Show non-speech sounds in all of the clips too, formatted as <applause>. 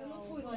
Eu não fui lá,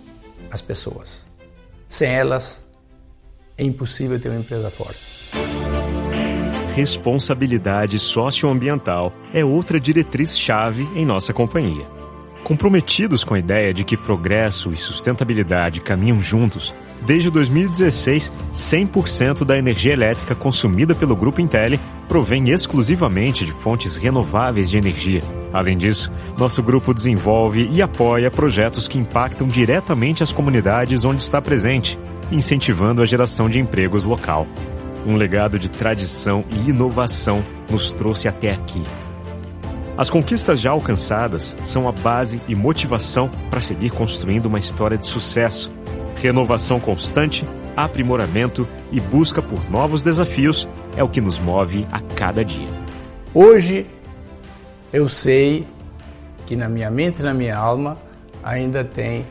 as pessoas. Sem elas, é impossível ter uma empresa forte. Responsabilidade socioambiental é outra diretriz-chave em nossa companhia. Comprometidos com a ideia de que progresso e sustentabilidade caminham juntos, Desde 2016, 100% da energia elétrica consumida pelo Grupo Intel provém exclusivamente de fontes renováveis de energia. Além disso, nosso grupo desenvolve e apoia projetos que impactam diretamente as comunidades onde está presente, incentivando a geração de empregos local. Um legado de tradição e inovação nos trouxe até aqui. As conquistas já alcançadas são a base e motivação para seguir construindo uma história de sucesso Renovação constante, aprimoramento e busca por novos desafios é o que nos move a cada dia. Hoje eu sei que na minha mente e na minha alma ainda tem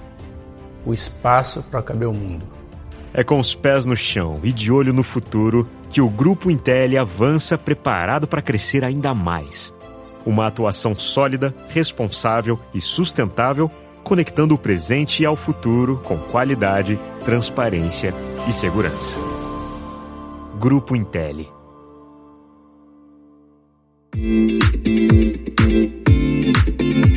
o espaço para caber o mundo. É com os pés no chão e de olho no futuro que o Grupo Intel avança preparado para crescer ainda mais. Uma atuação sólida, responsável e sustentável conectando o presente ao futuro com qualidade, transparência e segurança. Grupo Thank you.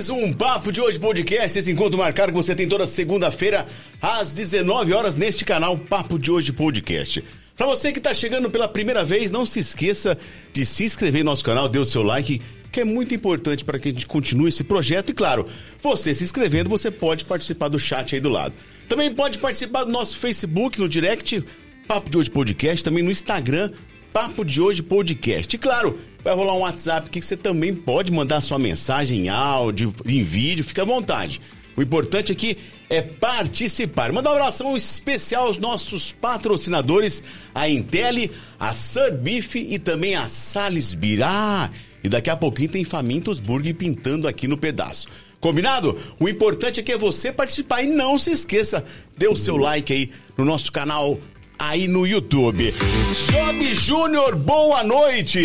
Mais um Papo de Hoje Podcast, esse encontro marcado que você tem toda segunda-feira às 19 horas neste canal Papo de Hoje Podcast. Para você que está chegando pela primeira vez, não se esqueça de se inscrever no nosso canal, dê o seu like, que é muito importante para que a gente continue esse projeto. E claro, você se inscrevendo, você pode participar do chat aí do lado. Também pode participar do nosso Facebook, no direct, Papo de Hoje Podcast, também no Instagram, Papo de Hoje Podcast. E claro, vai rolar um WhatsApp que você também pode mandar sua mensagem em áudio, em vídeo, fica à vontade. O importante aqui é participar. Manda um abração especial aos nossos patrocinadores, a Intel, a Surbeef e também a Salisbury. Ah, e daqui a pouquinho tem Famintos Burger pintando aqui no pedaço. Combinado? O importante é que é você participar e não se esqueça, dê o seu like aí no nosso canal aí no YouTube. Job Júnior, boa noite!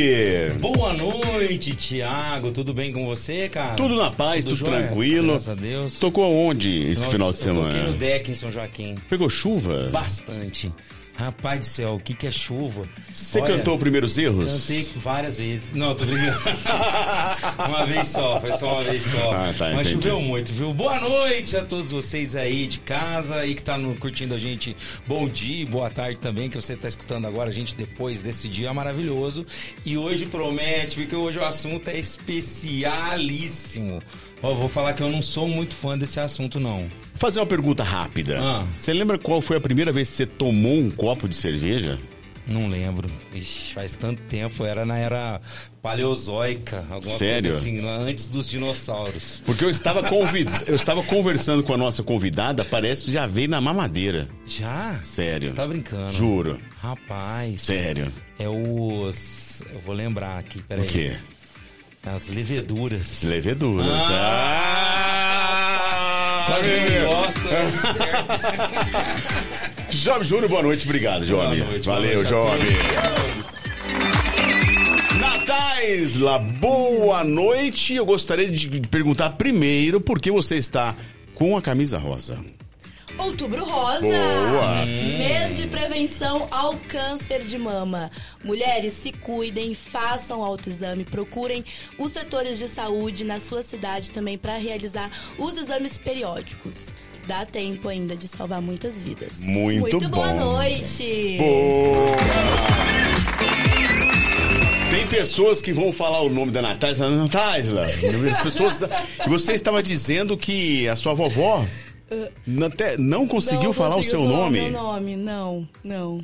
Boa noite, Tiago. Tudo bem com você, cara? Tudo na paz, tudo, tudo tranquilo. Graças a Deus. Tocou aonde esse final de Eu toquei semana? no deck em São Joaquim. Pegou chuva? Bastante. Rapaz do céu, o que, que é chuva? Você Olha, cantou Primeiros Erros? Cantei várias vezes. Não, tô brincando. <laughs> uma vez só, foi só uma vez só. Ah, tá, Mas entendi. choveu muito, viu? Boa noite a todos vocês aí de casa aí que tá no- curtindo a gente. Bom dia, e boa tarde também, que você tá escutando agora a gente depois desse dia maravilhoso. E hoje promete, porque hoje o assunto é especialíssimo. Ó, vou falar que eu não sou muito fã desse assunto, não. Vou fazer uma pergunta rápida. Ah. Você lembra qual foi a primeira vez que você tomou um copo de cerveja? Não lembro. Ixi, faz tanto tempo. Era na era paleozoica. Alguma Sério? coisa assim, lá antes dos dinossauros. Porque eu estava, convid... <laughs> eu estava conversando com a nossa convidada, parece que já veio na mamadeira. Já? Sério. Você tá brincando? Juro. Rapaz. Sério. É os. Eu vou lembrar aqui, peraí. O quê? As leveduras. Leveduras. Ah! Ah, Quase? <laughs> Job Júnior, boa noite. Obrigado, Job. Boa noite, boa Valeu, noite Job. todos. Nataisla, boa noite. Eu gostaria de perguntar primeiro por que você está com a camisa rosa. Outubro Rosa! Boa. Mês de prevenção ao câncer de mama. Mulheres, se cuidem, façam autoexame, procurem os setores de saúde na sua cidade também para realizar os exames periódicos. Dá tempo ainda de salvar muitas vidas. Muito Muito boa bom. noite! Boa! Tem pessoas que vão falar o nome da Natália, Natália. As pessoas. <laughs> Você estava dizendo que a sua vovó até não conseguiu Não falar o seu falar nome. Meu nome, não, não.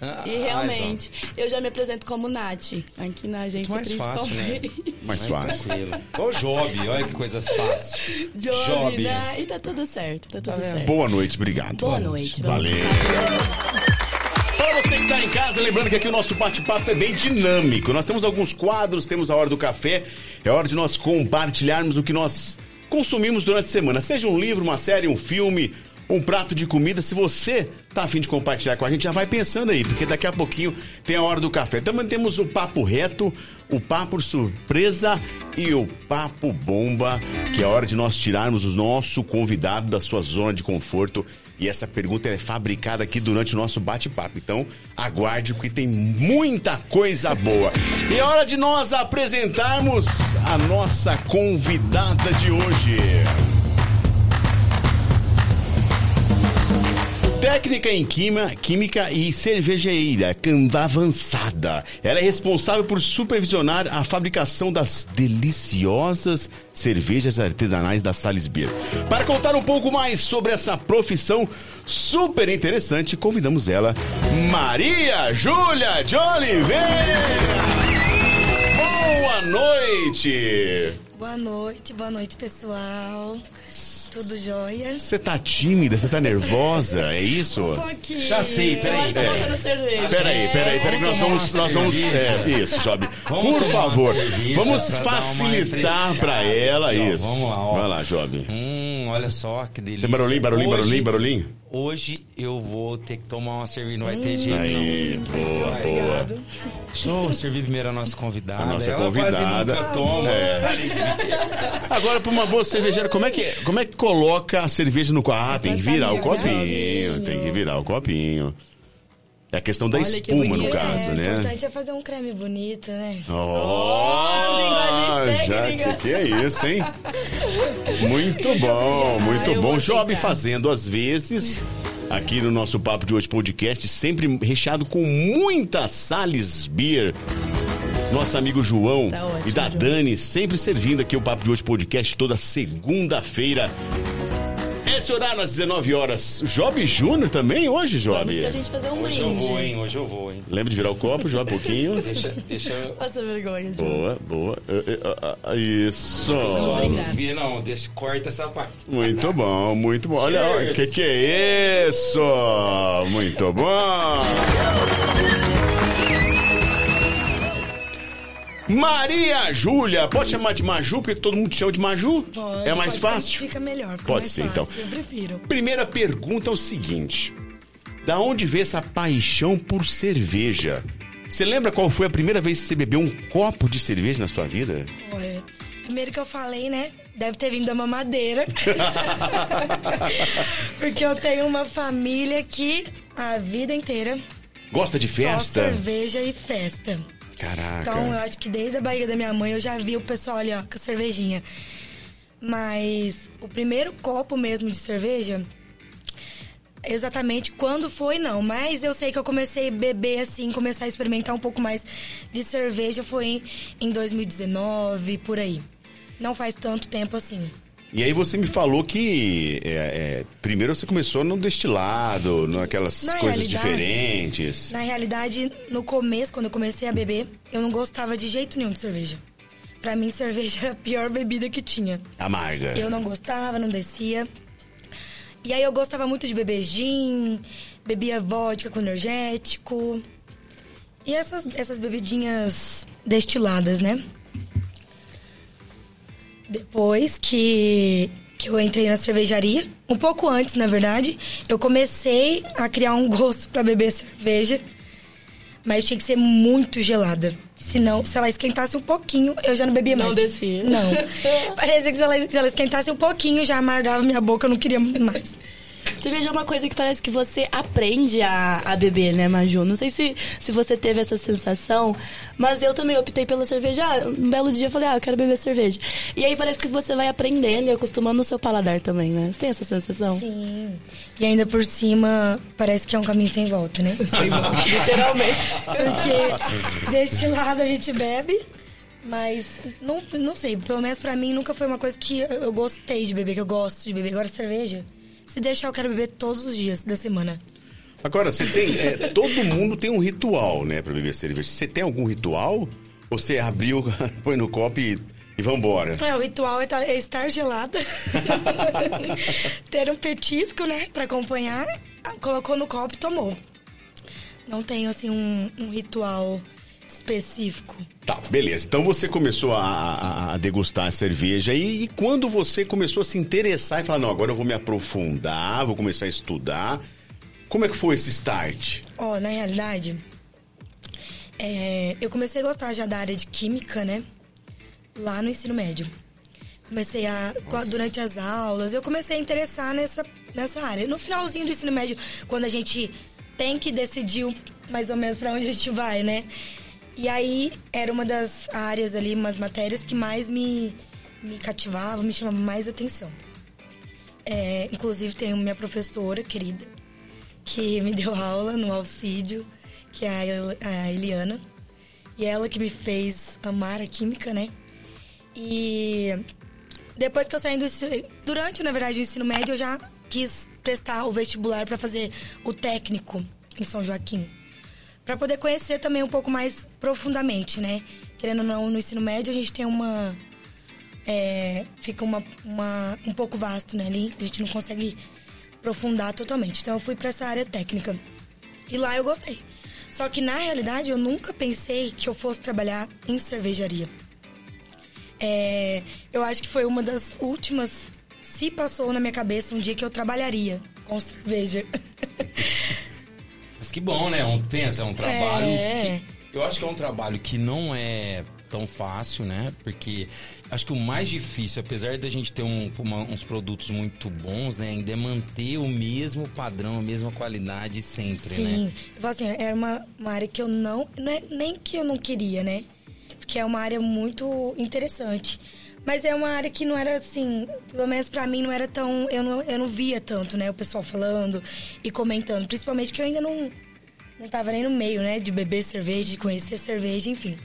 Ah, E realmente, eu já me apresento como Nath, aqui na agência mais fácil, né? principalmente. Mais fácil. Ô, Job, olha que coisas fáceis. Job, Job. né? E tá tudo certo, tá tudo vendo? certo. Boa noite, obrigado. Boa noite. vamos Valeu. Para você que está em casa, lembrando que aqui o nosso bate-papo é bem dinâmico. Nós temos alguns quadros, temos a hora do café. É hora de nós compartilharmos o que nós consumimos durante a semana. Seja um livro, uma série, um filme, um prato de comida. Se você tá afim de compartilhar com a gente, já vai pensando aí, porque daqui a pouquinho tem a hora do café. Também temos o papo reto, o papo surpresa e o papo bomba, que é hora de nós tirarmos o nosso convidado da sua zona de conforto. E essa pergunta é fabricada aqui durante o nosso bate-papo. Então, aguarde, porque tem muita coisa boa. E é hora de nós apresentarmos a nossa convidada de hoje. Técnica em química, química e cervejeira camba avançada. Ela é responsável por supervisionar a fabricação das deliciosas cervejas artesanais da Salisbury. Para contar um pouco mais sobre essa profissão super interessante, convidamos ela, Maria Júlia de Oliveira. Boa noite! Boa noite, boa noite, pessoal. Tudo jóia? Você tá tímida, você tá nervosa, é isso? pouquinho. Já sei, Eu peraí. acho que tá faltando cerveja. Peraí, peraí, peraí, que nós vamos. Nós vamos é, isso, Job. Por favor, vamos facilitar pra ela ó. isso. Vamos lá, ó. Vai lá, Job. Hum, olha só que delícia. Tem barulhinho, barulhinho, Hoje- barulhinho, barulhinho? Hoje eu vou ter que tomar uma cerveja, não vai ter jeito Aí, boa, boa. Obrigado. não. Só servir primeiro a nossa convidada. A nossa Ela convidada. quase nunca toma. É. Agora, pra uma boa cervejeira, como é que, como é que coloca a cerveja no copo? Ah, tem que virar o copinho, tem que virar o copinho. É a questão da Olha que espuma, no bonito. caso, é, O né? importante é fazer um creme bonito, né? Oh, linguagens já que, que é isso, hein? Muito <laughs> bom, muito Ah, bom. Job fazendo às vezes. Aqui no nosso Papo de Hoje podcast, sempre recheado com muita Sales Beer. Nosso amigo João Tá ótimo, e da João. Dani sempre servindo aqui o Papo de Hoje podcast toda segunda-feira. Esse horário às 19 horas. Job Júnior também hoje, Job? Vamos pra gente fazer um Hoje brinde. eu vou, hein? Hoje eu vou, hein? Lembra de virar o copo, Job, um pouquinho. <laughs> Deixa, deixa eu... Passa vergonha, Ju. Boa, boa. Ah, ah, Isso. Só brindar. vi- não, deixa, corta essa parte. Muito bom, muito bom. Olha, o que que é isso? Muito bom. Maria Júlia, pode chamar de Maju, porque todo mundo chama de Maju? Pode, é mais pode, fácil? Fica melhor, fica Pode ser, fácil, então. Eu prefiro. Primeira pergunta é o seguinte: Da onde veio essa paixão por cerveja? Você lembra qual foi a primeira vez que você bebeu um copo de cerveja na sua vida? Olha, primeiro que eu falei, né? Deve ter vindo da mamadeira. <laughs> Porque eu tenho uma família que a vida inteira Gosta de só festa? cerveja e festa. Caraca. Então eu acho que desde a barriga da minha mãe eu já vi o pessoal ali, ó, com a cervejinha. Mas o primeiro copo mesmo de cerveja, exatamente quando foi, não. Mas eu sei que eu comecei a beber assim, começar a experimentar um pouco mais de cerveja foi em, em 2019, por aí. Não faz tanto tempo assim. E aí você me falou que é, é, primeiro você começou no destilado, naquelas Na coisas diferentes. Na realidade, no começo, quando eu comecei a beber, eu não gostava de jeito nenhum de cerveja. Pra mim, <laughs> cerveja era a pior bebida que tinha. Amarga. Eu não gostava, não descia. E aí eu gostava muito de beber gin, bebia vodka com energético. E essas, essas bebidinhas destiladas, né? Depois que, que eu entrei na cervejaria, um pouco antes, na verdade, eu comecei a criar um <laughs> gosto pra beber cerveja. Mas tinha que ser muito gelada. Senão, se ela esquentasse um pouquinho, eu já não bebia Não mais. descia. Não. Parecia que se ela, se ela esquentasse um pouquinho, já amargava minha boca, eu não queria mais. Cerveja é uma coisa que parece que você aprende a, a beber, né, Maju? Não sei se, se você teve essa sensação, mas eu também optei pela cerveja. Ah, um belo dia eu falei, ah, eu quero beber cerveja. E aí parece que você vai aprendendo e acostumando o seu paladar também, né? Você tem essa sensação? Sim. E ainda por cima, parece que é um caminho sem volta, né? <laughs> Literalmente. Porque deste lado a gente bebe, mas não, não sei, pelo menos pra mim nunca foi uma coisa que eu- eu gostei de beber, que eu gosto de beber. Agora cerveja, se deixar eu quero beber todos os dias da semana. Agora, você tem. é, todo mundo tem um ritual, né, pra beber cerveja. Você tem algum ritual? Ou você abriu, <laughs> põe no copo e, e vambora? É, o ritual é, tá- é estar gelada, <laughs> ter um petisco, né, pra acompanhar, colocou no copo e tomou. Não tenho, assim, um, um ritual específico. Tá, beleza. Então você começou a, a- degustar a cerveja e, e quando você começou a se interessar e falar, não, agora eu vou me aprofundar, vou começar a estudar. Como é que foi esse start? Ó, na realidade, é, eu comecei a gostar já da área de química, né? Lá no ensino médio. Comecei a. Durante as aulas, eu comecei a interessar nessa, nessa área. No finalzinho do ensino médio, quando a gente tem que decidir mais ou menos pra onde a gente vai, né? E aí era uma das áreas ali, umas matérias que mais me, me cativavam, me chamavam mais atenção. É, inclusive, tenho minha professora querida, que me deu aula no Alcídio, que é a Eliana. E ela que me fez amar a química, né? E depois que eu saí do ensino, durante, na verdade, o ensino médio, eu já quis prestar o vestibular para fazer o técnico em São Joaquim. Para poder conhecer também um pouco mais profundamente, né? Querendo ou não, no ensino médio a gente tem uma é, fica uma, uma- um pouco vasto, né? Ali a gente não consegue aprofundar totalmente. Então eu fui para essa área técnica. E lá eu gostei. Só que na realidade eu nunca pensei que eu fosse trabalhar em cervejaria. É, eu acho que foi uma das últimas. Se passou na minha cabeça um dia que eu trabalharia com cerveja. <laughs> Mas que bom, né? Um, pensa, é um trabalho É. que... Eu acho que é um trabalho que não é tão fácil, né? Porque acho que o mais difícil, apesar da gente ter um, uma, uns produtos muito bons, né? Ainda é manter o mesmo padrão, a mesma qualidade sempre, Sim. né? Sim. Assim, era uma, uma área que eu não, não é, nem que eu não queria, né? Porque é uma área muito interessante. Mas é uma área que não era assim, pelo menos pra mim não era tão. Eu não, eu não via tanto, né? O pessoal falando e comentando. Principalmente que eu ainda não, não tava nem no meio, né? De beber cerveja, de conhecer cerveja, enfim.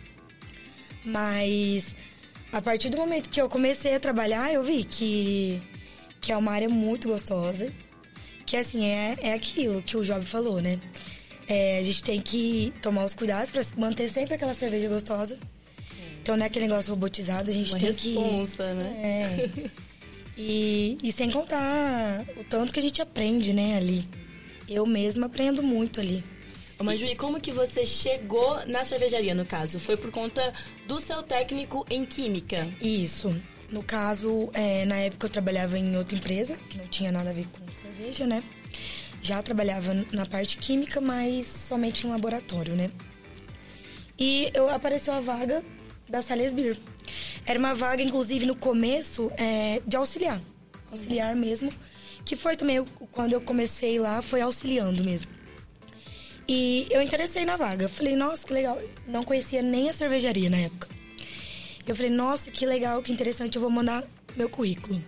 Mas a partir do momento que eu comecei a trabalhar, eu vi que, que é uma área muito gostosa. Que assim, é, é aquilo que o Job falou, né? É, a gente tem que tomar os cuidados para manter sempre aquela cerveja gostosa. Então não é aquele negócio robotizado, a gente Uma tem responsa, que. né? É. E, e sem contar o tanto que a gente aprende, né, ali. Eu mesma aprendo muito ali. Ô, Maju, e como que você chegou na cervejaria, no caso? Foi por conta do seu técnico em química? Isso. No caso, é, na época eu trabalhava em outra empresa, que não tinha nada a ver com cerveja, né? Já trabalhava na parte química, mas somente em laboratório, né? E eu apareceu a vaga da Sales Beer. Era uma vaga, inclusive, no começo, é, de auxiliar. Auxiliar mesmo. Que foi também, quando eu comecei lá, foi auxiliando mesmo. E eu interessei na vaga. Falei, nossa, que legal. Não conhecia nem a cervejaria na época. Eu falei, nossa, que legal, que interessante, eu vou mandar meu currículo.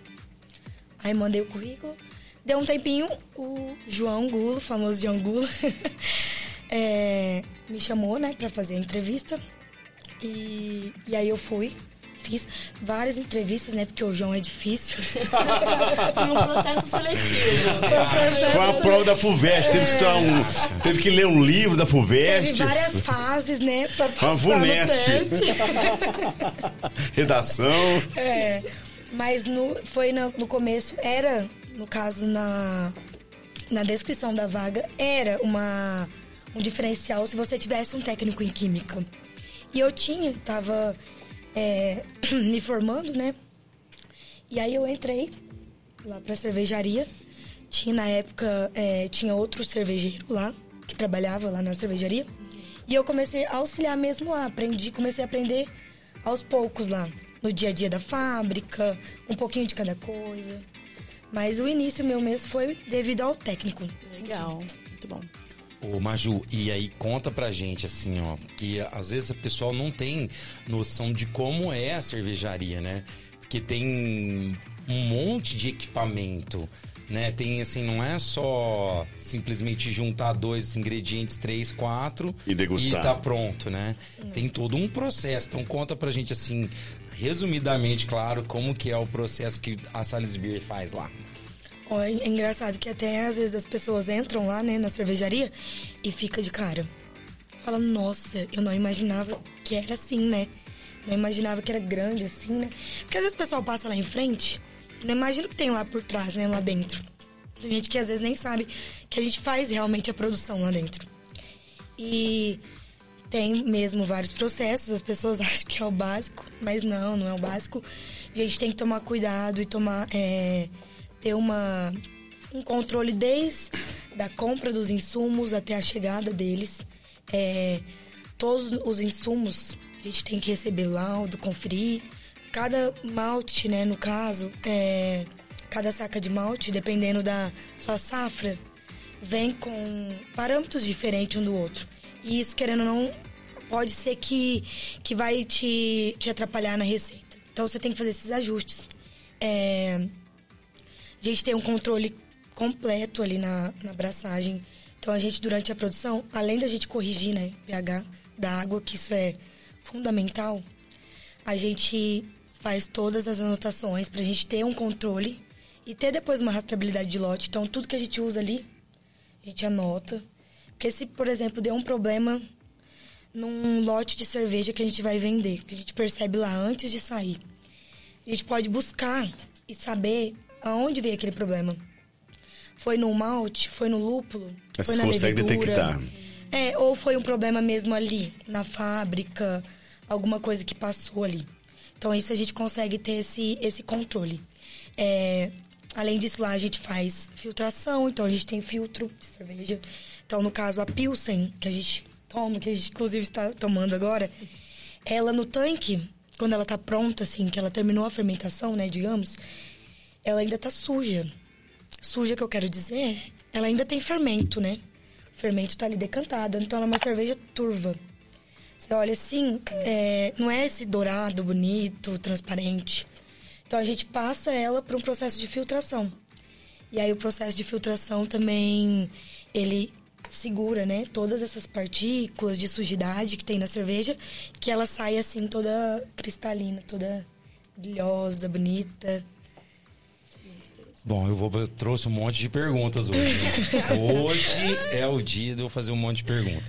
Aí mandei o currículo. Deu um tempinho, o João Gulo, famoso João Gulo, <laughs> é, me chamou, né, pra fazer a entrevista. E, e aí eu fui, fiz várias entrevistas, né, porque o João é difícil. <laughs> Foi um processo seletivo. Foi uma prova da FUVEST, teve que um. Teve que ler um livro da Teve FUVEST. várias fases, né, pra Uma passar no VUNESP. teste. <laughs> Redação. É, mas no, foi no, no começo, era, no caso, na, na descrição da vaga, era uma, um diferencial se você tivesse um técnico em química. E eu tinha, tava é, <clears throat> me formando, né? E aí eu entrei lá pra cervejaria. Tinha na época, é, tinha outro cervejeiro lá, que trabalhava lá na cervejaria. E eu comecei a auxiliar mesmo lá. Aprendi, comecei a aprender aos poucos lá. No dia a dia da fábrica, um pouquinho de cada coisa. Mas o início meu mesmo foi devido ao técnico. Legal, muito bom. Ô, Maju, e aí conta pra gente, assim, ó, que às vezes o pessoal não tem noção de como é a cervejaria, né? Porque tem um monte de equipamento, né? Tem, assim, não é só simplesmente juntar dois ingredientes, três, quatro... E degustar. E tá pronto, né? Tem todo um processo. Então conta pra gente, assim, resumidamente, claro, como que é o processo que a Salisbury faz lá. É engraçado que até às vezes as pessoas entram lá, né, na cervejaria e fica de cara. Fala, nossa, eu não imaginava que era assim, né? Não imaginava que era grande assim, né? Porque às vezes o pessoal passa lá em frente e não imagina o que tem lá por trás, né, lá dentro. Tem gente que às vezes nem sabe que a gente faz realmente a produção lá dentro. E tem mesmo vários processos, as pessoas <laughs> acham que é o básico, mas não, não é o básico. A gente tem que tomar cuidado e tomar. é, ter uma, um controle desde da compra dos insumos até a chegada deles. É, todos os insumos a gente tem que receber laudo, conferir. Cada malte, né, no caso, é, cada saca de malte, dependendo da sua safra, vem com parâmetros diferentes um do outro. E isso, querendo ou não, pode ser que, que vai te, te atrapalhar na receita. Então você tem que fazer esses ajustes. É, a gente tem um controle completo ali na, na abraçagem. Então a gente, durante a produção, além da gente corrigir, né, pH da água, que isso é fundamental, a gente faz todas as anotações pra gente ter um controle e ter depois uma rastreabilidade de lote. Então tudo que a gente usa ali, a gente anota. Porque se, por exemplo, der um problema num lote de cerveja que a gente vai vender, que a gente percebe lá antes de sair, a gente pode buscar e saber aonde veio aquele problema. Foi no malte, foi no lúpulo, Mas foi você na consegue levedura. detectar. É, ou foi um problema mesmo ali, na fábrica, alguma coisa que passou ali. Então, isso a gente consegue ter esse, esse controle. É, além disso, lá a gente faz filtração, então a gente tem filtro de cerveja. Então, no caso, a Pilsen, que a gente toma, que a gente inclusive está tomando agora, ela no tanque, quando ela tá pronta, assim, que ela terminou a fermentação, né, digamos, ela ainda tá suja. Suja que eu quero dizer, ela ainda tem fermento, né? O fermento tá ali decantado, então ela é uma cerveja turva. Você olha assim, é, não é esse dourado, bonito, transparente. Então a gente passa ela para um processo de filtração. E aí o processo de filtração também ele segura, né, todas essas partículas de sujidade que tem na cerveja, que ela sai assim toda cristalina, toda brilhosa, bonita. Bom, eu, vou, eu trouxe um monte de perguntas hoje. né? <laughs> hoje é o dia de eu fazer um monte de perguntas.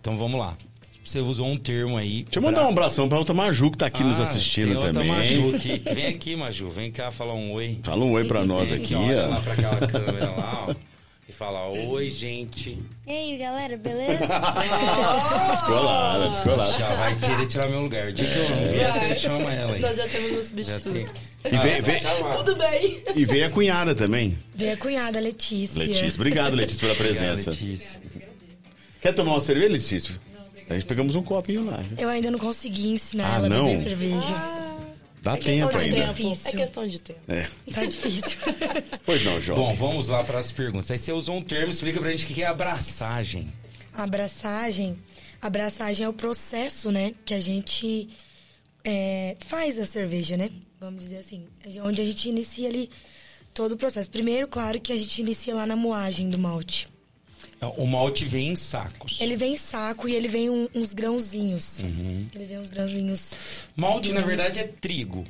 Então vamos lá. Você usou um termo aí. Deixa eu mandar um abração pra outra Maju que tá aqui nos Ah, assistindo tem outra também. Maju aqui. Vem aqui, Maju. Vem cá falar um oi. Fala um oi pra nós aqui, Olha lá pra aquela câmera lá, ó. E fala, oi, gente. E aí, galera, beleza? <laughs> Descolada, descolada. Já vai querer tirar meu lugar. O dia que eu não vier, você chama ela aí. Nós já temos um substituto. tem. E vem, vem, Chama. Tudo bem. e vem a cunhada também. Vem a cunhada, Letícia. Letícia. Obrigado, Letícia, pela Obrigado, presença. Letícia. Quer tomar uma cerveja, Letícia? A gente pegamos um copinho lá. viu? Eu ainda não consegui ensinar Ah, ela a não? beber cerveja. Dá É tempo ainda. tempo. Difícil. É questão de tempo. É. Tá difícil. <laughs> Pois não, João. Bom, vamos lá para as perguntas. Aí você usou um termo, explica pra gente o que é abraçagem. A abraçagem, a abraçagem é o processo, né, que a gente é, faz a cerveja, né? Vamos dizer assim, onde a gente inicia ali todo o processo. Primeiro, claro que a gente inicia lá na moagem do malte. O malte vem em sacos. Ele vem em saco e ele vem um- uns grãozinhos. Uhum. Ele vem uns grãozinhos. Malte, na verdade, é trigo.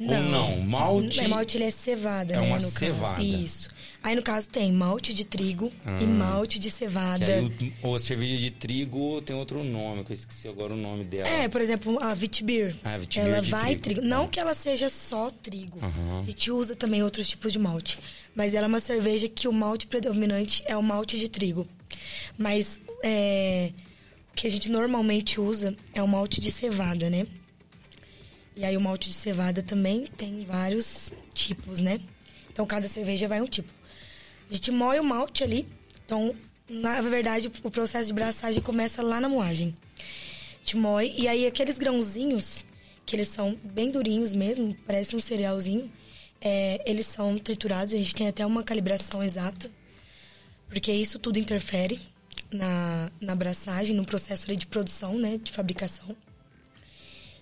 Ou não? Malte... É, malte ele é cevada, É né? uma no cevada. Caso. Isso. Aí, no caso, tem malte de trigo e malte de cevada. aí o, a cerveja de trigo tem outro nome, que eu esqueci agora o nome dela. É, por exemplo, a Vitibir. Ah, Vitibir ela vai trigo. trigo. Não que ela seja só trigo. Aham. A gente usa também outros tipos de malte. Mas ela é uma cerveja que o malte predominante é o malte de trigo. Mas é, o que a gente normalmente usa é o malte de cevada, né? E aí o malte de cevada também tem vários tipos, né? Então cada cerveja vai um tipo. A gente moe o malte ali. Então, na verdade, o processo de braçagem começa lá na moagem. A gente moe e aí aqueles grãozinhos, que eles são bem durinhos mesmo, parece um cerealzinho, é, eles são triturados. A gente tem até uma calibração exata, porque isso tudo interfere na, na abraçagem, no processo de produção, né, de fabricação.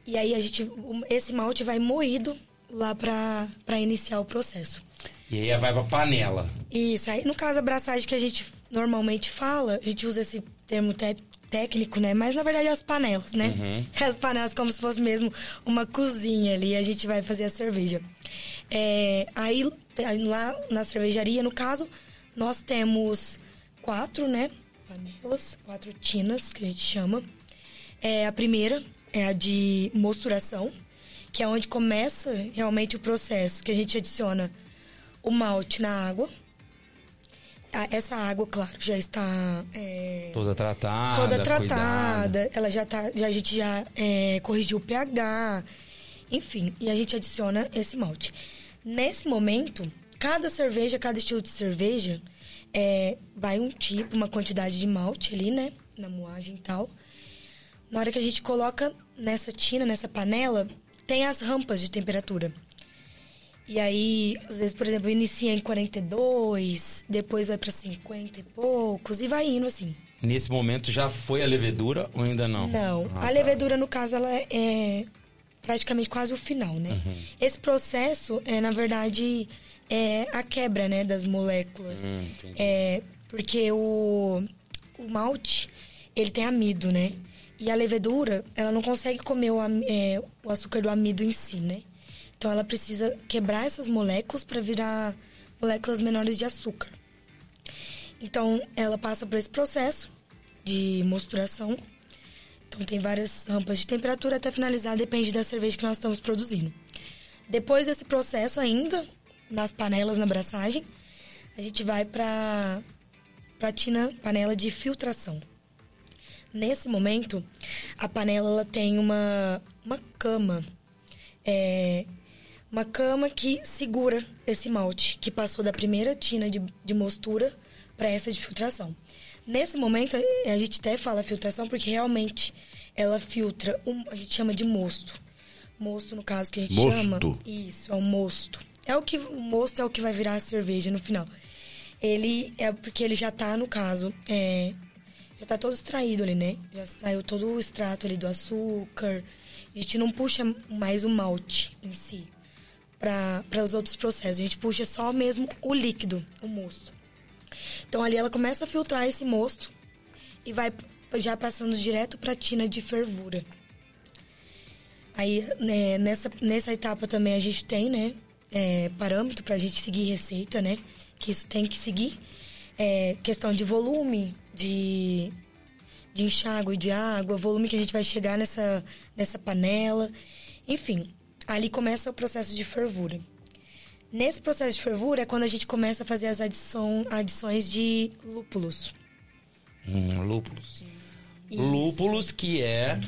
E aí a gente, esse malte vai moído lá para iniciar o processo. E aí vai pra panela. Isso, aí no caso a abraçagem que a gente normalmente fala, a gente usa esse termo te- técnico, né? Mas na verdade é as panelas, né? <laughs> As panelas como se fosse mesmo uma cozinha ali, a gente vai fazer a cerveja. É, aí lá na cervejaria, no caso, nós temos quatro, né? Panelas, quatro tinas que a gente chama. É, a primeira é a de mosturação, que é onde começa realmente o processo, que a gente adiciona o malte na água. Essa água, claro, já está é, Toda tratada, toda cuidada. tratada. Ela já tá, já, a gente já é, corrigiu o pH, enfim, e a gente adiciona esse malte. Nesse momento, cada cerveja, cada estilo de cerveja, é, vai um tipo, uma quantidade de malte ali, né? Na moagem e tal. Na hora que a gente coloca nessa tina, nessa panela, tem as rampas de temperatura. E aí, às vezes, por exemplo, inicia em 42, depois vai para 50 e poucos, e vai indo assim. Nesse momento já foi a levedura ou ainda não? Não, Ah, a tá. levedura, no caso, ela é praticamente quase o final, né? Uhum. Esse processo é, na verdade, é a quebra, né, das moléculas. Hum. É, porque o, o malte, ele tem amido, né? E a levedura, ela não consegue comer o, é, o açúcar do amido em si, né? Então ela precisa quebrar essas moléculas para virar moléculas menores de açúcar. Então ela passa por esse processo de mosturação. Então tem várias rampas de temperatura até finalizar, depende da cerveja que nós estamos produzindo. Depois desse processo ainda, nas panelas na abraçagem, a gente vai para para tina panela de filtração. Nesse momento, a panela ela tem uma, uma cama. É, uma cama que segura esse malte, que passou da primeira tina de, de mostura para essa de filtração. Nesse momento, a gente até fala filtração porque realmente ela filtra, um, a gente chama de mosto. Mosto, no caso, que a gente Mosto. chama. Isso, é o mosto. É o que o mosto é o que vai virar a cerveja no final. Ele é porque ele já tá, no caso, é, já tá todo extraído ali, né? Já saiu todo o extrato ali do açúcar. A gente não puxa mais o malte em si para os outros processos. A gente puxa só mesmo o líquido, o mosto. Então ali ela começa a filtrar esse mosto e vai já passando direto para a tina de fervura. Aí né, nessa, nessa etapa também a gente tem, né, é, parâmetro para a gente seguir receita, né, que isso tem que seguir. É, questão de volume, de, de enxágue de água, volume que a gente vai chegar nessa, nessa panela. Enfim, ali começa o processo de fervura. Nesse processo de fervura é quando a gente começa a fazer as adição, adições de lúpulos. Hum, lúpulos. Isso. Lúpulos que é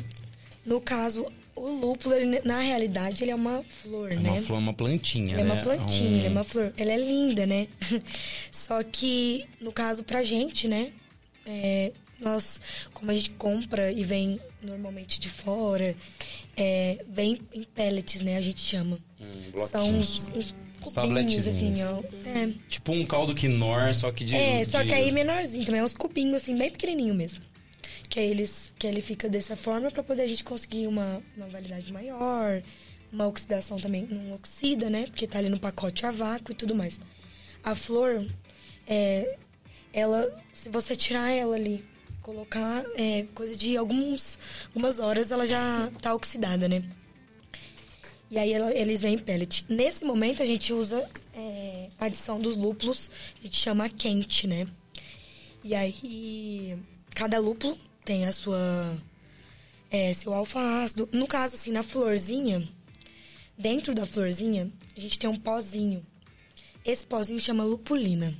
No caso, o lúpulo, ele, na realidade, ele é uma flor, uma né? flor, uma plantinha, Ele é né? uma plantinha, Um- ele é uma flor. Ela é linda, né? <laughs> Só que, no caso, pra gente, né? é, nós, como a gente compra e vem normalmente de fora, é, vem em pellets, né? A gente chama. Hum, São uns, uns cubinhos, tabletezinhos. assim, ó. É, Tipo um caldo quinor, só que de... é, só de- que aí menorzinho também, é uns cubinhos, assim, bem pequenininho mesmo. Que aí eles, que ele fica dessa forma pra poder a gente conseguir uma, uma validade maior, uma oxidação também, não oxida, né? Porque tá ali no pacote a vácuo e tudo mais. A flor, é, ela, se você tirar ela ali, colocar é, coisa de alguns, algumas horas, ela já tá oxidada, né? E aí eles vêm pellet. Nesse momento a gente usa é, a adição dos lúpulos, a gente chama quente, né? E aí cada lúpulo tem a sua é, seu alfa-ácido. No caso assim, na florzinha, dentro da florzinha, a gente tem um pozinho. Esse pozinho chama lupulina.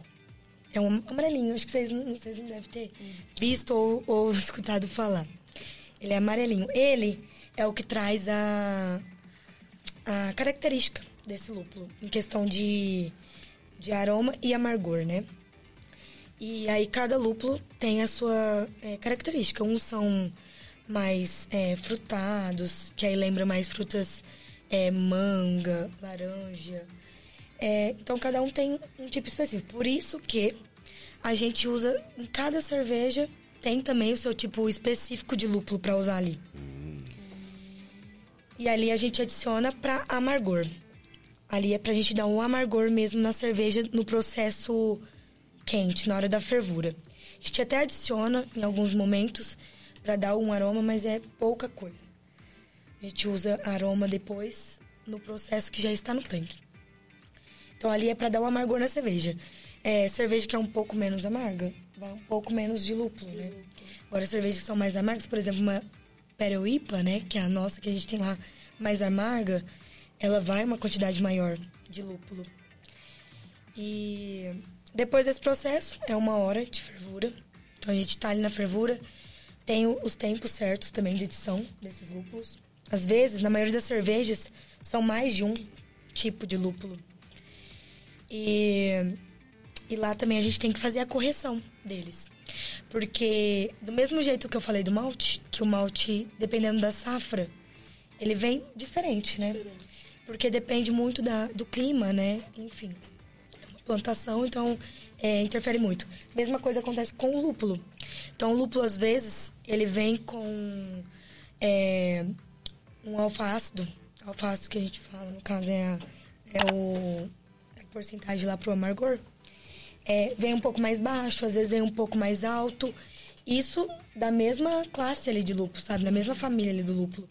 É um amarelinho, acho que vocês não, vocês não devem ter visto ou, ou <laughs> escutado falar. Ele é amarelinho. Ele é o que traz a, a característica desse lúpulo, em questão de, de aroma e amargor, né? E aí cada lúpulo tem a sua é, característica. Uns são mais é, frutados, que aí lembra mais frutas é, manga, laranja. É, então cada um tem um tipo específico. Por isso que a gente usa em cada cerveja tem também o seu tipo específico de lúpulo para usar ali. E ali a gente adiciona para amargor. Ali é pra gente dar um amargor mesmo na cerveja no processo quente, na hora da fervura. A gente até adiciona em alguns momentos para dar um aroma, mas é pouca coisa. A gente usa aroma depois no processo que já está no tanque. Então ali é para dar um amargor na cerveja. É, cerveja que é um pouco menos amarga, vai um pouco menos de lúpulo, né? Agora cervejas que são mais amargas, por exemplo, uma Peroipa, né, que é a nossa que a gente tem lá mais amarga, ela vai uma quantidade maior de lúpulo. E depois desse processo, é uma hora de fervura. Então a gente tá ali na fervura, tem os tempos certos também de edição desses lúpulos. Às vezes, na maioria das cervejas, são mais de um tipo de lúpulo. E, e lá também a gente tem que fazer a correção deles. Porque, do mesmo jeito que eu falei do malte, que o malte, dependendo da safra, ele vem diferente, né? Porque depende muito da, do clima, né? Enfim, é plantação, então é, interfere muito. Mesma coisa acontece com o lúpulo. Então, o lúpulo, às vezes, ele vem com é, um. Alfa-ácido que a gente fala, no caso, é, a, é o é a porcentagem lá pro amargor. É, vem um pouco mais baixo, às vezes vem um pouco mais alto. Isso da mesma classe ali de lúpulo, sabe? Da mesma família ali do lúpulo.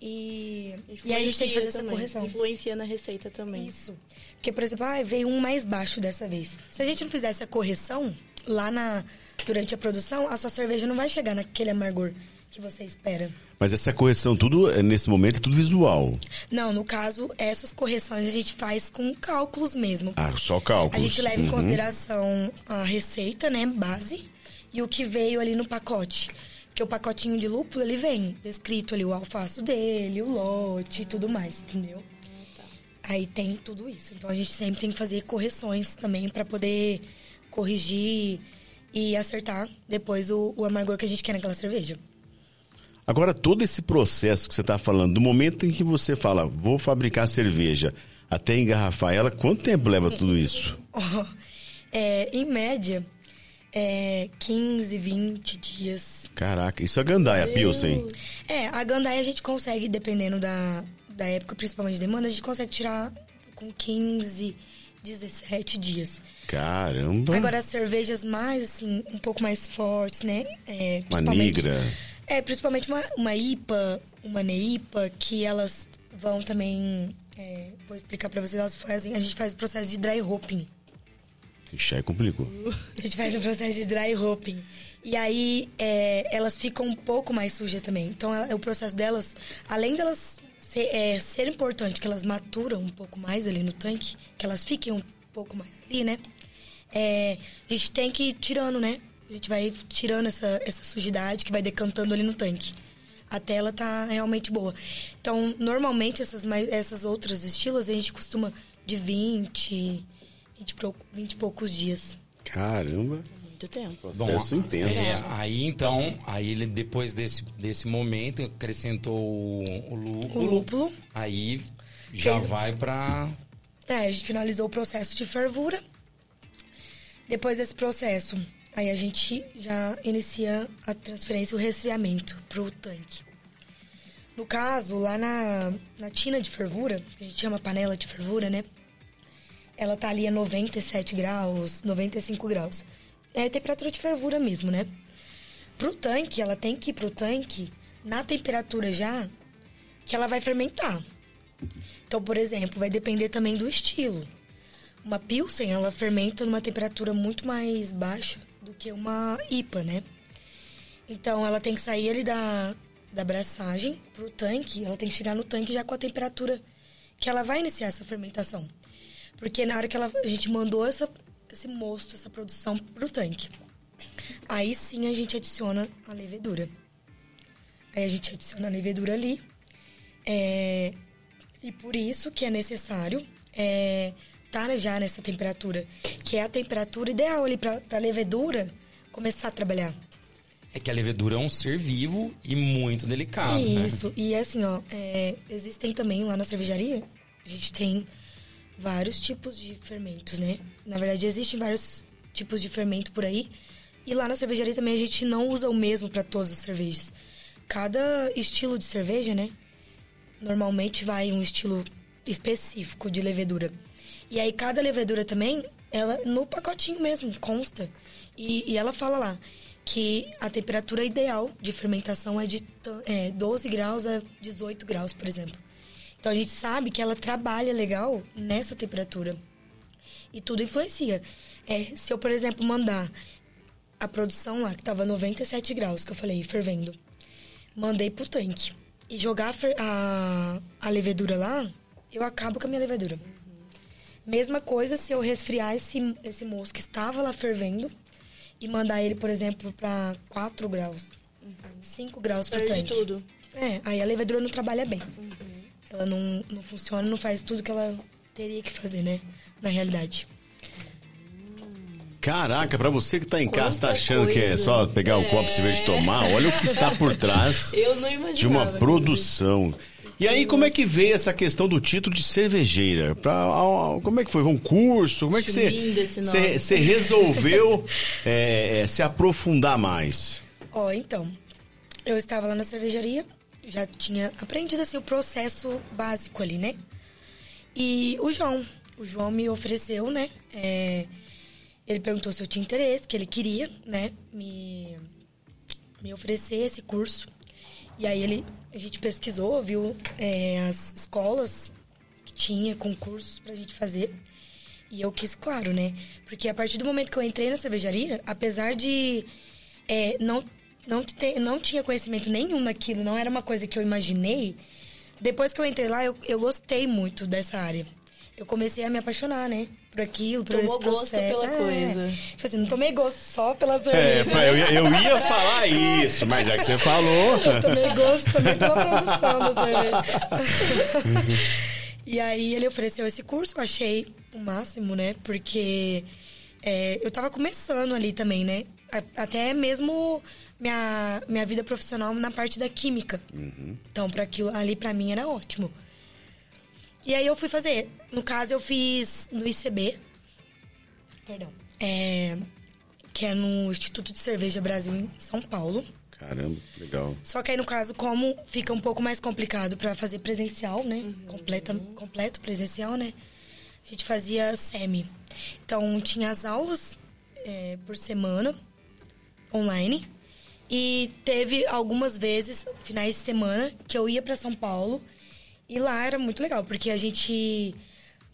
E, e aí a gente tem que fazer essa também. correção. Influencia na receita também. Isso. Porque, por exemplo, ah, veio um mais baixo dessa vez. Se a gente não fizer essa correção lá na durante a produção, a sua cerveja não vai chegar naquele amargor que você espera. Mas essa correção, tudo, é, nesse momento, é tudo visual. Não, no caso, essas correções a gente faz com cálculos mesmo. Ah, só cálculos. A gente leva em Uhum. consideração a receita, né, base, e o que veio ali no pacote. Porque o pacotinho de lúpulo, ele vem descrito ali o alfaço dele, o lote e tudo mais, entendeu? Aí tem tudo isso. Então a gente sempre tem que fazer correções também para poder corrigir e acertar depois o, o amargor que a gente quer naquela cerveja. Agora, todo esse processo que você está falando, do momento em que você fala, vou fabricar cerveja, até engarrafar ela, quanto tempo leva tudo isso? <laughs> É, em média, é 15, 20 dias. Caraca, isso é gandaia, Pilsen. É, a gandaia a gente consegue, dependendo da, da época, principalmente de demanda, a gente consegue tirar com 15, 17 dias. Caramba. Agora, as cervejas mais, assim, um pouco mais fortes, né? É, Uma negra. É, principalmente uma, uma IPA, uma NEIPA, que elas vão também... é, vou explicar pra vocês, elas fazem... A gente faz o processo de dry hopping. Ixi, aí complicou. A gente faz um processo de dry hopping. E aí, é, elas ficam um pouco mais sujas também. Então, ela- o processo delas, além delas ser, é, ser importante, que elas maturam um pouco mais ali no tanque, que elas fiquem um pouco mais ali, né? É, a gente tem que ir tirando, né? A gente vai tirando essa, essa sujidade que vai decantando ali no tanque. Até ela tá realmente boa. Então, normalmente, essas, mais, essas outros estilos, a gente costuma de 20, 20, e pou- 20 e poucos dias. Caramba. Muito tempo. Processo intenso. é, aí então, aí ele depois desse, desse momento acrescentou o, o O lúpulo. lúpulo. Aí já Fez- vai pra. É, a gente finalizou o processo de fervura. Depois desse processo, aí a gente já inicia a transferência, o resfriamento pro tanque. No caso, lá na, na tina de fervura, que a gente chama panela de fervura, né? Ela tá ali a 97 graus, 95 graus. É a temperatura de fervura mesmo, né? Pro tanque, ela tem que ir pro tanque na temperatura já que ela vai fermentar. Então, por exemplo, vai depender também do estilo. Uma Pilsen, ela fermenta numa temperatura muito mais baixa do que uma IPA, né? Então, ela tem que sair ali da, da braçagem pro tanque, ela tem que chegar no tanque já com a temperatura que ela vai iniciar essa fermentação. Porque na hora que ela, a gente mandou essa, esse mosto, essa produção pro tanque, aí sim a gente adiciona a levedura. Aí a gente adiciona a levedura ali. É, e por isso que é necessário é, estar já nessa temperatura, que é a temperatura ideal ali para a levedura começar a trabalhar. É que a levedura é um ser vivo e muito delicado, né? Isso, e assim, ó, é, existem também lá na cervejaria, a gente tem vários tipos de fermentos, né? Na verdade, existem vários tipos de fermento por aí. E lá na cervejaria também a gente não usa o mesmo para todas as cervejas. Cada estilo de cerveja, né? Normalmente vai um estilo específico de levedura. E aí cada levedura também, ela no pacotinho mesmo, consta. E, e ela fala lá que a temperatura ideal de fermentação é de é, 12 graus a 18 graus, por exemplo. Então a gente sabe que ela trabalha legal nessa temperatura. E tudo influencia. É, se eu, por exemplo, mandar a produção lá, que tava 97 graus, que eu falei, fervendo, mandei pro tanque e jogar a, a, a levedura lá, eu acabo com a minha levedura. Mesma coisa se eu resfriar esse, esse moço que estava lá fervendo e mandar ele, por exemplo, para 4 graus, 5 graus pro Perde tanque. tudo. É, aí a levedura não trabalha bem. Ela não, não funciona, não faz tudo que ela teria que fazer, né? Na realidade. Caraca, pra você que tá em casa, tá Quanta achando que é coisa. só pegar o copo de cerveja e tomar, olha o que está por trás <laughs> Eu não imaginava. de uma produção. E aí, como é que veio essa questão do título de cervejeira? Pra, a- como é que foi? Um curso? Como é que você, você, resolveu <laughs> é, é, se aprofundar mais? Ó, então, eu estava lá na cervejaria, já tinha aprendido assim o processo básico ali, né? E o João, o João me ofereceu, né? é, ele perguntou se eu tinha interesse, que ele queria, né? Me, me oferecer esse curso. E aí ele, a gente pesquisou, viu é, as escolas que tinha concursos pra gente fazer. E eu quis, claro, né? Porque a partir do momento que eu entrei na cervejaria, apesar de é, não, não, te, não tinha conhecimento nenhum daquilo, não era uma coisa que eu imaginei, depois que eu entrei lá, eu, eu gostei muito dessa área. Eu comecei a me apaixonar, né? Por aquilo, por Tomou esse gosto pela É. coisa. Tipo assim, não tomei gosto só pela É, cerveja. pra- eu, ia- eu ia falar isso, mas já que você falou. Eu tomei gosto também pela produção da cerveja. <laughs> e aí ele ofereceu esse curso, eu achei o máximo, né? Porque é, eu tava começando ali também, né? Até mesmo minha, minha vida profissional na parte da química. Então, para aquilo ali, pra mim, era ótimo. E aí eu fui fazer. No caso, eu fiz no ICB. Perdão. É, que é no Instituto de Cerveja Brasil, em São Paulo. Caramba, legal. Só que aí, no caso, como fica um pouco mais complicado para fazer presencial, né? Completa, completo presencial, né? A gente fazia semi. Então, tinha as aulas é, por semana, online. E teve algumas vezes, finais de semana, que eu ia para São Paulo. E lá era muito legal, porque a gente,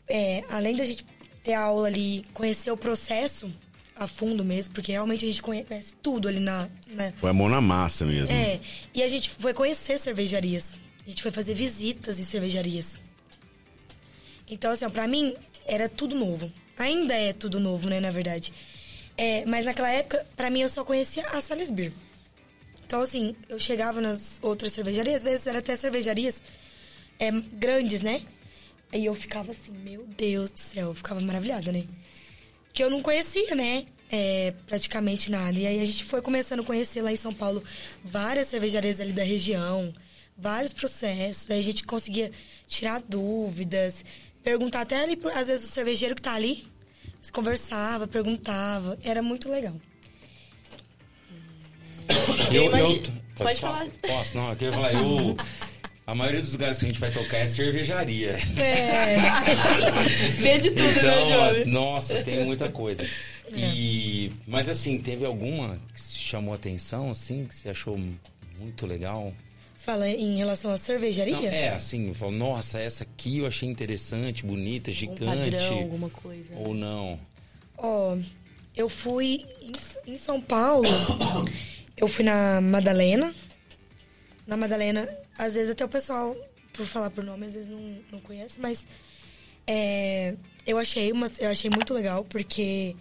é, além da gente ter aula ali, conhecer o processo a fundo mesmo, porque realmente a gente conhece tudo ali na, na, Põe a mão na massa mesmo. é, e a gente foi conhecer cervejarias. A gente foi fazer visitas em cervejarias. Então, assim, ó, pra mim, era tudo novo. Ainda é tudo novo, né, na verdade. É, mas naquela época, pra mim, eu só conhecia a Salisbury. Então, assim, eu chegava nas outras cervejarias, às vezes eram até cervejarias é, grandes, né? Aí eu ficava assim, meu Deus do céu, eu ficava maravilhada, né? que eu não conhecia, né? É, praticamente nada. E aí a gente foi começando a conhecer lá em São Paulo várias cervejarias ali da região, vários processos. Aí a gente conseguia tirar dúvidas, perguntar até ali, às vezes, o cervejeiro que tá ali. Se conversava, perguntava. Era muito legal. Eu, imagi- eu- Pode falar. Posso, não, eu queria falar, eu... <laughs> A maioria dos lugares que a gente vai tocar é cervejaria. É. <laughs> Vê de tudo, né, Então, Jovem? nossa, tem muita coisa. E, mas assim, teve alguma que chamou atenção, assim, que você achou muito legal? Você fala em relação à cervejaria? Não, é, assim, eu falo, nossa, essa aqui eu achei interessante, bonita, Um gigante. padrão, alguma coisa. Ou não. Ó, eu fui em, em São Paulo, eu fui na Madalena. Na Madalena, às vezes até o pessoal, por falar por nome, às vezes não, não conhece, mas é, eu achei uma, eu achei muito legal porque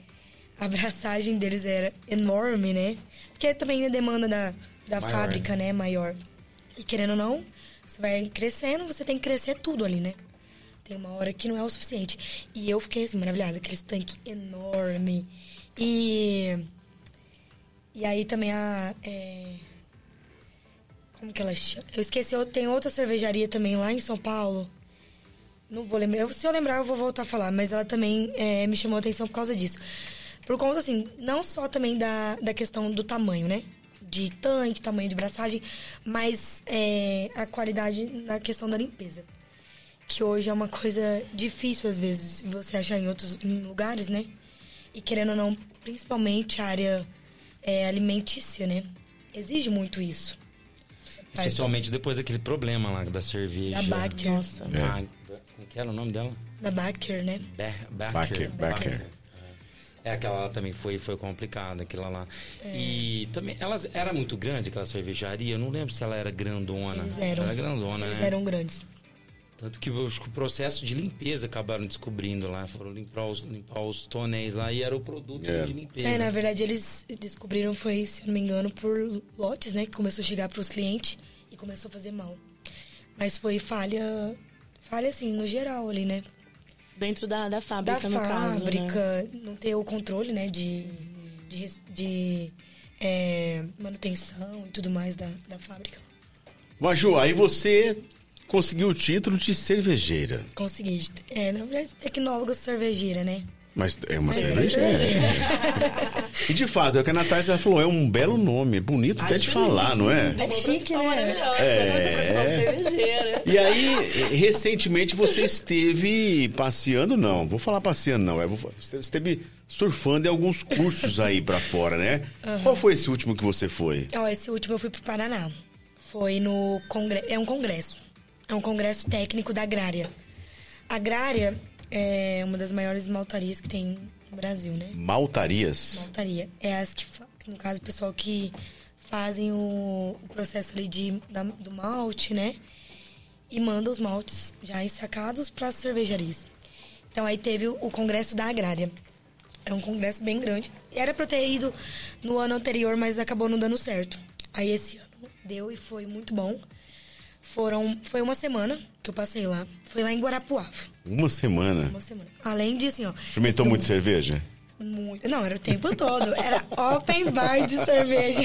a abraçagem deles era enorme, né? Porque também a demanda da, da Maior, fábrica, né, maior. E querendo ou não, você vai crescendo, você tem que crescer tudo ali, né? Tem uma hora que não é o suficiente. E eu fiquei assim, maravilhada, aquele tanque enorme. E. E aí também a. é, como que ela chama? Eu esqueci, tenho outra cervejaria também lá em São Paulo. Não vou lembrar. Eu- Se eu lembrar, eu vou voltar a falar. Mas ela também é, me chamou a atenção por causa disso. Por conta, assim, não só também da, da questão do tamanho, né? De tanque, tamanho de braçagem, mas é, a qualidade na questão da limpeza. Que hoje é uma coisa difícil, às vezes, você achar em outros em lugares, né? E querendo ou não, principalmente a área é, alimentícia, né? Exige muito isso. Especialmente depois daquele problema lá da cerveja. Da Baker. Nossa. Ah, como que era o nome dela? Da Baker, né? Ber- Baker, Baker. É, aquela lá também foi, foi complicada, aquela lá. É. E também, elas era muito grande aquela cervejaria, eu não lembro se ela era grandona. Eles eram. Era grandona, Eles né? eram grandes. Tanto que que o processo de limpeza acabaram descobrindo lá, foram limpar os, limpar os tonéis lá e era o produto É. de limpeza. É, na verdade, eles descobriram, foi, se eu não me engano, por lotes, né? Que começou a chegar para os clientes e começou a fazer mal. Mas foi falha, falha assim, no geral ali, né? Dentro da, da Da fábrica, no caso, né? fábrica, não ter o controle, né? De, de, de, é, manutenção e tudo mais da, da fábrica. Maju, aí você conseguiu o título de cervejeira. Consegui. É, na verdade, tecnóloga cervejeira, né? Mas é uma Mas é cervejeira. <laughs> E de fato, é o que a Natália já falou, é um belo nome, bonito até de falar, não é? É chique, né? maravilhosa, É. cervejeira. E aí, recentemente você esteve passeando, não, vou falar passeando não, é, você esteve surfando em alguns cursos aí pra fora, né? Qual foi esse último que você foi? Ó, esse último eu fui pro Paraná. Foi no congresso. É um congresso. É um congresso técnico da Agrária. A Agrária é uma das maiores maltarias que tem no Brasil, né? Maltarias. Maltaria. É as que, no caso, o pessoal que fazem o, o processo ali de, da- do malte, né? E manda os maltes já ensacados para as cervejarias. Então aí teve o, o congresso da Agrária. É um congresso bem grande. Era pra eu ter ido no ano anterior, mas acabou não dando certo. Aí esse ano deu e foi muito bom. Foram, foi uma semana que eu passei lá. Foi lá em Guarapuava. Uma semana. Uma semana. Além de, assim, ó... Experimentou muito cerveja? Muito. muito. Não, era o tempo todo. Era open bar de cerveja.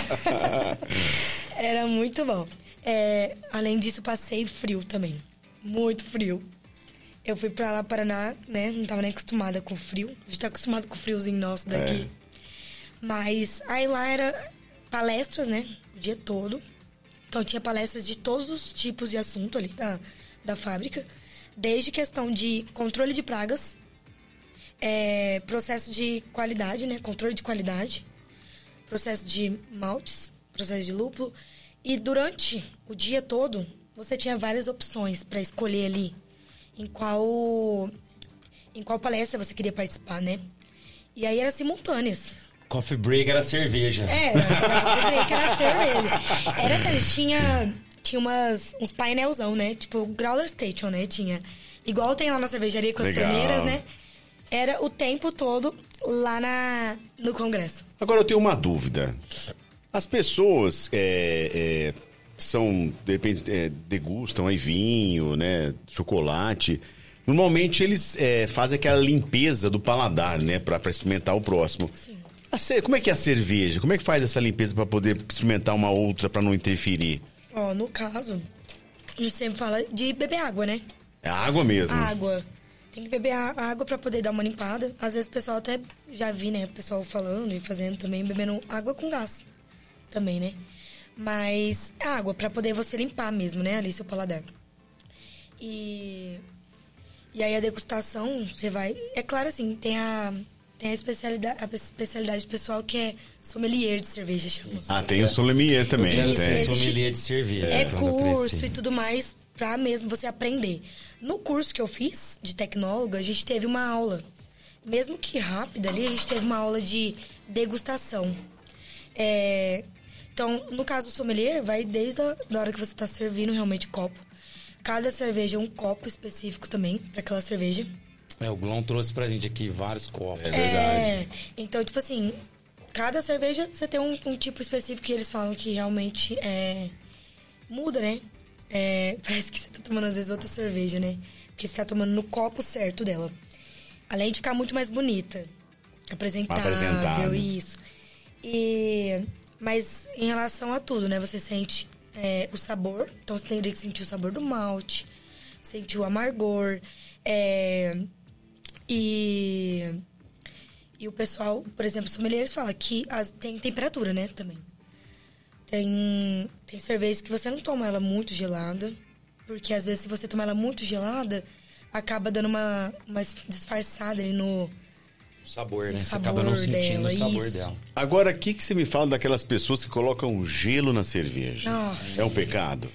<laughs> era muito bom. É, além disso, passei frio também. Muito frio. Eu fui pra lá, Paraná, né? Não tava nem acostumada com frio. A gente tá acostumado com o friozinho nosso daqui. É. Mas aí lá era palestras, né? O dia todo. Então tinha palestras de todos os tipos de assunto ali da, da fábrica. Desde questão de controle de pragas, é, processo de qualidade, né? Controle de qualidade, processo de maltes, processo de lúpulo. E durante o dia todo, você tinha várias opções para escolher ali em qual em qual palestra você queria participar, né? E aí era simultâneas. Coffee break era cerveja. Era, era, era cerveja. Era assim, tinha, tinha umas, uns painelzão, né? Tipo, o Growler Station, né? Tinha. Igual tem lá na cervejaria com as Legal. torneiras, né? Era o tempo todo lá na, no congresso. Agora eu tenho uma dúvida. As pessoas é, é, são, de repente, é, degustam aí vinho, né? Chocolate. Normalmente eles é, fazem aquela limpeza do paladar, né? Pra, pra experimentar o próximo. Sim. Como é que é a cerveja? Como é que faz essa limpeza pra poder experimentar uma outra pra não interferir? Ó, no caso, a gente sempre fala de beber água, né? É água mesmo. Água. Tem que beber a- água pra poder dar uma limpada. Às vezes o pessoal até já vi, né? O pessoal falando e fazendo também, bebendo água com gás. Também, né? Mas é água pra poder você limpar mesmo, né? Ali seu paladar. E. E aí a degustação, você vai. É claro assim, tem a. Tem a especialidade, a especialidade pessoal que é sommelier de cerveja, chama. Ah, tem o sommelier também. Tem. esse- sommelier de cerveja. É eu curso e tudo mais pra mesmo você aprender. No curso que eu fiz de tecnóloga, a gente teve uma aula. Mesmo que rápida ali, a gente teve uma aula de degustação. É, então, no caso do sommelier, vai desde a da hora que você tá servindo realmente o copo. Cada cerveja é um copo específico também para aquela cerveja. É, o Glon trouxe pra gente aqui vários copos. É verdade. É, então, tipo assim, cada cerveja você tem um, um tipo específico que eles falam que realmente é, muda, né? É, <laughs> parece que você tá tomando às vezes outra cerveja, né? Porque você tá tomando no copo certo dela. Além de ficar muito mais bonita. Apresentável, Apresentável. isso. E, mas em relação a tudo, né? Você sente é, o sabor. Então você teria que sentir o sabor do malte. Sentir o amargor. É, e... E o pessoal, por exemplo, sommeliers fala que as, tem temperatura, né, também. Tem, tem cervejas que você não toma ela muito gelada, porque às vezes se você tomar ela muito gelada, acaba dando uma, uma disfarçada ali no... Sabor, né? O Você acaba não sabor sentindo dela, o sabor isso. dela. Agora, o que, que você me fala daquelas pessoas que colocam gelo na cerveja? Nossa. É um pecado?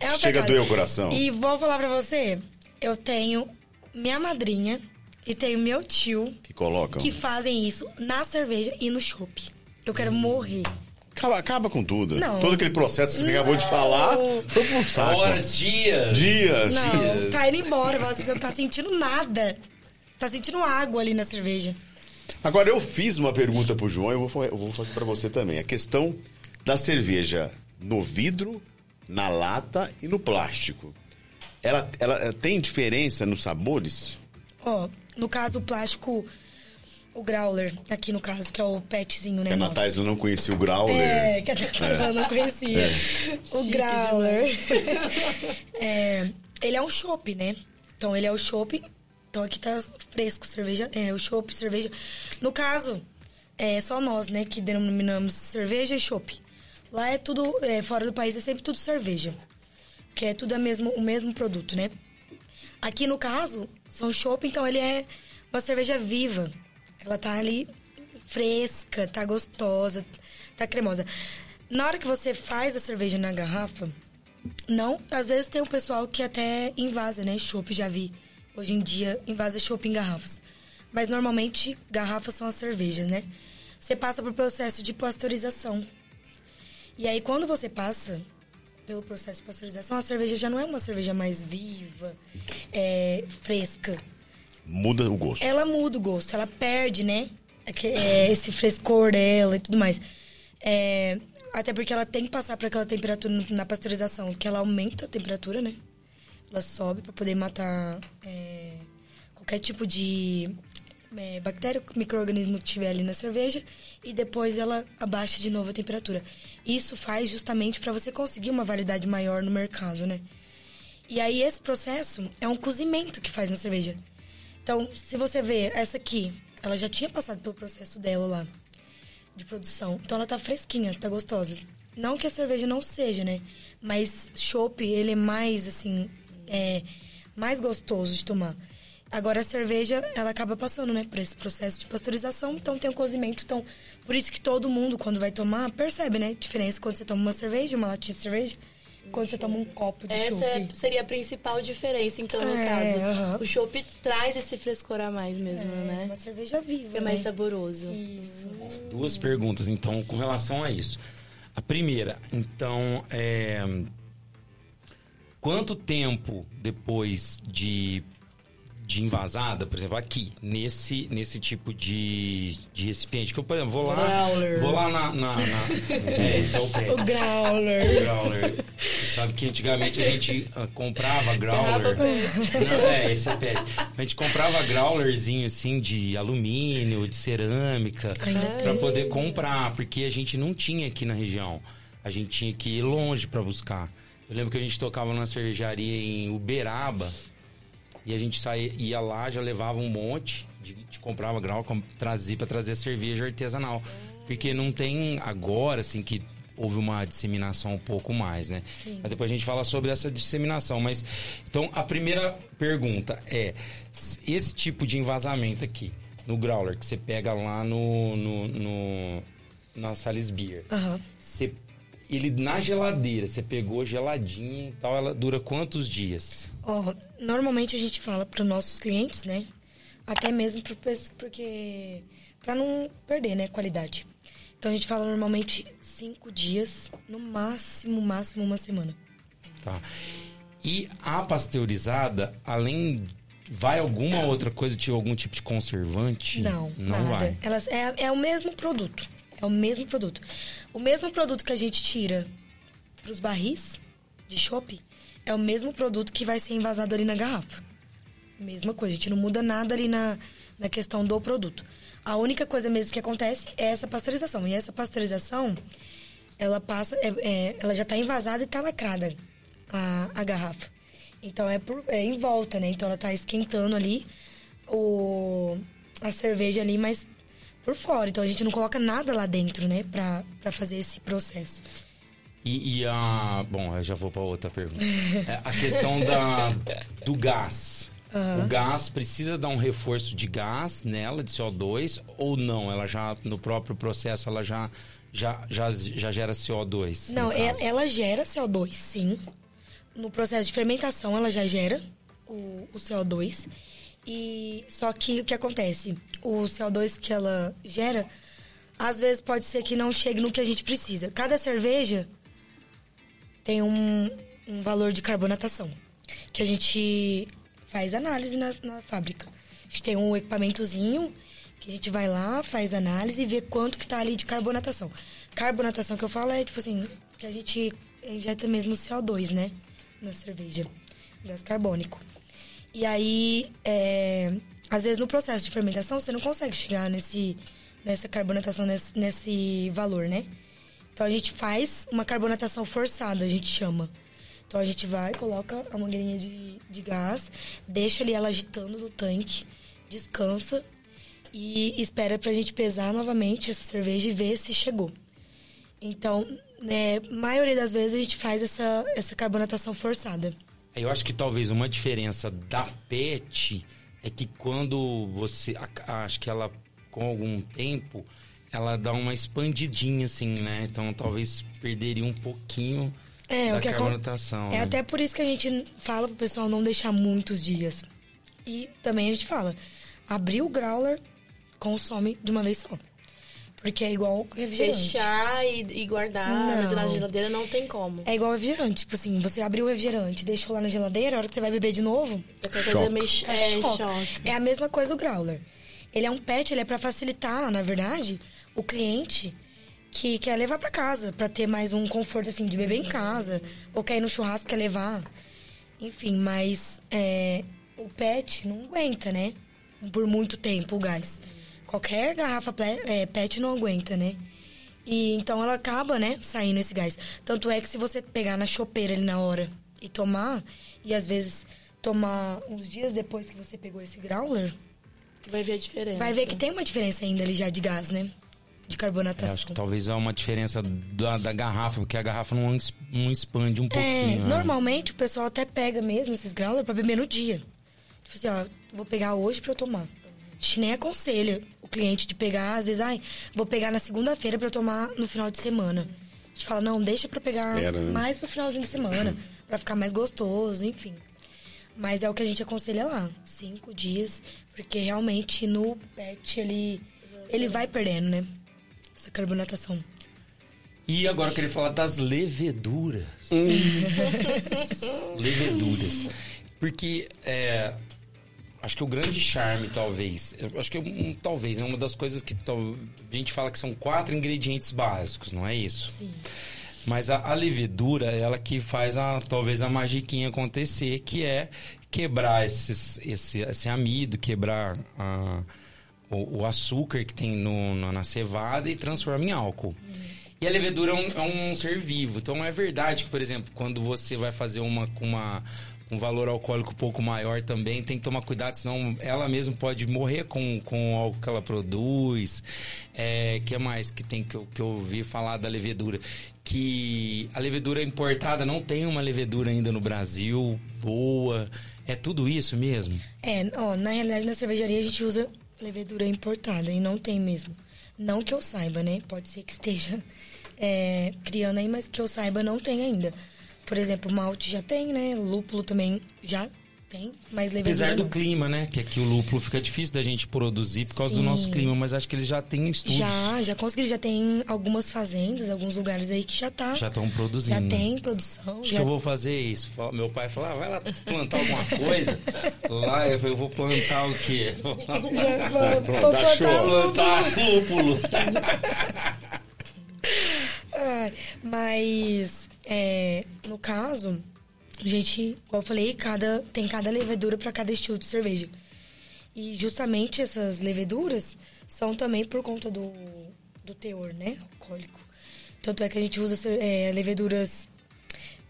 É um Chega a pecado. doer o coração. E vou falar pra você, eu tenho minha madrinha e tenho meu tio Que colocam? que fazem isso na cerveja e no chopp. Eu quero morrer. Acaba, acaba com tudo. Não. Todo aquele processo que você acabou de falar foi pro saco. Horas, dias. Dias. Não, tá indo embora. Você não tá sentindo nada. Tá sentindo água ali na cerveja. Agora, eu fiz uma pergunta pro João e eu vou, eu vou fazer pra você também. A questão da cerveja no vidro, na lata e no plástico. Ela, ela eh, tem diferença nos sabores? Ó, no caso, o plástico, o growler, aqui no caso, que é o petzinho, né? a nosso. Natália não conhecia o growler. É, que a Natália não conhecia. O growler. <laughs> É, ele é um chopp, né? Então, ele é o chopp. Então, aqui tá fresco, cerveja. É, o chopp, cerveja. No caso, é só nós, né, que denominamos cerveja e chopp. Lá é tudo, é, fora do país, é sempre tudo cerveja. Que é tudo a mesmo, o mesmo produto, né? Aqui, no caso, são chopp, então ele é uma cerveja viva. Ela tá ali fresca, tá gostosa, tá cremosa. Na hora que você faz a cerveja na garrafa, não, às vezes tem um pessoal que até invasa, né? Chopp, já vi. Hoje em dia, invasa chopp em garrafas. Mas normalmente, garrafas são as cervejas, né? Você passa por processo de pasteurização. E aí, quando você passa pelo processo de pasteurização, a cerveja já não é uma cerveja mais viva, é, fresca. Muda o gosto. Ela muda o gosto, ela perde, né? É, esse frescor dela e tudo mais. É, até porque ela tem que passar por aquela temperatura na pasteurização, que ela aumenta a temperatura, né? Ela sobe para poder matar é, qualquer tipo de é, bactéria, microorganismo que tiver ali na cerveja e depois ela abaixa de novo a temperatura. Isso faz justamente para você conseguir uma validade maior no mercado, né? E aí esse processo é um cozimento que faz na cerveja. Então, se você vê essa aqui, ela já tinha passado pelo processo dela lá de produção. Então ela tá fresquinha, tá gostosa. Não que a cerveja não seja, né? Mas chopp, ele é mais assim, é mais gostoso de tomar. Agora a cerveja, ela acaba passando, né, por esse processo de pasteurização, então tem o cozimento, então por isso que todo mundo quando vai tomar percebe, né, a diferença quando você toma uma cerveja, uma latinha de cerveja, quando você toma um copo de chopp. Essa seria a principal diferença, então, no É, caso. aham. O chopp traz esse frescor a mais mesmo, É, né? uma cerveja viva, É mais né? saboroso. Isso. Duas perguntas, então, com relação a isso. A primeira, então, é... Quanto tempo depois de, de invasada, por exemplo, aqui, nesse, nesse tipo de, de recipiente? Que eu, por exemplo, vou lá... Growler. Vou lá na... na, na- é, esse é o pé. O growler. growler. Você sabe que antigamente a gente ah, comprava growler. Não, é, esse é pet. A gente comprava growlerzinho assim de alumínio, de cerâmica, pra poder comprar, porque a gente não tinha aqui na região. A gente tinha que ir longe pra buscar. Eu lembro que a gente tocava numa cervejaria em Uberaba e a gente saía, ia lá, já levava um monte, de, de comprava grau, com, trazia para trazer cerveja artesanal. Porque não tem agora, assim, que houve uma disseminação um pouco mais, né? Mas depois a gente fala sobre essa disseminação. Mas, então, a primeira pergunta é, esse tipo de envasamento aqui, no growler, que você pega lá no, no, no na Salisbury, Aham. você ele na geladeira, você pegou geladinho e tal, ela dura quantos dias? Ó, normalmente a gente fala para os nossos clientes, né? Até mesmo pro, porque para não perder, né, qualidade. Então a gente fala normalmente cinco dias, no máximo, máximo uma semana. Tá. E a pasteurizada, além. Vai alguma outra coisa, tipo algum tipo de conservante? Não, Não nada. vai. Elas, é, é o mesmo produto. É o mesmo produto. O mesmo produto que a gente tira para os barris de chopp é o mesmo produto que vai ser envasado ali na garrafa. Mesma coisa, a gente não muda nada ali na, na questão do produto. A única coisa mesmo que acontece é essa pasteurização. E essa pasteurização, ela passa, é- é- ela já está envasada e está lacrada a, a garrafa. Então é, por, é em volta, né? Então ela está esquentando ali o, a cerveja ali, mas por fora. Então a gente não coloca nada lá dentro, né? Pra, pra fazer esse processo. E, e a. Bom, eu já vou para outra pergunta. <laughs> É, a questão da, do gás. O gás precisa dar um reforço de gás nela, de CO2, ou não? Ela já, no próprio processo, ela já, já, já, já gera CO2? no Não, caso? ela gera CO2, sim. No processo de fermentação, ela já gera o, o CO2. E só que o que acontece? O CO2 que ela gera, às vezes pode ser que não chegue no que a gente precisa. Cada cerveja tem um, um valor de carbonatação que a gente faz análise na, na fábrica. A gente tem um equipamentozinho que a gente vai lá, faz análise e vê quanto que tá ali de carbonatação. Carbonatação que eu falo é tipo assim, que a gente injeta mesmo CO2, né? Na cerveja. Gás carbônico. E aí, é, às vezes no processo de fermentação, você não consegue chegar nesse, nessa carbonatação, nesse, nesse valor, né? Então a gente faz uma carbonatação forçada, a gente chama. Então a gente vai, coloca a mangueirinha de, de gás, deixa ali ela agitando no tanque, descansa e espera pra gente pesar novamente essa cerveja e ver se chegou. Então, né, maioria das vezes a gente faz essa, essa carbonatação forçada. Eu acho que talvez uma diferença da PET é que quando você. Acho que ela, com algum tempo, ela dá uma expandidinha, assim, né? Então talvez perderia um pouquinho É, da o que. É né? até por isso que a gente fala pro pessoal não deixar muitos dias. E também a gente fala, abrir o growler, consome de uma vez só. Porque é igual refrigerante. Fechar e, e guardar Não. na geladeira não tem como. É igual refrigerante. Tipo assim, você abriu o refrigerante, deixou lá na geladeira, a hora que você vai beber de novo, Qualquer coisa meio tá é, choque. choque. É a mesma coisa o growler. Ele é um pet, ele é pra facilitar, na verdade, o cliente que quer levar pra casa, pra ter mais um conforto assim de beber em casa, ou quer ir no churrasco quer levar. Enfim, mas é, o pet não aguenta, né? por muito tempo o gás. Qualquer garrafa é, PET não aguenta, né? E então ela acaba, né, saindo esse gás. Tanto é que se você pegar na chopeira ali na hora e tomar, e às vezes tomar uns dias depois que você pegou esse growler, Vai ver a diferença. vai ver que tem uma diferença ainda ali já de gás, né? De Eu carbonatação. acho que talvez é uma diferença da, da garrafa, porque a garrafa não, não expande um É, pouquinho. né? normalmente o pessoal até pega mesmo esses growler pra beber no dia. Tipo assim, ó, vou pegar hoje pra eu tomar. A gente nem aconselha cliente de pegar, às vezes, ai, vou pegar na segunda-feira pra eu tomar no final de semana. A gente fala, não, deixa pra pegar Espera, né? mais pro finalzinho de semana, pra ficar mais gostoso, enfim. Mas é o que a gente aconselha lá, cinco dias, porque realmente no pet ele, ele vai perdendo, né? Essa carbonatação. E agora eu queria falar das leveduras. <laughs> leveduras. Porque é, acho que o grande charme, talvez, acho que um, talvez é uma das coisas que a gente fala que são quatro ingredientes básicos, não é isso? Sim. Mas a, a levedura, ela que faz a, talvez a magiquinha acontecer, que é quebrar esses, esse, esse amido, quebrar a- o, o açúcar que tem no, no- na cevada e transforma em álcool. E a levedura é um, é um ser vivo. Então é verdade que, por exemplo, quando você vai fazer uma uma um valor alcoólico um pouco maior também, tem que tomar cuidado, senão ela mesma pode morrer com, com o álcool que ela produz. É, que mais que tem que eu, que ouvi falar da levedura? Que a levedura importada não tem uma levedura ainda no Brasil boa. É tudo isso mesmo? É, ó, na realidade na cervejaria a gente usa levedura importada e não tem mesmo. Não que eu saiba, né? Pode ser que esteja é, criando aí, mas que eu saiba não tem ainda. Por exemplo, malte já tem, né? Lúpulo também já tem, mas levedura Apesar do não. clima, né? Que aqui o lúpulo fica difícil da gente produzir por causa do Sim. nosso clima, mas acho que eles já têm estudos. Já, já conseguiram, já tem algumas fazendas, alguns lugares aí que já tá. Já estão produzindo. Já tem produção. Acho já que eu vou fazer isso. Meu pai falou, ah, vai lá plantar alguma coisa. lá eu falei, eu vou plantar o quê? Vou <laughs> Já, vou- vou plantar show. lúpulo. plantar lúpulo. <laughs> Ai, mas, é, no caso, a gente, como eu falei, cada, tem cada levedura para cada estilo de cerveja. E justamente essas leveduras são também por conta do, do teor, né? Alcoólico. Tanto é que a gente usa é, leveduras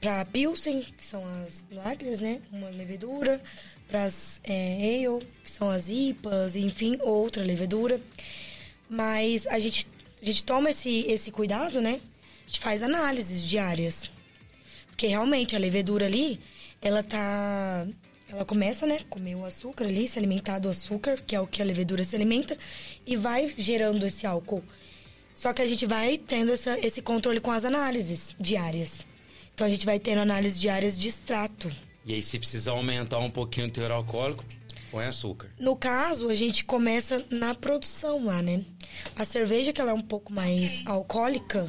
para Pilsen, que são as lagers, né? Uma levedura. Para as é, ale, que são as IPAs, enfim, outra levedura. Mas a gente, a gente toma esse, esse cuidado, né? Gente faz análises diárias. Porque realmente a levedura ali, ela tá. Ela começa, né? Comer o açúcar ali, se alimentar do açúcar, que é o que a levedura se alimenta, e vai gerando esse álcool. Só que a gente vai tendo essa, esse controle com as análises diárias. Então a gente vai tendo análises diárias de extrato. E aí, se precisar aumentar um pouquinho o teor alcoólico, põe açúcar. No caso, a gente começa na produção lá, né? A cerveja, que ela é um pouco mais alcoólica, <laughs>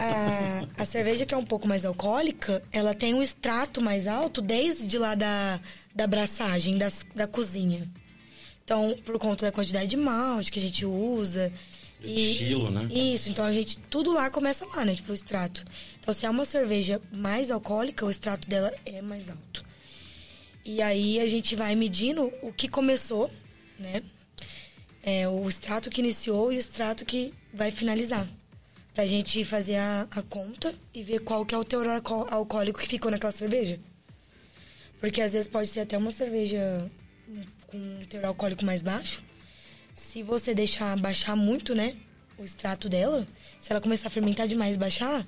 a, a cerveja que é um pouco mais alcoólica, ela tem um extrato mais alto desde lá da, da braçagem, das, da cozinha. Então, por conta da quantidade de malte que a gente usa. Estilo, né? Isso, então a gente. Tudo lá começa lá, né? Tipo, o extrato. Então, se é uma cerveja mais alcoólica, o extrato dela é mais alto. E aí a gente vai medindo o que começou, né? É, o extrato que iniciou e o extrato que vai finalizar. Pra gente fazer a, a conta e ver qual que é o teor alco- alcoólico que ficou naquela cerveja. Porque às vezes pode ser até uma cerveja com um teor alcoólico mais baixo. Se você deixar baixar muito, né? O extrato dela, se ela começar a fermentar demais e baixar,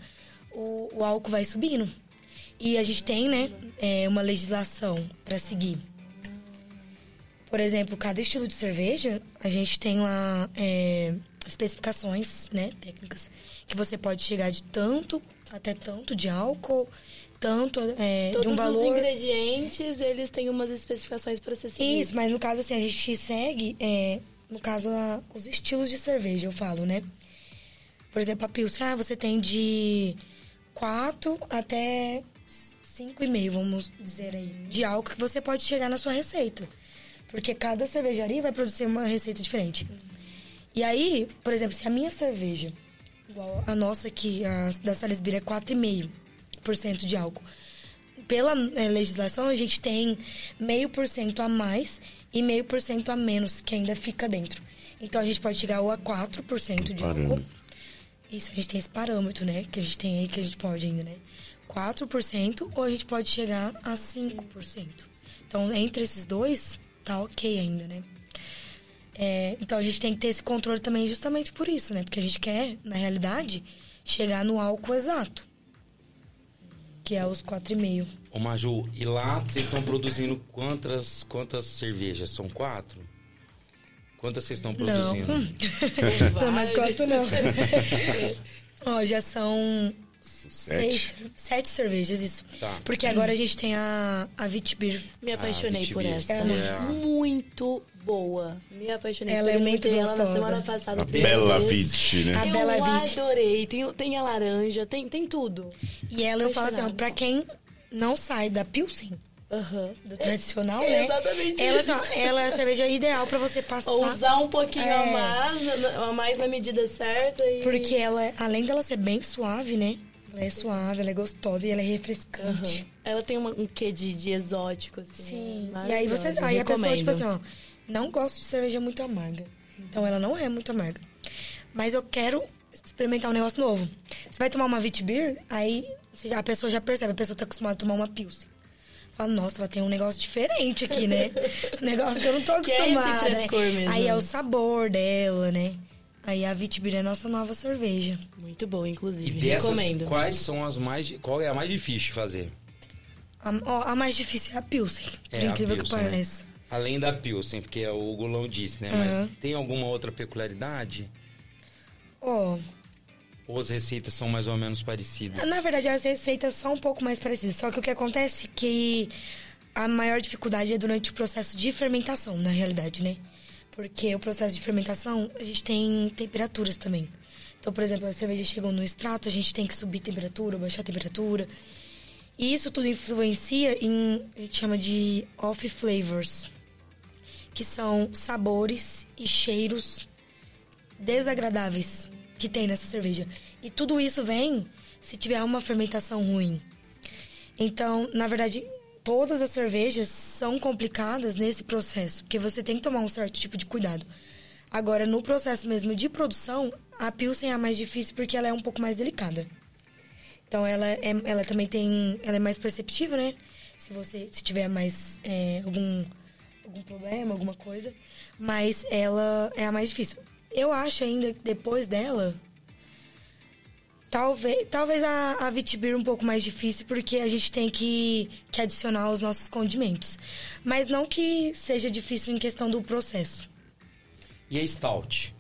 o, o álcool vai subindo. E a gente tem, né, é, uma legislação para seguir. Por exemplo, cada estilo de cerveja, a gente tem lá é, especificações, né, técnicas, que você pode chegar de tanto até tanto de álcool, tanto é, Todos de um os valor. ingredientes, eles têm umas especificações para ser seguido. Isso, mas no caso, assim, a gente segue, é, no caso, a- os estilos de cerveja, eu falo, né? Por exemplo, a Pilsen, ah, você tem de 4 até 5,5, vamos dizer aí, de álcool que você pode chegar na sua receita. Porque cada cervejaria vai produzir uma receita diferente. E aí, por exemplo, se a minha cerveja, igual a nossa aqui, a da Salisbury, é 4,5% de álcool. pela é, legislação, a gente tem meio por cento a mais e meio por cento a menos que ainda fica dentro. Então a gente pode chegar ou a 4% de Caramba. álcool. Isso, a gente tem esse parâmetro, né? Que a gente tem aí, que a gente pode ainda, né? 4% ou a gente pode chegar a 5%. Então, entre esses dois, tá ok ainda, né? É, então, a gente tem que ter esse controle também justamente por isso, né? Porque a gente quer, na realidade, chegar no álcool exato. Que é os 4,5. Ô Maju, e lá vocês estão produzindo quantas, quantas cervejas? São quatro? Quantas vocês estão Não. produzindo? <laughs> Não, mas quatro não. <laughs> Ó, já são Sete. seis, sete cervejas, isso. Tá. Porque agora a gente tem a, a Vitibir. Me apaixonei Ah, por Vitibir. essa. É. Muito boa. Me apaixonei. Ela é muito ela na semana passada. A Bela. Beach, né? A Eu Bela Beach. adorei. Tem, tem a laranja, tem, tem tudo. E ela, eu falo assim, ó, pra quem não sai da Pilsen, Aham. do tradicional, é né? exatamente ela, isso. assim, ela é a cerveja ideal pra você passar. Usar um pouquinho a É. mais, na- a mais na medida certa. E... Porque ela, é- além dela ser bem suave, né? Ela é suave, ela é gostosa e ela é refrescante. Aham. Ela tem uma- um quê de, de exótico, assim. Sim. né? E aí você. Aí a pessoa, tipo assim, ó, não gosto de cerveja muito amarga. Então ela não é muito amarga. Mas eu quero experimentar um negócio novo. Você vai tomar uma Vitibir, aí você já- a pessoa já percebe, a pessoa tá acostumada a tomar uma Pilsen. Fala, nossa, ela tem um negócio diferente aqui, né? <laughs> um negócio que eu não tô Que é esse acostumada. né? mesmo. Aí é o sabor dela, né? Aí a Vitibir é a nossa nova cerveja. Muito boa, inclusive. E dessas, Recomendo. quais são as mais... Qual é a mais difícil de fazer? A, ó, a mais difícil é a Pilsen, É, por a incrível que Pilsen, né? pareça. Além da Pilsen, porque o Gulão disse, né? Aham. Mas tem alguma outra peculiaridade? Ó, Ou as receitas são mais ou menos parecidas? Na verdade, as receitas são um pouco mais parecidas. Só que o que acontece é que a maior dificuldade é durante o processo de fermentação, na realidade, né? Porque o processo de fermentação, a gente tem temperaturas também. Então, por exemplo, as cervejas chegam no extrato, a gente tem que subir temperatura, baixar temperatura. E isso tudo influencia em, a gente chama de off flavors, que são sabores e cheiros desagradáveis que tem nessa cerveja. E tudo isso vem se tiver uma fermentação ruim. Então, na verdade, todas as cervejas são complicadas nesse processo, porque você tem que tomar um certo tipo de cuidado. Agora, no processo mesmo de produção, a Pilsen é a mais difícil porque ela é um pouco mais delicada. Então, ela, é, ela também tem... Ela é mais perceptível, né? Se você se tiver mais é, algum, algum problema, alguma coisa. Mas ela é a mais difícil. Eu acho ainda depois dela, Talvez, talvez a, a Vitibir um pouco mais difícil, porque a gente tem que, que adicionar os nossos condimentos. Mas não que seja difícil em questão do processo. E a Stout?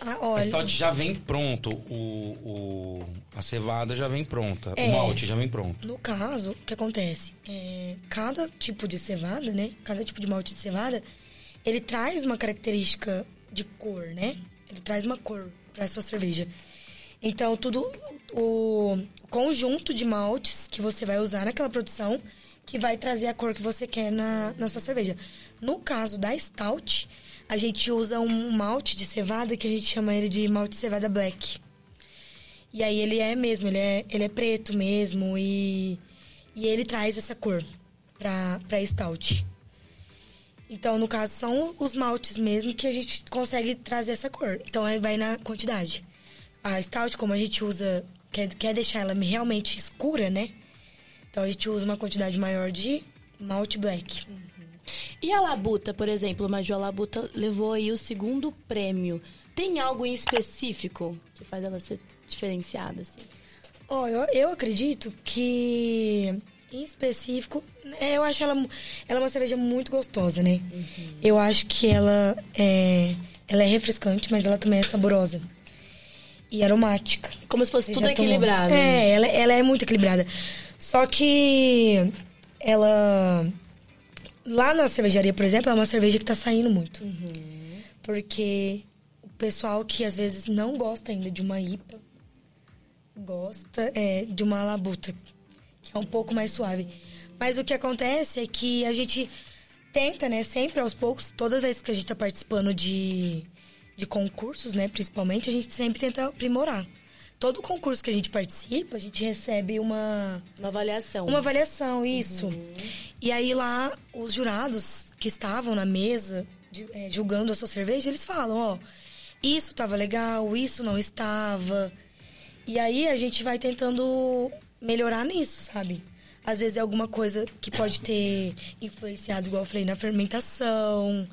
Ah, A olha, Stout já vem pronto, o, o- a cevada já vem pronta, É. o malte já vem pronto. no caso, o que acontece? É, cada tipo de cevada, né? Cada tipo de malte de cevada, ele traz uma característica de cor, né? Ele traz uma cor para sua cerveja. Então, tudo o conjunto de maltes que você vai usar naquela produção que vai trazer a cor que você quer na, na sua cerveja. No caso da Stout, a gente usa um malte de cevada que a gente chama ele de malte cevada black. E aí ele é mesmo, ele é, ele é preto mesmo e, e ele traz essa cor pra, pra Stout. Então, no caso, são os maltes mesmo que a gente consegue trazer essa cor. Então, aí vai na quantidade. A Stout, como a gente usa, quer, quer deixar ela realmente escura, né? Então, a gente usa uma quantidade maior de malte black. E a Labuta, por exemplo, Maju, a Labuta levou aí o segundo prêmio. Tem algo em específico que faz ela ser diferenciada, assim? Ó, eu, eu acredito que, em específico, é, eu acho ela, ela é uma cerveja muito gostosa, né? Eu acho que ela é, ela é refrescante, mas ela também é saborosa. E aromática. Como se fosse Você tudo já tomou? equilibrado. É, ela, ela é muito equilibrada. Só que ela. Lá na cervejaria, por exemplo, é uma cerveja que tá saindo muito. Porque o pessoal que às vezes não gosta ainda de uma IPA gosta é, de uma labuta, que é um pouco mais suave. Mas o que acontece é que a gente tenta, né, sempre aos poucos, todas as vezes que a gente tá participando de, de concursos, né, principalmente, a gente sempre tenta aprimorar todo concurso que a gente participa, a gente recebe uma, Uma avaliação. uma avaliação, isso. E aí lá, os jurados que estavam na mesa de- é, julgando a sua cerveja, eles falam, ó, isso estava legal, isso não estava. E aí a gente vai tentando melhorar nisso, sabe? Às vezes é alguma coisa que pode ter influenciado, igual eu falei, na fermentação.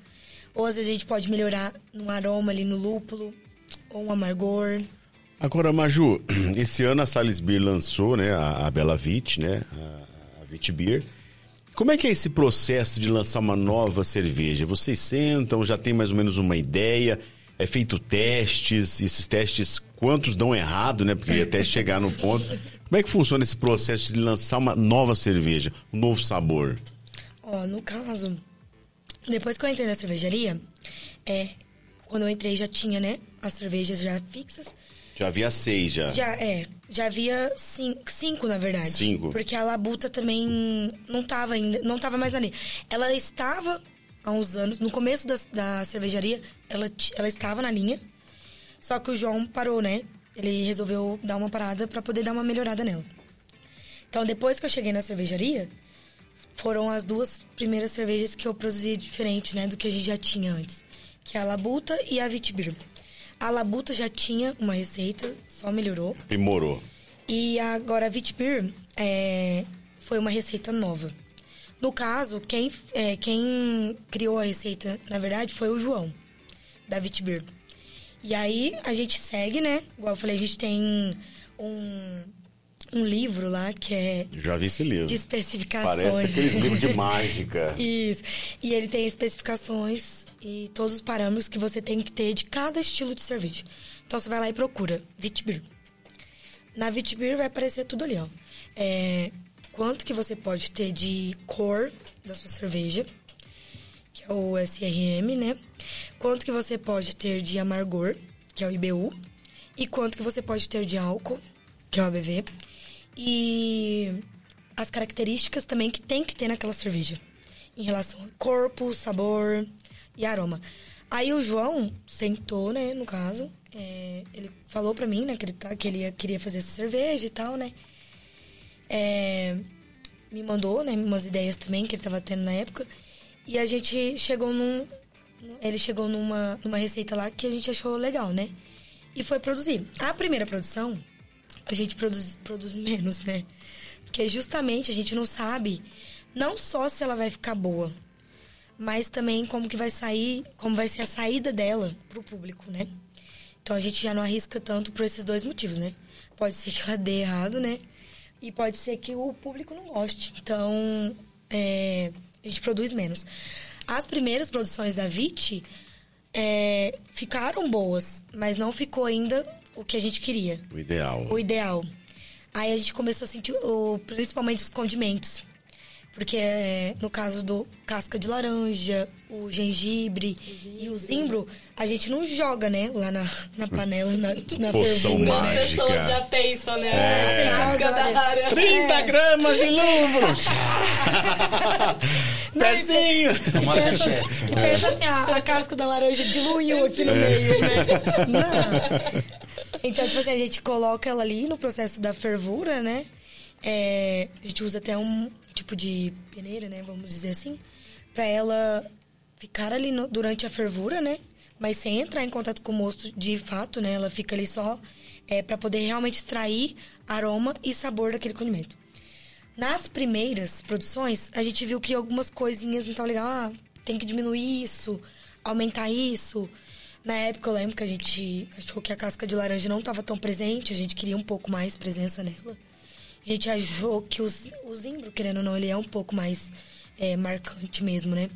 Ou às vezes a gente pode melhorar no aroma ali no lúpulo, ou um amargor. Agora, Maju, <clears throat> esse ano a Sales Beer lançou, né, a, a Bela Vit, né, a, a Vit Beer. Como é que é esse processo de lançar uma nova cerveja? Vocês sentam, já tem mais ou menos uma ideia, é feito testes, esses testes, quantos dão errado, né, porque até <laughs> chegar no ponto. Como é que funciona esse processo de lançar uma nova cerveja, um novo sabor? Ó, no caso, depois que eu entrei na cervejaria, é, quando eu entrei já tinha, né, as cervejas já fixas. Já havia seis, já. Já, é, já havia cinco, cinco, na verdade. Cinco. Porque a Labuta também não tava ainda, não tava mais ali. Ela estava há uns anos, no começo da, da cervejaria, ela, ela estava na linha. Só que o João parou, né? Ele resolveu dar uma parada pra poder dar uma melhorada nela. Então, depois que eu cheguei na cervejaria, foram as duas primeiras cervejas que eu produzi diferente, né, do que a gente já tinha antes, que é a Labuta e a Vitibir. A Labuta já tinha uma receita, só melhorou. Aprimorou. E agora a Vitibir é, foi uma receita nova. No caso, quem, é, quem criou a receita, na verdade, foi o João, da Vitibir. E aí a gente segue, né? Igual eu falei, a gente tem um, um livro lá que é Já vi esse livro. de especificações. Parece aqueles livros de <laughs> mágica. Isso. E ele tem especificações e todos os parâmetros que você tem que ter de cada estilo de cerveja. Então você vai lá e procura Vitibir. Na Vitibir vai aparecer tudo ali, ó. É, quanto que você pode ter de cor da sua cerveja, que é o SRM, né? Quanto que você pode ter de amargor, que é o IBU, e quanto que você pode ter de álcool, que é o ABV, e as características também que tem que ter naquela cerveja, em relação a corpo, sabor e aroma. Aí o João sentou, né, no caso, é, ele falou pra mim, né, que ele, tá, que ele ia- queria fazer essa cerveja e tal, né, é, me mandou, né, umas ideias também que ele tava tendo na época. E a gente chegou num. Ele chegou numa, numa receita lá que a gente achou legal, né? E foi produzir. A primeira produção, a gente produz, produz menos, né? Porque justamente a gente não sabe não só se ela vai ficar boa, mas também como que vai sair, como vai ser a saída dela pro público, né? Então a gente já não arrisca tanto por esses dois motivos, né? Pode ser que ela dê errado, né? E pode ser que o público não goste. Então, é, a gente produz menos. As primeiras produções da VIT é, ficaram boas, mas não ficou ainda o que a gente queria O ideal. o ideal. Aí a gente começou a sentir o- principalmente os condimentos. Porque é, no caso do casca de laranja, o gengibre e o zimbro, a gente não joga, né? Lá na, na panela, na, <laughs> na Poção fervura. mágica. As pessoas já pensam, né? É. Casca da laranja. 30 gramas de luvros! <laughs> Pezinho! É Masterchef. E pensa assim, a, a casca da laranja diluiu aqui no meio, né? <laughs> Não. <laughs> Então, tipo assim, a gente coloca ela ali no processo da fervura, né? É, a gente usa até um tipo de peneira, né? Vamos dizer assim. Pra ela ficar ali no- durante a fervura, né? Mas sem entrar em contato com o mosto de fato, né? Ela fica ali só é, para poder realmente extrair aroma e sabor daquele condimento. Nas primeiras produções, a gente viu que algumas coisinhas não estavam legal. Ah, tem que diminuir isso, aumentar isso. Na época, eu lembro que a gente achou que a casca de laranja não estava tão presente, a gente queria um pouco mais presença nela. A gente achou que os, o zimbro, querendo ou não, ele é um pouco mais é, marcante mesmo, né?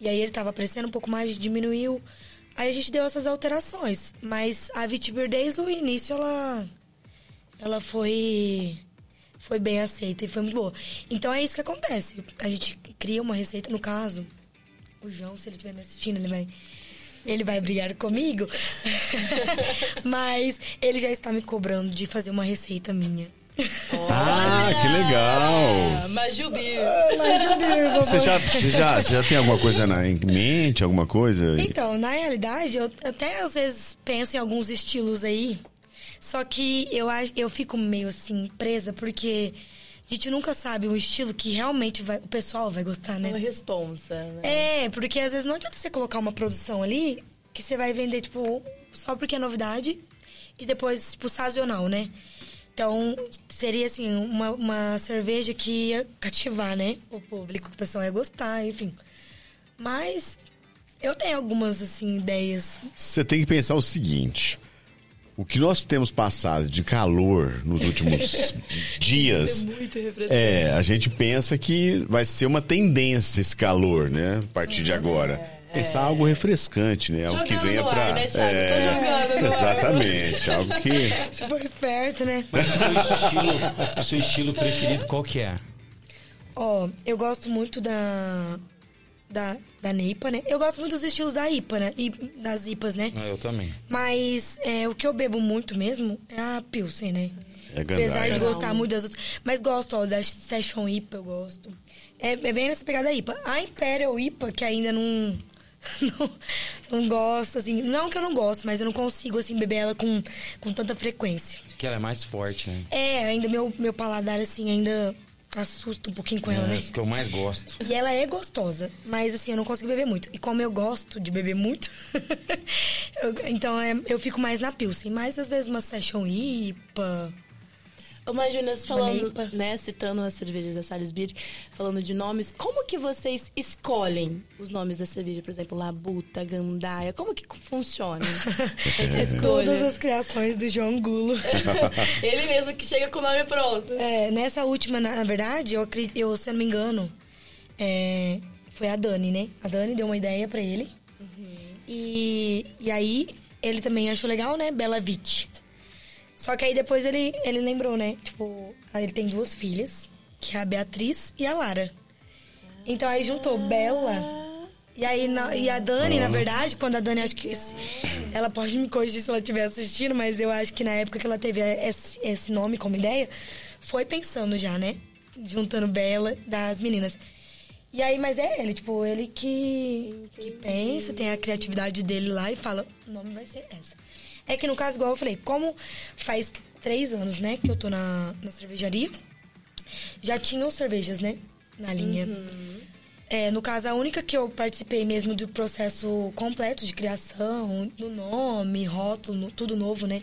E aí ele estava aparecendo um pouco mais, diminuiu. Aí a gente deu essas alterações. Mas a Vitibir, desde o início, ela, ela foi foi bem aceita e foi muito boa. Então é isso que acontece. A gente cria uma receita, no caso, o João, se ele estiver me assistindo, ele vai. Ele vai brigar comigo. <laughs> Mas ele já está me cobrando de fazer uma receita minha. Ah, que legal! Ah, Majubir. Você já, você, já, você já tem alguma coisa na, em mente? Alguma coisa? Então, na realidade, eu até às vezes penso em alguns estilos aí. Só que eu, eu fico meio assim, presa, porque a gente nunca sabe o estilo que realmente vai, o pessoal vai gostar, Uma né? responsa, né? É, porque às vezes não adianta você colocar uma produção ali que você vai vender, tipo, só porque é novidade e depois, tipo, sazonal, né? Então, seria assim, uma, uma cerveja que ia cativar, né? O público, que o pessoal ia gostar, enfim. Mas eu tenho algumas, assim, ideias. Você tem que pensar o seguinte. O que nós temos passado de calor nos últimos <laughs> dias. Muito refrescante. É, a gente pensa que vai ser uma tendência esse calor, né? A partir de agora. Pensar algo refrescante, né? Algo que Jogando venha pra. né? Tô jogando no ar. Exatamente. Algo que. <laughs> Se for esperto, né? Mas o seu estilo, o seu estilo preferido qual que é? Ó, eu gosto muito da. Da, da Neipa, né? Eu gosto muito dos estilos da IPA, né? E das IPAs, né? Ah, Eu também. Mas é, o que eu bebo muito mesmo é a Pilsen, né? É Apesar de gostar muito das outras. Mas gosto, ó, da Session IPA, eu gosto. É, é bem nessa pegada IPA. A Imperial IPA, que ainda não, <laughs> não. Não gosto, assim. Não que eu não gosto, mas eu não consigo, assim, beber ela com, com tanta frequência. Que ela é mais forte, né? É, ainda meu, meu paladar, assim, ainda assusta um pouquinho com ela, É né? isso que eu mais gosto. E ela é gostosa, mas assim, eu não consigo beber muito. E como eu gosto de beber muito, <laughs> eu- então é, eu fico mais na Pilsen. Mas às vezes uma Session IPA. Ô, Majunas, falando, né, citando as cervejas da Salisbury, falando de nomes, como que vocês escolhem os nomes da cerveja? Por exemplo, Labuta, Gandaia, como que funciona <laughs> essa escolha? Todas as criações do João Gulo. <laughs> Ele mesmo que chega com o nome pronto. É, nessa última, na, verdade, eu, acredito, eu, se eu não me engano, é, foi a Dani, né? A Dani deu uma ideia pra ele. E, e aí, ele também achou legal, né? Bela Vite. Só que aí depois ele, ele lembrou, né? Tipo, aí ele tem duas filhas, que é a Beatriz e a Lara. Então aí juntou Bela. E aí na- e a Dani, na verdade, quando a Dani acho que ela pode me corrigir se ela estiver assistindo, mas eu acho que na época que ela teve esse, esse nome como ideia, foi pensando já, né? Juntando Bela das meninas. E aí, mas é ele, tipo, ele que, que pensa, tem a criatividade dele lá e fala, o nome vai ser essa. É que no caso, igual eu falei, como faz três anos, né, que eu tô na, na cervejaria, já tinham cervejas, né, na linha. É, no caso, a única que eu participei mesmo do processo completo de criação, do nome, rótulo, tudo novo, né?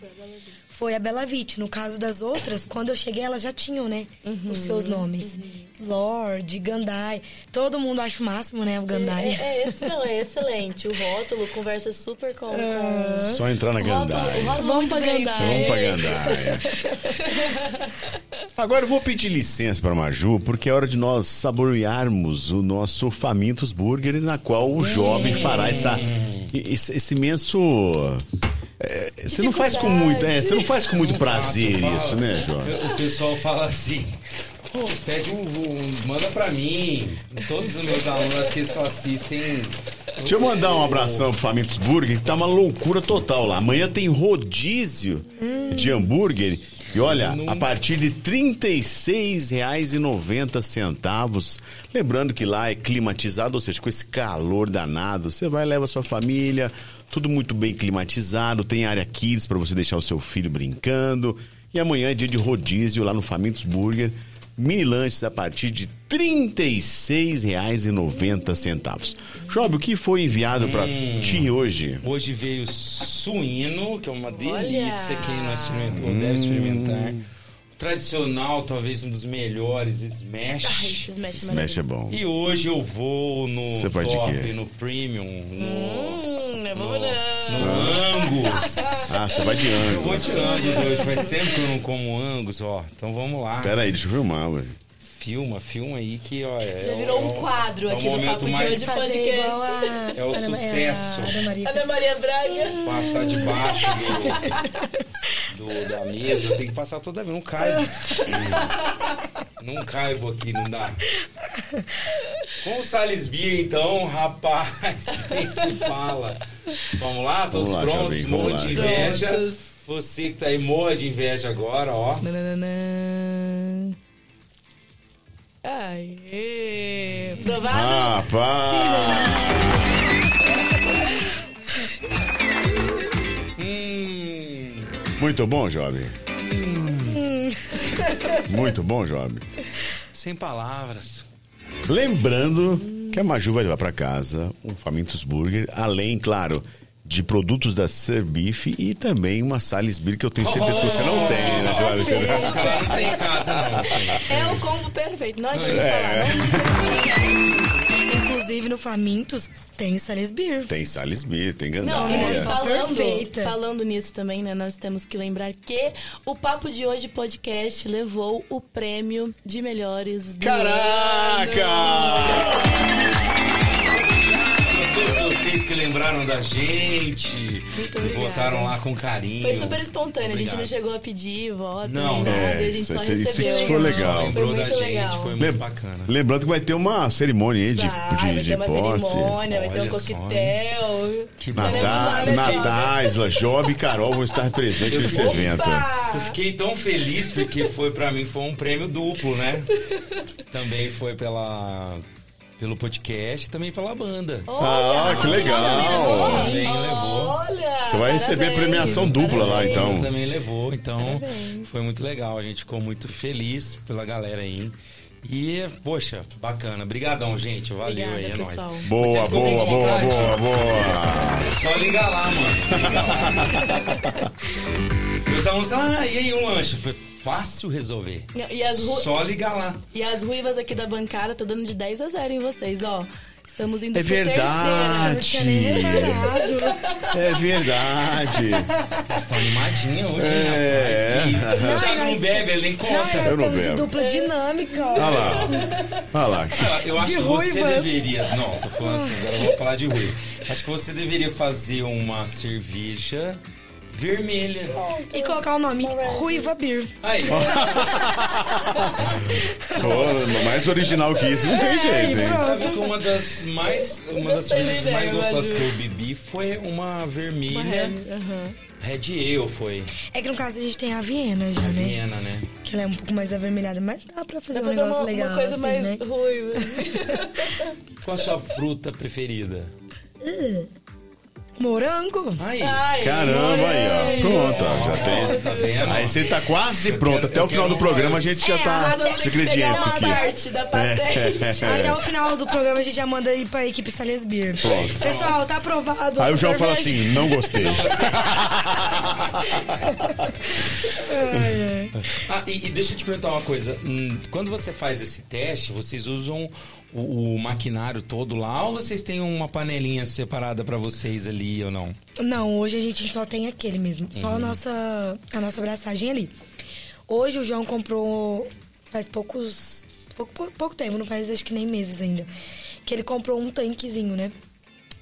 Foi a Bela Vite. No caso das outras, quando eu cheguei, elas já tinham, né? Os seus nomes. Lorde, Gandai. Todo mundo acha o máximo, né? O Gandai. É, é, <laughs> esse não, é excelente. O rótulo conversa super com. com... Só entrar na Gandai. Vamos pra bem Gandaia. Vamos <laughs> pra feito. Gandaia. Agora eu vou pedir licença para Maju, porque é hora de nós saborearmos o nosso Famintos Burger, na qual o Job fará essa, esse, esse imenso. É, você não faz com muito, é, você não faz com muito Não prazer faço, isso, né, Job? O pessoal fala assim. Pô, pede um, um- Manda pra mim. Todos os meus alunos, acho que eles só assistem. Deixa eu mandar um abração pro Famintos Burger, que tá uma loucura total lá. Amanhã tem rodízio de hambúrguer. E olha, a partir de R$ 36,90. Lembrando que lá é climatizado, ou seja, com esse calor danado, você vai leva sua família, tudo muito bem climatizado, tem área kids para você deixar o seu filho brincando. E amanhã é dia de rodízio lá no Famintos Burger. Mini lanches a partir de R$ 36,90. Job, o que foi enviado para ti hoje? Hoje veio suíno, que é uma delícia. Quem não experimentou deve experimentar. Tradicional, talvez um dos melhores, Smash. Ai, esse smash, Smash é bom. E hoje eu vou no Você vai de top, quê? no premium, no, Hum, é bom no, Angus. Ah, você vai de Eu vou Angus. de Angus hoje, faz tempo que eu não como Angus, ó. Então vamos lá. Pera aí, deixa eu filmar, velho. Filma, filma aí que, ó. É, Já o- virou é um quadro é aqui do momento Papo de mais Hoje Fazer podcast. É o Ana- sucesso. Ana Maria. Ana Maria Braga. Passar debaixo do, <laughs> do- da mesa, tem que passar toda vez. Não caibo. Não caibo aqui, não dá. Com o Salisbury, então, rapaz, <laughs> nem se fala. Vamos lá, todos Vamos lá, prontos? Morro de inveja. Prontos. Você que tá aí, morra de inveja agora, ó. Nananana. Aê! Provado? Rapaz! Hum. Muito bom, jovem. Muito bom, jovem. Sem palavras. Lembrando que a Maju vai levar pra casa um Famintos Burger, além, claro, de produtos da Beef e também uma Salisbury que eu tenho certeza que você não tem, né? Ela não tem em casa, não. É o combo perfeito, não adianta É. falar. <laughs> Inclusive no Famintos tem Salisbury. Tem Salisbury, tem Não, Gandaria. mas falando, Perfeita. falando nisso também, né? Nós temos que lembrar que o Papo de Hoje podcast levou o prêmio de melhores do Caraca! A todos vocês que lembraram da gente, Muito votaram lá com carinho. Foi super espontâneo, a gente não Obrigado. chegou a pedir voto, Não, nada, é, a gente isso- só isso- isso recebeu. foi legal. Foi Lembrou da muito gente, legal. foi muito Lem- bacana. Lembrando que vai ter uma cerimônia aí de, Vai, de, vai de ter uma posse. cerimônia, vai ter um coquetel. Que Tá nesse Natá, lado aqui. Natá, Isla Job e Carol vão estar presentes nesse evento. Eu fiquei tão feliz porque foi pra mim foi um prêmio duplo, né? <laughs> Também foi pela pelo podcast e também pela banda. Ah, que legal! Também levou. Olha! Você vai receber parabéns, premiação dupla lá, parabéns. então. Também levou, então Parabéns. foi muito legal. A gente ficou muito feliz pela galera aí. E, poxa, bacana. Obrigadão, gente. Valeu Obrigada, aí, é pessoal. nóis. Boa, boa, boa, boa, boa. Só liga lá, mano. Liga lá. <laughs> Meus alunos, ah, e aí o lanche? Foi fácil resolver. E as, ru- Só ligar lá. e as ruivas aqui da bancada tá dando de 10 a 0 em vocês, ó. Estamos indo É terceira. verdade. É verdade. Vocês estão animadinhos hoje, É. rapaz. O Thiago não bebe, ele nem Não, conta. Eu não estamos de bebo. dupla dinâmica. Olha lá. Olha lá. Ah, Eu acho De que você ruivas. deveria. Não, tô falando assim, agora eu vou falar de ruiva. Acho que você deveria fazer uma cerveja vermelha. E colocar o nome Ruiva Beer. Aí, <laughs> Pô, mais original que isso não tem jeito, hein? sabe que uma das mais. Uma das cervejas mais gostosas que eu bebi foi uma Uma vermelha. aham. Red Ale foi. É que no caso a gente tem a Viena já, né? Viena, né? Que ela é um pouco mais avermelhada, mas dá pra fazer Dá um negócio uma, legal. uma coisa assim, mais né? ruiva. Qual a sua fruta preferida? Morango? Aí. Ai, Caramba, aí, ó. Pronto, ó, já tem. Tá vendo? Aí você tá quase pronto. Até o final do programa a gente já É, tá tem os ingredientes aqui. parte da patente. Até o final do programa a gente já manda ir pra equipe Salles Beer. Pronto. Pessoal, tá aprovado. Aí o João fala assim, não gostei. <laughs> Ai, ai. Ah, e, e deixa eu te perguntar uma coisa. Hum, Quando você faz esse teste, vocês usam o, o maquinário todo lá ou vocês têm uma panelinha separada pra vocês ali ou não? Não, hoje a gente só tem aquele mesmo. Só a nossa, a nossa abraçagem ali. Hoje o João comprou faz poucos. Pouco, pouco, tempo, não faz acho que nem meses ainda. Que ele comprou um tanquezinho, né?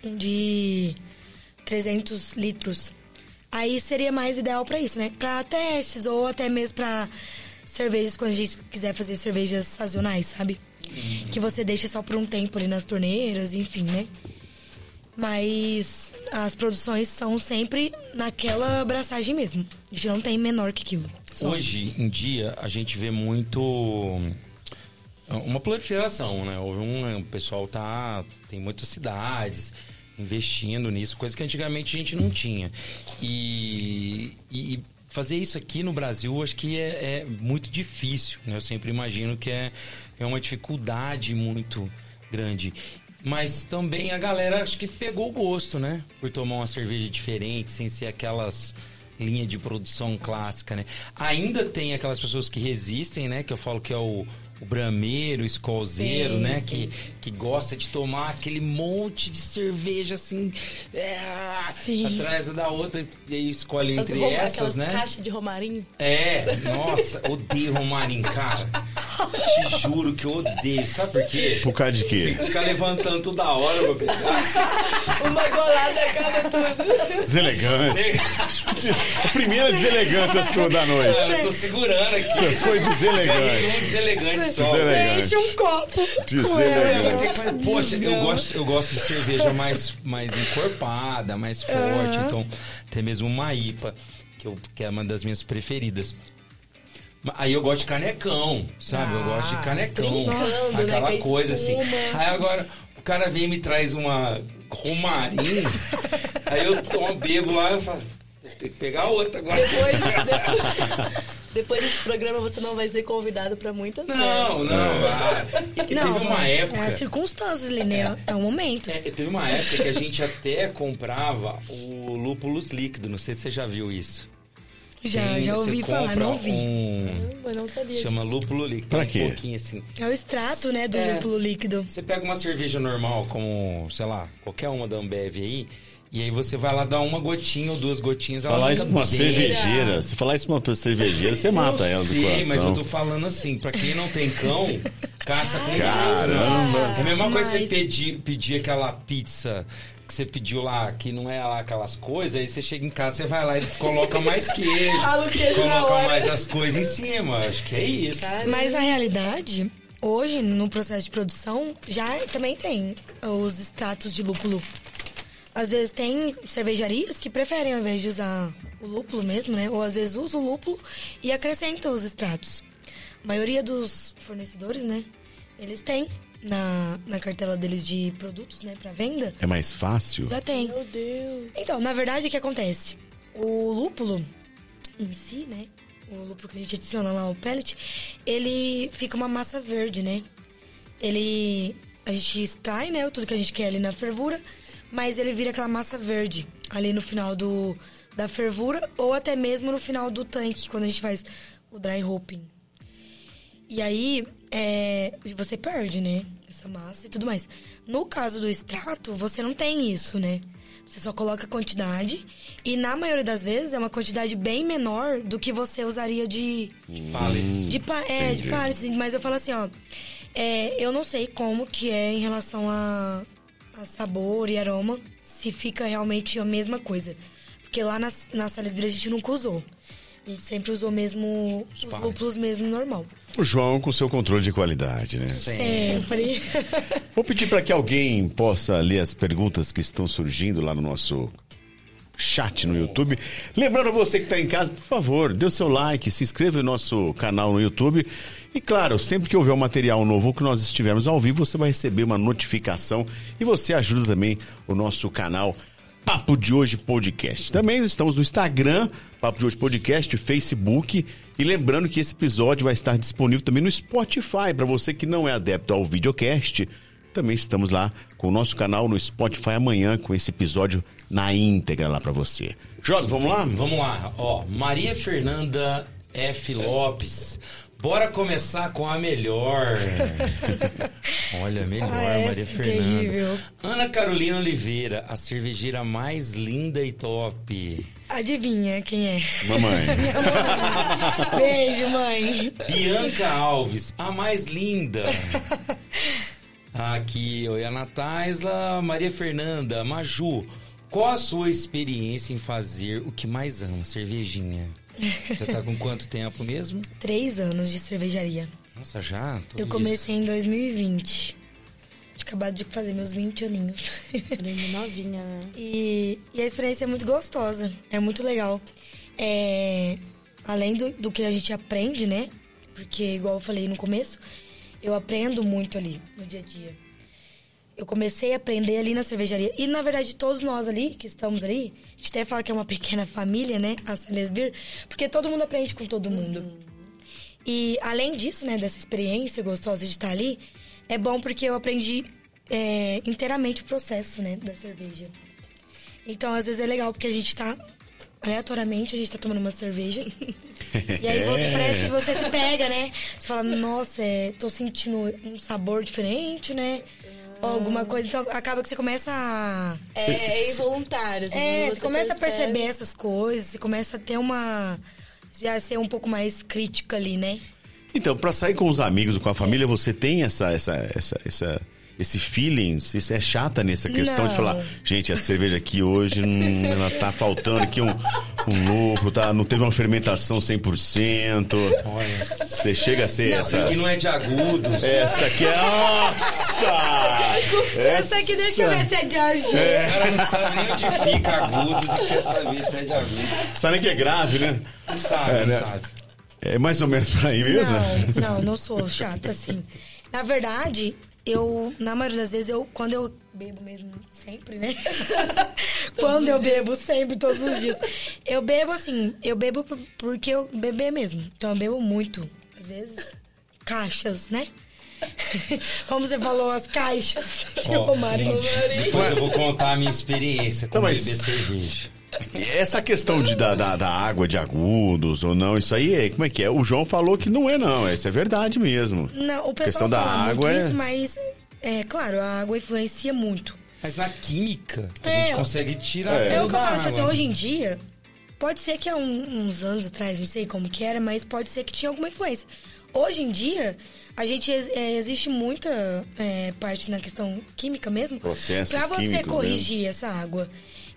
De 300 litros. Aí seria mais ideal pra isso, né? Pra testes ou até mesmo pra cervejas, quando a gente quiser fazer cervejas sazonais, sabe? Que você deixa só por um tempo ali nas torneiras, enfim, né? Mas as produções são sempre naquela abraçagem mesmo. A gente não tem menor que aquilo. Só. Hoje em dia a gente vê muito uma proliferação, né? Um, o pessoal tá tem muitas cidades investindo nisso, coisa que antigamente a gente não tinha. E, e- e fazer isso aqui no Brasil acho que é, é muito difícil, né? Eu sempre imagino que é, é uma dificuldade muito grande. Mas também a galera acho que pegou o gosto, né? Por tomar uma cerveja diferente, sem ser aquelas linha de produção clássica, né? Ainda tem aquelas pessoas que resistem, né? Que eu falo que é o, o brameiro, o escolzeiro, Sim, né? sim. Que, que gosta de tomar aquele monte de cerveja assim, é, Sim. atrás da outra e aí escolhe As entre essas, aquelas né? caixas de romarinho. É, nossa, odeio Romarinho, cara. Te juro que eu odeio. Sabe por quê? Por causa de quê? Ficar levantando toda hora pra <laughs> pegar. Uma golada acaba tudo. Deselegante. A primeira deselegância sua da noite. Eu tô segurando aqui. Você foi deselegante. um deselegante só. Deselegante. Enche um copo. Deselegante. Fazer- Poxa, eu gosto, eu gosto de cerveja mais, mais encorpada, mais forte. Então, até mesmo uma IPA, que, eu, que é uma das minhas preferidas. Aí eu gosto de canecão, sabe? eu gosto de canecão. brincando, né, aquela a coisa assim. Aí agora o cara vem e me traz uma romarinho. <laughs> aí eu tomo, bebo lá e falo. Tem que pegar outra agora. Depois, <laughs> depois, depois desse programa você não vai ser convidado pra muitas Não, vezes. não. Ah, teve Não, uma é época. as circunstâncias ali, né? É o momento. É, teve uma época que a gente até comprava o lúpulos líquido. Não sei se você já viu isso. Já, Tem- já ouvi falar, não vi. Um, Eu não sabia chama disso. lúpulo líquido. Pra um quê? pouquinho assim. É o extrato, né, do É. lúpulo líquido. Você pega uma cerveja normal, como, sei lá, qualquer uma da Ambev aí, e aí você vai lá dar uma gotinha ou duas gotinhas. ela Falar fica isso pra uma cervejeira. Se falar isso pra uma cervejeira, você mata eu ela do sei, coração. mas eu tô falando assim, pra quem não tem cão, caça com gato, Caramba. né? É a mesma coisa Mas- você pedir, pedir aquela pizza que você pediu lá, que não é lá aquelas coisas, aí você chega em casa, você vai lá e coloca mais <laughs> queijo, coloca mais as coisas em cima. Acho que é isso. Caramba. Mas na realidade, hoje, no processo de produção, já também tem os extratos de lúpulo. Às vezes tem cervejarias que preferem, ao invés de usar o lúpulo mesmo, né? Ou às vezes usa o lúpulo e acrescenta os extratos. A maioria dos fornecedores, né? Eles têm na, na cartela deles de produtos, né? Pra venda, É mais fácil? já tem. Meu Deus. Então, na verdade, o que acontece? O lúpulo em si, né? O lúpulo que a gente adiciona lá, o pellet, ele fica uma massa verde, né? Ele. A gente extrai, né? Tudo que a gente quer ali na fervura, mas ele vira aquela massa verde ali no final do, da fervura ou até mesmo no final do tanque, quando a gente faz o dry hopping. E aí, é, você perde, né? Essa massa e tudo mais. No caso do extrato, você não tem isso, né? Você só coloca a quantidade e na maioria das vezes é uma quantidade bem menor do que você usaria de Pallets. de pa é, de Entendi. pallets, mas eu falo assim, ó, é, eu não sei como que é em relação a sabor e aroma, se fica realmente a mesma coisa. Porque lá na, na Salisbury a gente nunca usou. A gente sempre usou mesmo os pallets. lúpulos mesmo normal. O João com seu controle de qualidade, né? Sempre. Vou pedir para que alguém possa ler as perguntas que estão surgindo lá no nosso chat no YouTube. Lembrando você que está em casa, por favor, dê o seu like, se inscreva no nosso canal no YouTube. E claro, sempre que houver um material novo que nós estivermos ao vivo, você vai receber uma notificação e você ajuda também o nosso canal Papo de Hoje Podcast. Também estamos no Instagram, Papo de Hoje Podcast, Facebook. E lembrando que esse episódio vai estar disponível também no Spotify. Para você que não é adepto ao videocast, também estamos lá com o nosso canal no Spotify amanhã com esse episódio na íntegra lá para você. Joga, vamos lá? Vamos lá, ó. Maria Fernanda F. Lopes. Bora começar com a melhor. <laughs> Olha, melhor, Ah, Maria é Fernanda. terrível. Ana Carolina Oliveira, a cervejeira mais linda e top. Adivinha quem é? Mamãe. <laughs> Beijo, mãe. Bianca Alves, a mais linda. <laughs> Aqui, oi, Ana Taisla, Maria Fernanda, Maju. Qual a sua experiência em fazer o que mais ama, cervejinha? Já tá com quanto tempo mesmo? <laughs> Três anos de cervejaria. Nossa, já? Tudo Eu comecei em 2020. Tinha acabado de fazer meus 20 aninhos. <laughs> Bem novinha, né? E, e a experiência é muito gostosa, é muito legal. É, além do, do que a gente aprende, né? Porque, igual eu falei no começo, eu aprendo muito ali no dia a dia. Eu comecei a aprender ali na cervejaria. E, na verdade, todos nós ali, que estamos ali, a gente até fala que é uma <laughs> pequena família, né? A Celesbir, porque todo mundo aprende com todo mundo. E, além disso, né, dessa experiência gostosa de estar ali, é bom porque eu aprendi é, inteiramente o processo, né, da cerveja. Então, às vezes é legal porque a gente tá aleatoriamente, a gente tá tomando uma cerveja. <laughs> e aí você parece que você se pega, né? Você fala, nossa, é, tô sentindo um sabor diferente, né? Ou alguma coisa. Então acaba que você começa a. É, é involuntário. assim, É, quando você começa a percebe. perceber essas coisas, você começa a ter uma. Já ser um pouco mais crítica ali, né? Então, para sair com os amigos ou com a família, você tem essa, essa, essa, essa, esse feeling? Você é chata nessa questão de Não. falar, gente, a cerveja aqui hoje, hum, ela tá faltando aqui um, um tá? Não teve uma fermentação 100%. Olha, Você chega a ser essa essa. aqui não é de agudos. Essa aqui é. Nossa! Essa aqui, deixa eu ver se é de AG. O cara não sabe nem onde fica agudos e quer saber se é de agudos. Sabe que é grave, né? Não sabe, É, não né? sabe. É mais ou menos por aí mesmo? Não, não, não sou chato assim. Na verdade, eu, na maioria das vezes, eu, quando eu bebo mesmo, sempre, né? <laughs> <laughs> quando eu bebo, sempre, todos os dias. Eu bebo assim, eu bebo por- porque eu beber mesmo. Então eu bebo muito. Às vezes, caixas, né? <laughs> Como você falou, as caixas. Tipo, Ó, Marinho. gente, depois eu vou contar a minha experiência com Então, mas- beber cerveja. Essa questão de, da, da, da água de agudos ou não, isso aí, é- como é que é? O João falou que não é não, isso é verdade mesmo. Não, o pessoal questão da fala água muito é- isso, mas, é claro, a água influencia muito. Mas na química, a É, gente consegue tirar É. É, o que eu falo, tipo assim, hoje em dia, pode ser que há um- uns anos atrás, não sei como que era, mas pode ser que tinha alguma influência. Hoje em dia, a gente é, existe muita é, parte na questão química mesmo. Processos Pra você né? corrigir essa água.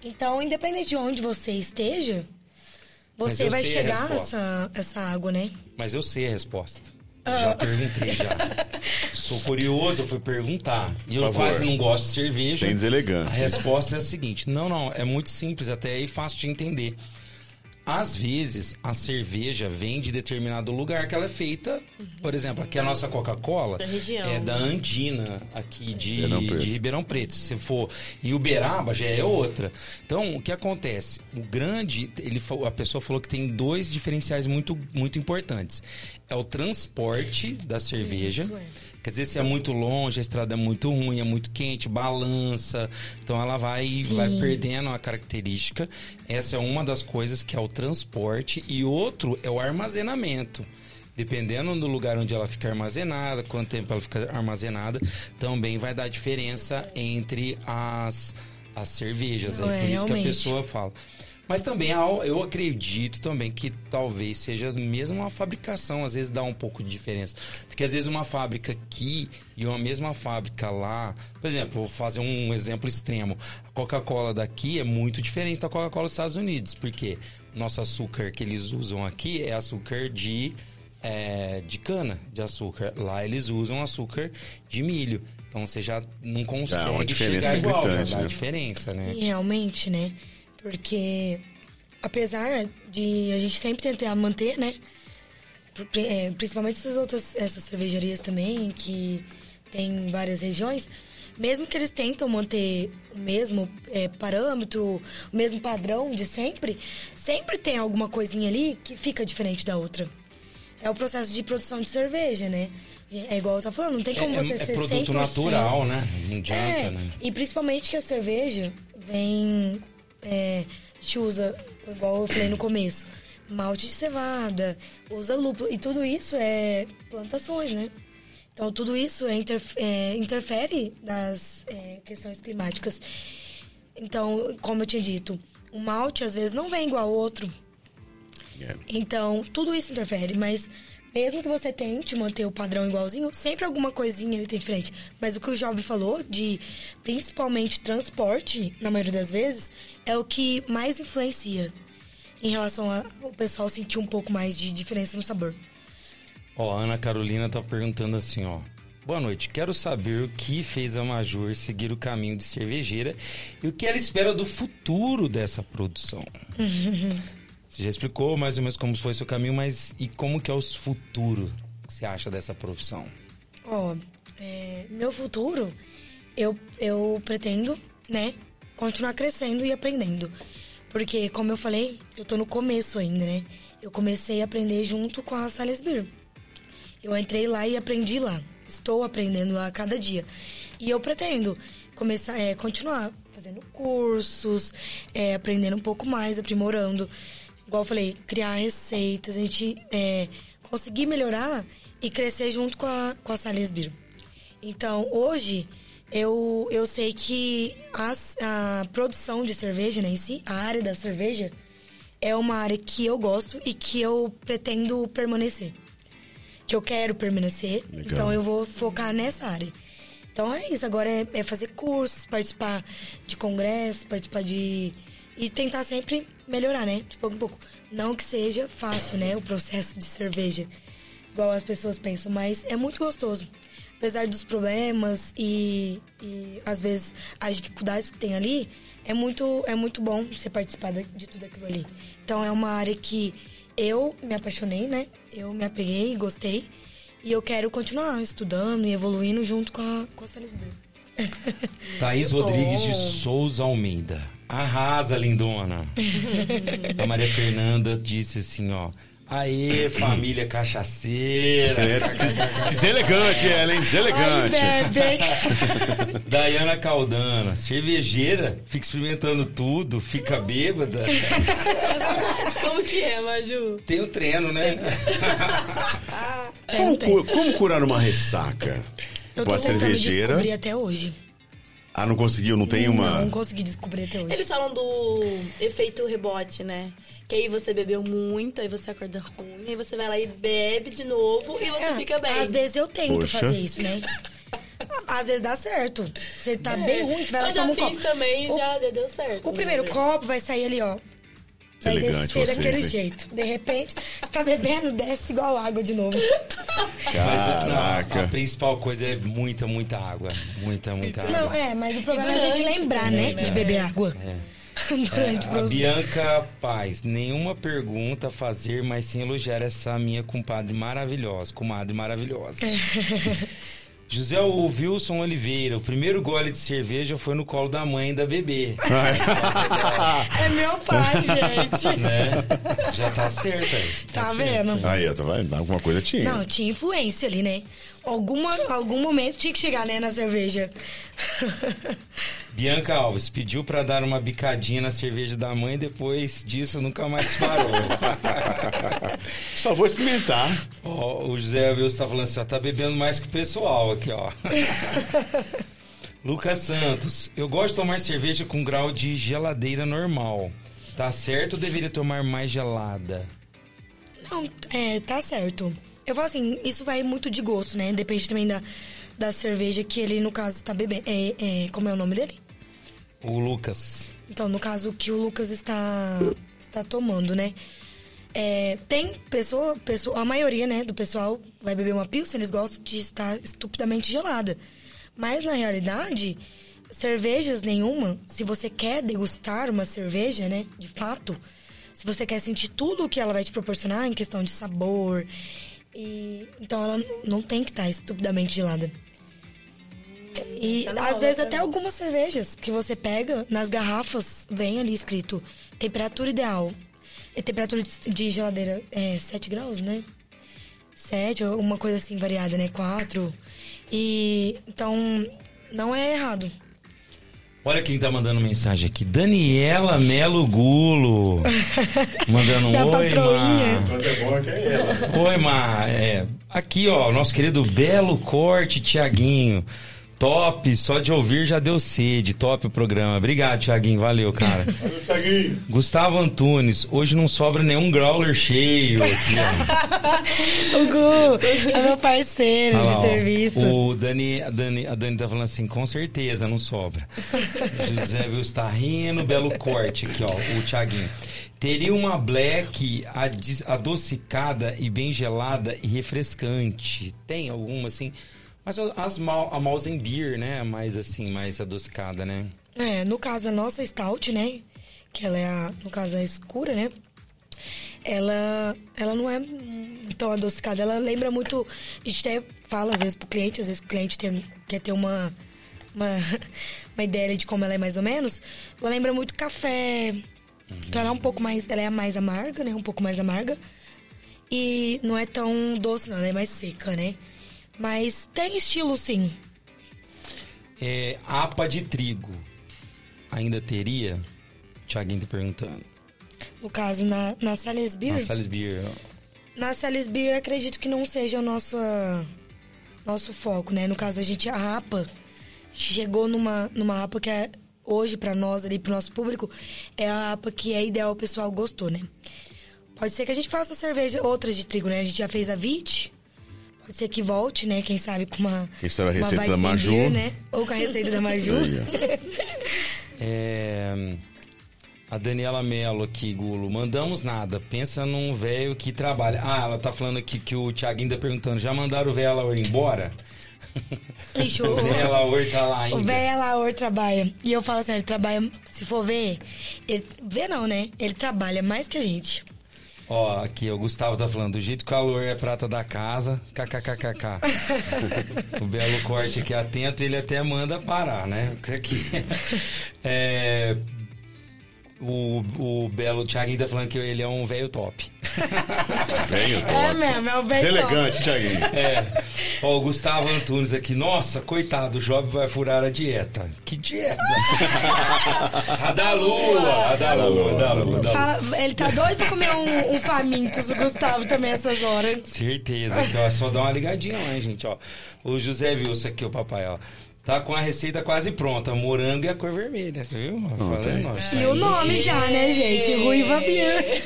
Então, independente de onde você esteja, você vai chegar essa, essa água, né? Mas eu sei a resposta. Eu Ah. Já perguntei já. <laughs> Sou curioso, eu fui perguntar. E eu quase não gosto de cerveja. Sem deselegância. A resposta é a seguinte: não, não, é muito simples até e fácil de entender. Às vezes, a cerveja vem de determinado lugar que ela é feita. Por exemplo, aqui a nossa Coca-Cola é da Andina, aqui de Ribeirão Preto. de Ribeirão Preto. Se for. E Uberaba já é outra. Então, o que acontece? O grande. Ele, a pessoa falou que tem dois diferenciais muito, muito importantes: é o transporte da cerveja. Isso é. Quer dizer, se é muito longe, a estrada é muito ruim, é muito quente, balança. Então ela vai, vai perdendo a característica. Essa é uma das coisas que é o transporte. E outro é o armazenamento. Dependendo do lugar onde ela fica armazenada, quanto tempo ela fica armazenada, também vai dar diferença entre as, as cervejas. Aí, é, por isso que a realmente. pessoa fala. Mas também eu acredito também que talvez seja mesmo uma fabricação, às vezes dá um pouco de diferença. Porque às vezes uma fábrica aqui e uma mesma fábrica lá, por exemplo, vou fazer um exemplo extremo. A Coca-Cola daqui é muito diferente da Coca-Cola dos Estados Unidos, porque nosso açúcar que eles usam aqui é açúcar de é, de cana de açúcar. Lá eles usam açúcar de milho. Então você já não consegue chegar igual, já dá né? diferença, né? E realmente, né? Porque apesar de a gente sempre tentar manter, né? é, principalmente essas outras essas cervejarias também, que tem várias regiões, mesmo que eles tentam manter o mesmo é, parâmetro, o mesmo padrão de sempre, sempre tem alguma coisinha ali que fica diferente da outra. É o processo de produção de cerveja, né? É igual eu tava falando, não tem como é, você é ser produto 100%. natural, né? Não adianta, É, né? e principalmente que a cerveja vem. É, a gente usa, igual eu falei no começo, malte de cevada, usa lúpulo. E tudo isso é plantações, né? Então tudo isso é interf- é, interfere nas é, questões climáticas. Então, como eu tinha dito, o malte às vezes não vem igual ao outro. É. Então, tudo isso interfere, mas mesmo que você tente manter o padrão igualzinho, sempre alguma coisinha ele tem diferente. Mas o que o Job falou de principalmente transporte, na maioria das vezes, é o que mais influencia em relação ao pessoal sentir um pouco mais de diferença no sabor. Ó, a Ana Carolina tá perguntando assim, ó. Boa noite, quero saber o que fez a Major seguir o caminho de cervejeira e o que ela espera do futuro dessa produção. <laughs> Você já explicou mais ou menos como foi seu caminho, mas e como que é o futuro que você acha dessa profissão? Ó, é, meu futuro, eu, eu pretendo, né, continuar crescendo e aprendendo. Porque, como eu falei, eu tô no começo ainda, né? Eu comecei a aprender junto com a Sales Beer. Eu entrei lá e aprendi lá. Estou aprendendo lá cada dia. E eu pretendo começar, é, continuar fazendo cursos, é, aprendendo um pouco mais, aprimorando. Igual eu falei, criar receitas, a gente é, conseguir melhorar e crescer junto com a, com a Sales Beer. Então, hoje, eu, eu sei que as- a produção de cerveja né, em si, a área da cerveja, é uma área que eu gosto e que eu pretendo permanecer. Que eu quero permanecer. Legal. Então, eu vou focar nessa área. Então, é isso. Agora é, é fazer cursos, participar de congressos, participar de... E tentar sempre melhorar, né? De pouco em pouco. Não que seja fácil, né? O processo de cerveja igual as pessoas pensam, mas é muito gostoso. Apesar dos problemas e, e às vezes as dificuldades que tem ali, é muito, é muito bom você participar de tudo aquilo ali. Então é uma área que eu me apaixonei, né? Eu me apeguei, gostei E eu quero continuar estudando e evoluindo junto com a, com a Salisbury. Thaís <laughs> Rodrigues de Souza Almeida. Arrasa, lindona. a Maria Fernanda disse assim, ó. Aê, família cachaceira. É, deselegante ela, hein? Deselegante. Ai. <laughs> Dayana Caldana, cervejeira, fica experimentando tudo, fica bêbada. Como que é, Maju? Tem o treino, né? <laughs> Como, como curar uma ressaca? Eu tô a tentando cervejeira. descobrir até hoje. Ah, não conseguiu? Não tem uma. Não consegui descobrir até hoje. Eles falam do efeito rebote, né? Que aí você bebeu muito, aí você acorda ruim, aí você vai lá e bebe de novo e você É, fica bem. Às vezes eu tento Poxa. fazer isso, né? <laughs> Às vezes dá certo. Você tá bem ruim, você vai lá É. Eu e já toma um fiz copo. também, O- já deu certo. O primeiro copo vai sair ali, ó. Vai descer vocês, daquele hein? jeito. De repente, você tá bebendo, desce igual água de novo. Mas não, a Caraca. principal coisa é muita, muita água. Muita, muita água. Não, é, mas o problema é a gente lembrar, né? né? De beber água. <laughs> Durante o A. Bianca Paz, nenhuma pergunta a fazer, mas sim elogiar essa minha compadre maravilhosa, comadre maravilhosa. <laughs> José Wilson Oliveira, o primeiro gole de cerveja foi no colo da mãe da bebê. É meu pai, gente. <laughs> né? Já tá certo aí. Tá certo. vendo? Aí, ó, tá vendo? Alguma coisa tinha. Não, tinha influência ali, né? Alguma, algum momento tinha que chegar, né, na cerveja. <laughs> Bianca Alves pediu pra dar uma bicadinha na cerveja da mãe, depois disso nunca mais parou. <laughs> Só vou experimentar. Ó, o José Wilson tá falando assim, ó, tá bebendo mais que o pessoal aqui, ó. <laughs> Lucas Santos, eu gosto de tomar cerveja com grau de geladeira normal. Tá certo ou deveria tomar mais gelada? Não, é, tá certo. Eu falo assim, isso vai muito de gosto, né? Depende também da, da cerveja que ele, no caso, tá bebendo. É, é, como é o nome dele? O Lucas. Então, no caso que o Lucas está, está tomando, né? É, tem pessoa, pessoa, a maioria, né, do pessoal vai beber uma pilsen, eles gostam de estar estupidamente gelada. Mas, na realidade, cervejas nenhuma, se você quer degustar uma cerveja, né, de fato, se você quer sentir tudo o que ela vai te proporcionar em questão de sabor, e, então ela não tem que estar estupidamente gelada. E Tá na às vezes pra até algumas cervejas que você pega nas garrafas, vem ali escrito temperatura ideal. E temperatura de- de geladeira é 7 graus, né? 7, ou uma coisa assim variada, né? 4. E então não é errado. Olha quem tá mandando mensagem aqui. Daniela Melo Gulo. <laughs> Mandando um oi, patroinha. Ma. Quando é bom, quem é ela? Oi, Ma. É, aqui, ó, nosso querido Belo Corte, Tiaguinho. Top, só de ouvir já deu sede. Top o programa. Obrigado, Tiaguinho. Valeu, cara. <laughs> Gustavo Antunes, hoje não sobra nenhum growler cheio aqui, ó. <laughs> O Gu é meu parceiro lá, de ó. serviço. O Dani, a, Dani, a Dani tá falando assim, com certeza não sobra. <laughs> José Wilson tá rindo, belo corte aqui, ó, o Thiaguinho. Teria uma black adocicada e bem gelada e refrescante. Tem alguma assim? Mas as mal, a Mausen Beer, né? Mais assim, mais adocicada, né? É, no caso da nossa stout, né? Que ela é, a, no caso, a escura, né? Ela, ela não é tão adocicada. Ela lembra muito... A gente até fala, às vezes, pro cliente. Às vezes o cliente tem, quer ter uma, uma, <laughs> uma ideia de como ela é mais ou menos. Ela lembra muito café. Então ela é um pouco mais... Ela é mais amarga, né? Um pouco mais amarga. E não é tão doce, não. Ela é mais seca, né? Mas tem estilo, sim. É, APA de trigo. Ainda teria? O Thiaguinho tá perguntando. No caso, na, na Sales Beer... A Sales Beer. Na Salisbury, acredito que não seja o nosso, ah, nosso foco, né? No caso, a gente, a APA, chegou numa, numa APA que é, hoje, para nós ali, pro nosso público, é a APA que é ideal, o pessoal gostou, né? Pode ser que a gente faça cerveja, outras de trigo, né? A gente já fez a VIT, pode ser que volte, né? Quem sabe com uma... Quem sabe a receita da Maju. né? Ou com a receita da <laughs> Maju. <laughs> É, a Daniela Mello aqui, Gulo. Mandamos nada. Pensa num velho que trabalha. Ah, ela tá falando aqui que o Thiaguinho tá perguntando. Já mandaram o velho Laur embora? <laughs> Ixi, O velho Laur tá lá ainda. O velho Laor trabalha. E eu falo assim, ele trabalha, se for ver, ele, ver não, né? Ele trabalha mais que a gente. Ó, aqui o Gustavo tá falando, do jeito que o calor é prata da casa, kkkk. <laughs> o belo corte aqui atento, ele até manda parar, né? Aqui. É, o, o belo Thiaguinho tá falando que ele é um velho top. <laughs> Velho, top. É mesmo, é o bem Deselegante, Thiaguinho. É. Ó, o Gustavo Antunes aqui. Nossa, coitado, o jovem vai furar a dieta. Que dieta? <laughs> a da lua, a da lua, a da lua. a da lua. Fala- ele tá doido pra comer um, um famintos, o Gustavo também essas horas. Certeza, aqui, ó. Só dá uma ligadinha lá, hein, gente, ó. O José Wilson aqui, o papai, ó. Tá com a receita quase pronta. Morango e a cor vermelha, viu? Isso E o aí. nome já, né, gente? Ruiva Beer.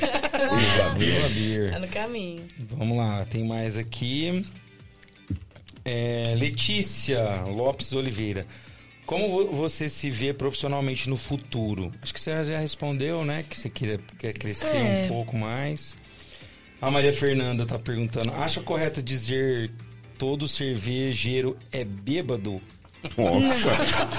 Viva Beer. Tá no caminho. Vamos lá, tem mais aqui. É, Letícia Lopes Oliveira. Como vo- você se vê profissionalmente no futuro? Acho que você já respondeu, né? Que você quer, quer crescer É. um pouco mais. A Maria Fernanda tá perguntando: acha correto dizer todo cervejeiro é bêbado? Nossa,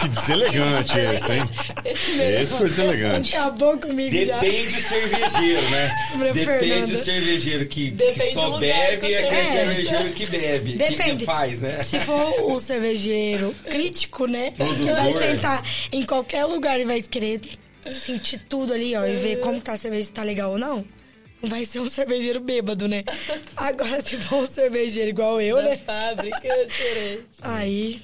que deselegante esse, hein? Esse mesmo. Esse foi deselegante. Acabou comigo já. Depende do cervejeiro, né? Depende Fernanda. do cervejeiro que, que Depende só bebe e aquele você cervejeiro que bebe. Que- Que, Depende. faz, né? Se for o cervejeiro crítico, né? Que vai Produtor. sentar em qualquer lugar e vai querer sentir tudo ali, ó, e ver como tá a cerveja, se tá legal ou não. Não vai ser um cervejeiro bêbado, né? Agora, se for um cervejeiro igual eu, Da né? fábrica é diferente. Aí.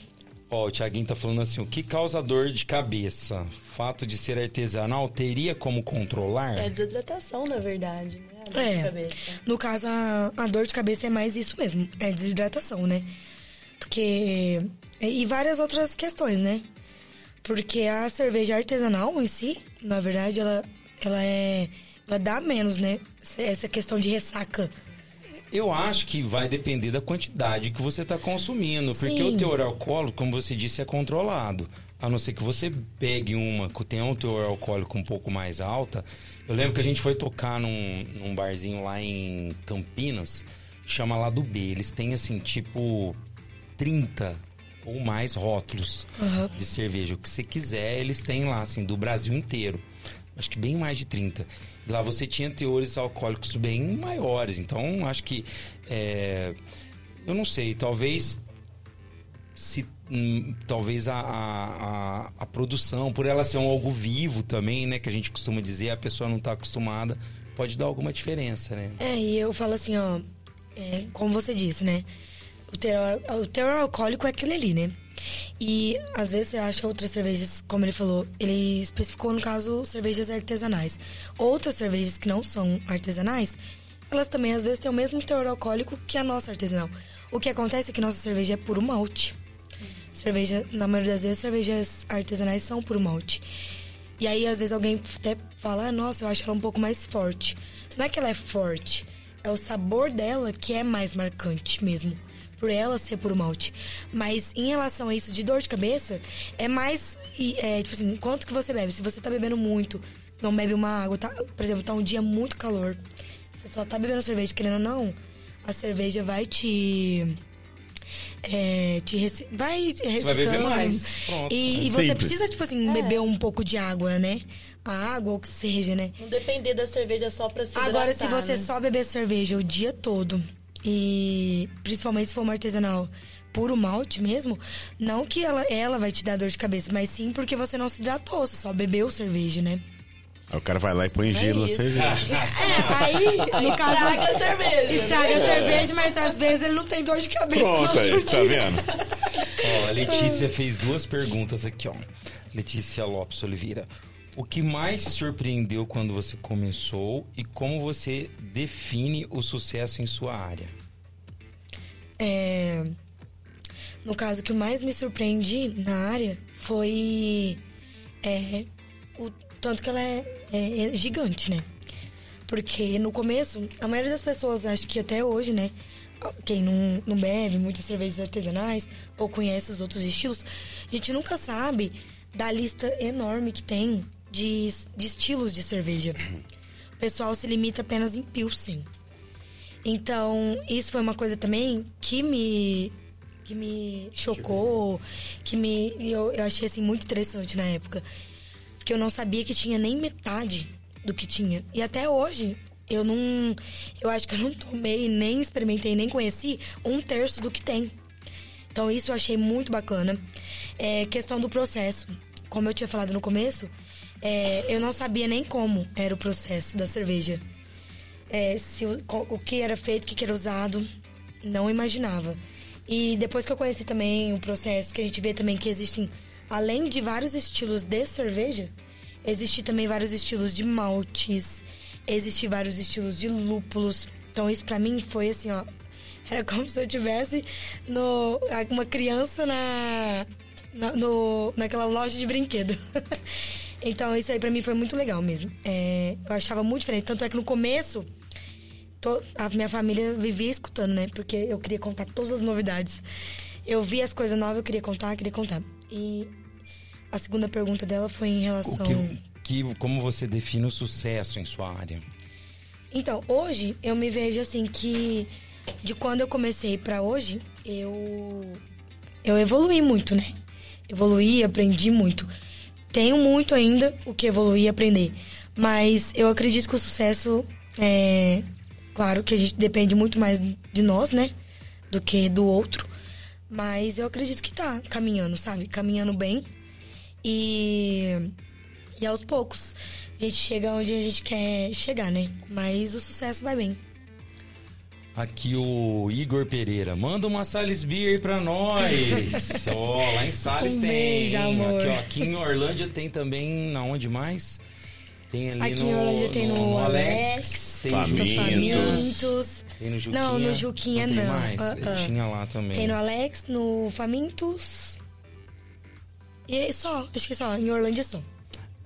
Ó, o Thiaguinho tá falando assim, o que causa dor de cabeça? Fato de ser artesanal teria como controlar? É desidratação, na verdade, né? A dor de É. cabeça. No caso, a, a dor de cabeça é mais isso mesmo. É desidratação, né? Porque. E várias outras questões, né? Porque a cerveja artesanal em si, na verdade, ela, ela é. Ela dá menos, né? Essa questão de ressaca. Eu acho que vai depender da quantidade que você está consumindo, porque Sim. o teor alcoólico, como você disse, é controlado. A não ser que você pegue uma que tem um teor alcoólico um pouco mais alta. Eu lembro que a gente foi tocar num, num barzinho lá em Campinas, chama lá do B. Eles têm assim, tipo 30 ou mais rótulos de cerveja. O que você quiser, eles têm lá, assim, do Brasil inteiro. Acho que bem mais de 30. Lá você tinha teores alcoólicos bem maiores. Então, acho que. é, eu não sei, talvez. Se, hum, talvez a, a, a, a produção, por ela ser um algo vivo também, né? Que a gente costuma dizer, a pessoa não está acostumada, pode dar alguma diferença, né? É, e eu falo assim, ó. é, como você disse, né? O teor, o teor alcoólico é aquele ali, né? E às vezes você acha outras cervejas, como ele falou, ele especificou no caso cervejas artesanais. Outras cervejas que não são artesanais, elas também às vezes têm o mesmo teor alcoólico que a nossa artesanal. O que acontece é que nossa cerveja é puro malte. Cerveja, na maioria das vezes, cervejas artesanais são puro malte. E aí, às vezes, alguém até fala, ah, nossa, eu acho ela um pouco mais forte. Não é que ela é forte, é o sabor dela que é mais marcante mesmo. Por ela ser puro malte. Mas em relação a isso de dor de cabeça, é mais. É, tipo assim, quanto que você bebe? Se você tá bebendo muito, não bebe uma água, tá, por exemplo, tá um dia muito calor. Você só tá bebendo cerveja, querendo ou não, a cerveja vai te. É, te rece- vai Você vai beber ressecando. mais. Pronto. E, e É você simples. precisa, tipo assim, beber um pouco de água, né? A água ou o que seja, né? Não depender da cerveja só pra se Agora, se hidratar, você né? só beber cerveja o dia todo, e principalmente se for uma artesanal puro malte mesmo, não que ela, ela vai te dar dor de cabeça, mas sim porque você não se hidratou, você só bebeu cerveja, né? Aí o cara vai lá e põe gelo na isso. cerveja. <laughs> É, aí, no caso. Estraga a cerveja. Estraga a cerveja, mas às vezes ele não tem dor de cabeça. Pronto aí, tá vendo? Ó, a Letícia fez duas perguntas aqui, ó. Letícia Lopes Oliveira. O que mais te surpreendeu quando você começou e como você define o sucesso em sua área? É, no caso, o que mais me surpreendi na área foi é, o tanto que ela é, é- é gigante, né? Porque no começo, a maioria das pessoas, acho que até hoje, né? Quem não, não bebe muitas cervejas artesanais ou conhece os outros estilos, a gente nunca sabe da lista enorme que tem de, de estilos de cerveja. O pessoal se limita apenas em Pilsen. Então, isso foi uma coisa também que me que me chocou, que me eu, eu achei assim muito interessante na época, porque eu não sabia que tinha nem metade do que tinha. E até hoje eu não. Eu acho que eu não tomei, nem experimentei, nem conheci um terço do que tem. Então isso eu achei muito bacana. É, questão do processo. Como eu tinha falado no começo, é, eu não sabia nem como era o processo da cerveja. É, se o, o que era feito, o que era usado, não imaginava. E depois que eu conheci também o processo, que a gente vê também que existem, além de vários estilos de cerveja, existem também vários estilos de maltes, existem vários estilos de lúpulos. Então isso para mim foi assim, ó, <laughs> era como se eu tivesse no, uma criança na, na, no, naquela loja de brinquedo. <laughs> então isso aí para mim foi muito legal mesmo. É, eu achava muito diferente. Tanto é que no começo to, a minha família vivia escutando, né? Porque eu queria contar todas as novidades. Eu via as coisas novas, eu queria contar, queria contar. E a segunda pergunta dela foi em relação. Que, que, como você define o sucesso em sua área? Então, hoje eu me vejo assim que de quando eu comecei para hoje, eu eu evolui muito, né? Evoluí, aprendi muito. Tenho muito ainda o que evoluir e aprender. Mas eu acredito que o sucesso é. Claro que a gente depende muito mais de nós, né? Do que do outro. Mas eu acredito que tá caminhando, sabe? Caminhando bem. E. E aos poucos. A gente chega onde a gente quer chegar, né? Mas o sucesso vai bem. Aqui o Igor Pereira. Manda uma Sales Beer pra nós. <laughs> Ó, oh, lá em Sales um tem. Beijo, amor. Aqui, ó, aqui em Orlândia tem também. Na onde mais? Tem ali aqui no, em Orlândia tem no, no Alex, tem Famintos. no Famintos. Tem no Juquinha. Não, no Juquinha não. Não. Uh -uh. Tinha lá também. Tem no Alex, no Famintos. E só, acho que só. Em Orlândia só.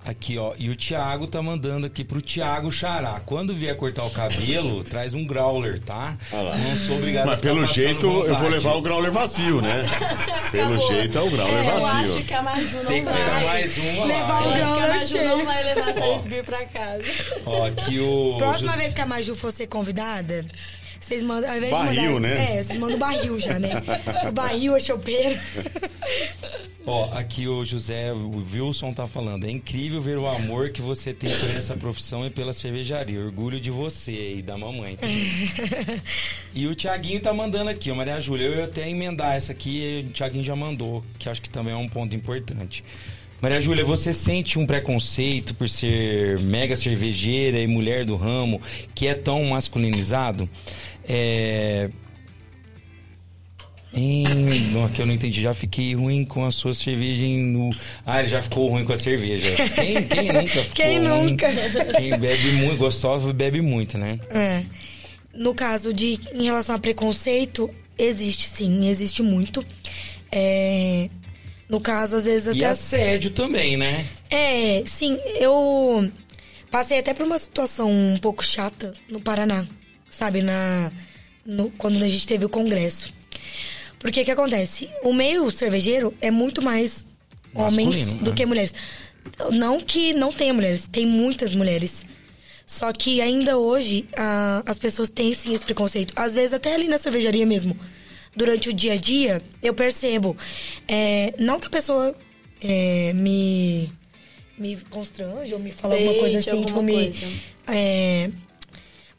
Aqui, ó. E o Thiago tá mandando aqui pro Thiago Xará. Quando vier cortar o cabelo, traz um growler, tá? Não sou obrigado Mas a pelo jeito eu vontade. vou levar o growler vazio, né? <laughs> Pelo Acabou. jeito é o growler É, eu vazio. acho que a Maju não Tem que vai. mais uma Levar lá. um Eu acho que a growler Maju cheio. não vai levar essa Beer pra casa. <laughs> Ó, aqui o. Próxima Jus- vez que a Maju for ser convidada, vocês mandam, ao invés de Barril, mandar. né? É, vocês mandam o barril já, né? O barril, a chopeira. <laughs> Ó, aqui o José o Wilson tá falando. É incrível ver o amor que você tem por essa profissão e pela cervejaria. Orgulho de você e da mamãe <laughs> e o Tiaguinho tá mandando aqui, ó, Maria Júlia. Eu ia até emendar essa aqui, o Tiaguinho já mandou, que acho que também é um ponto importante. Maria Júlia, você sente um preconceito por ser mega cervejeira e mulher do ramo que é tão masculinizado? É, em... Não, aqui eu não entendi. Já fiquei ruim com a sua cerveja em nu. Ah, ele já ficou ruim com a cerveja. Quem, quem nunca <laughs> ficou Quem ruim? nunca? Quem bebe muito, gostoso, bebe muito, né? É. No caso de em relação a preconceito, existe sim, existe muito. É, no caso, às vezes E até. assédio também, né? É, sim, eu passei até por uma situação um pouco chata no Paraná, sabe, na no- quando a gente teve o congresso. Porque o que acontece? O meio cervejeiro é muito mais homens Masculino, do né? que mulheres. Não que não tenha mulheres, tem muitas mulheres. Só que ainda hoje a- as pessoas têm sim esse preconceito. Às vezes até ali na cervejaria mesmo. Durante o dia a dia, eu percebo. é, não que a pessoa é, me, me constrange ou me fala alguma coisa assim, alguma tipo, me. coisa. é,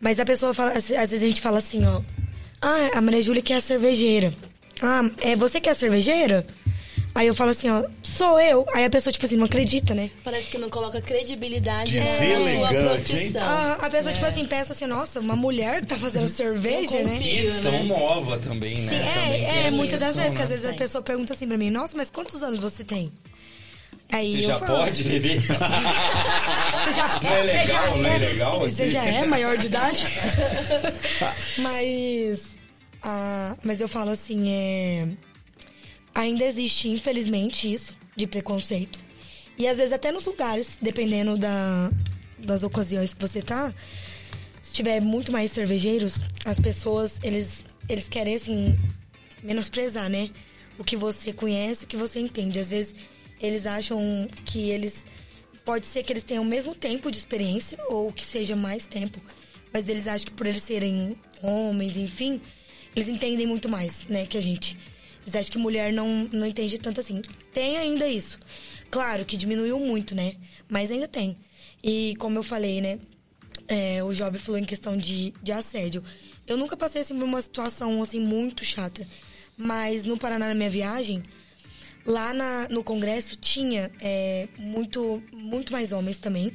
mas a pessoa fala, às vezes a gente fala assim, ó. Ah, a Maria Júlia que é a cervejeira. Ah, é você que é a cervejeira? Aí eu falo assim, ó, sou eu. Aí a pessoa, tipo assim, não acredita, né? Parece que não coloca credibilidade na sua hein? profissão. Ah, a pessoa, É. tipo assim, pensa assim, nossa, uma mulher que tá fazendo cerveja, né? confio. E tão nova também, né? Sim, Também é, é muitas das vezes que né? às vezes a pessoa pergunta assim pra mim, nossa, mas quantos anos você tem? Aí Você já falo, pode beber? <laughs> Você já, Não é você legal, já não é legal, Você assim? já é maior de idade? <laughs> mas. ah, mas eu falo assim, é. Ainda existe, infelizmente, isso de preconceito. E às vezes até nos lugares, dependendo da, das ocasiões que você tá, se tiver muito mais cervejeiros, as pessoas, eles, eles querem, assim, menosprezar, né? O que você conhece, o que você entende. Às vezes eles acham que eles. Pode ser que eles tenham o mesmo tempo de experiência ou que seja mais tempo. Mas eles acham que por eles serem homens, enfim, eles entendem muito mais, né, que a gente. Eles acham que mulher não, não entende tanto assim. Tem ainda isso. Claro que diminuiu muito, né? Mas ainda tem. E como eu falei, né? é, o Job falou em questão de, de assédio. Eu nunca passei assim, por uma situação assim muito chata. Mas no Paraná, na minha viagem, lá na, no Congresso tinha é, muito, muito mais homens também.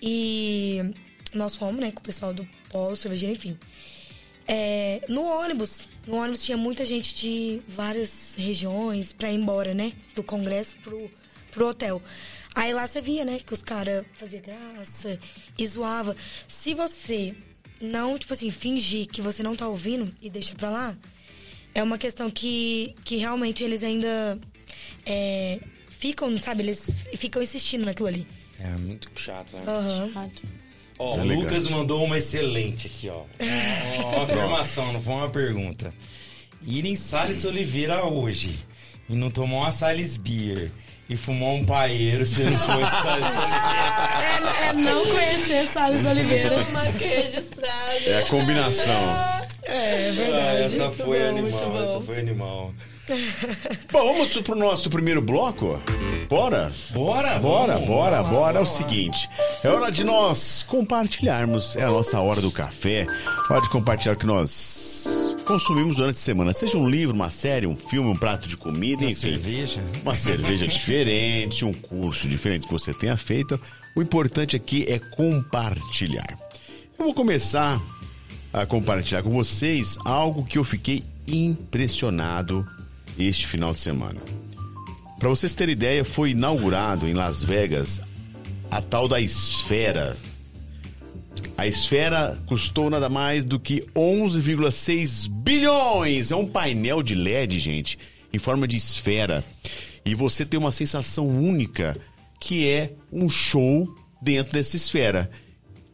E nós fomos, né, com o pessoal do Polo, cervejeiro, enfim. É, no ônibus, no ônibus tinha muita gente de várias regiões pra ir embora, né? Do Congresso pro, pro hotel. Aí lá você via, né, que os caras faziam graça e zoava. Se você não, tipo assim, fingir que você não tá ouvindo e deixa pra lá, é uma questão que, que realmente eles ainda é, ficam, sabe, eles ficam insistindo naquilo ali. É muito chato, né? Aham. Ó, Tá o. Lucas mandou uma excelente aqui, <laughs> ó. Uma afirmação, não foi uma pergunta. Ir em Salles Oliveira hoje e não tomar uma Salles Beer e fumar um paeiro, você não foi Salles <laughs> Oliveira. É, é não conhecer Salles <laughs> Oliveira. Marquei registrado. É a combinação. É Ah, verdade. essa Muito foi bom, animal, essa foi animal. <laughs> Bom, vamos pro nosso primeiro bloco? Bora? Bora, Bora, vamos, bora, vamos bora. É o seguinte: é hora de nós compartilharmos. É a nossa hora do café. Hora de compartilhar o que nós consumimos durante a semana. Seja um livro, uma série, um filme, um prato de comida, Uma enfim. cerveja. Uma cerveja diferente, um curso diferente que você tenha feito. O importante aqui é compartilhar. Eu vou começar a compartilhar com vocês algo que eu fiquei impressionado este final de semana. Para vocês terem ideia, foi inaugurado em Las Vegas a tal da Esfera. A Esfera custou nada mais do que 11,6 bilhões. É um painel de LED, gente, em forma de esfera. E você tem uma sensação única que é um show dentro dessa esfera.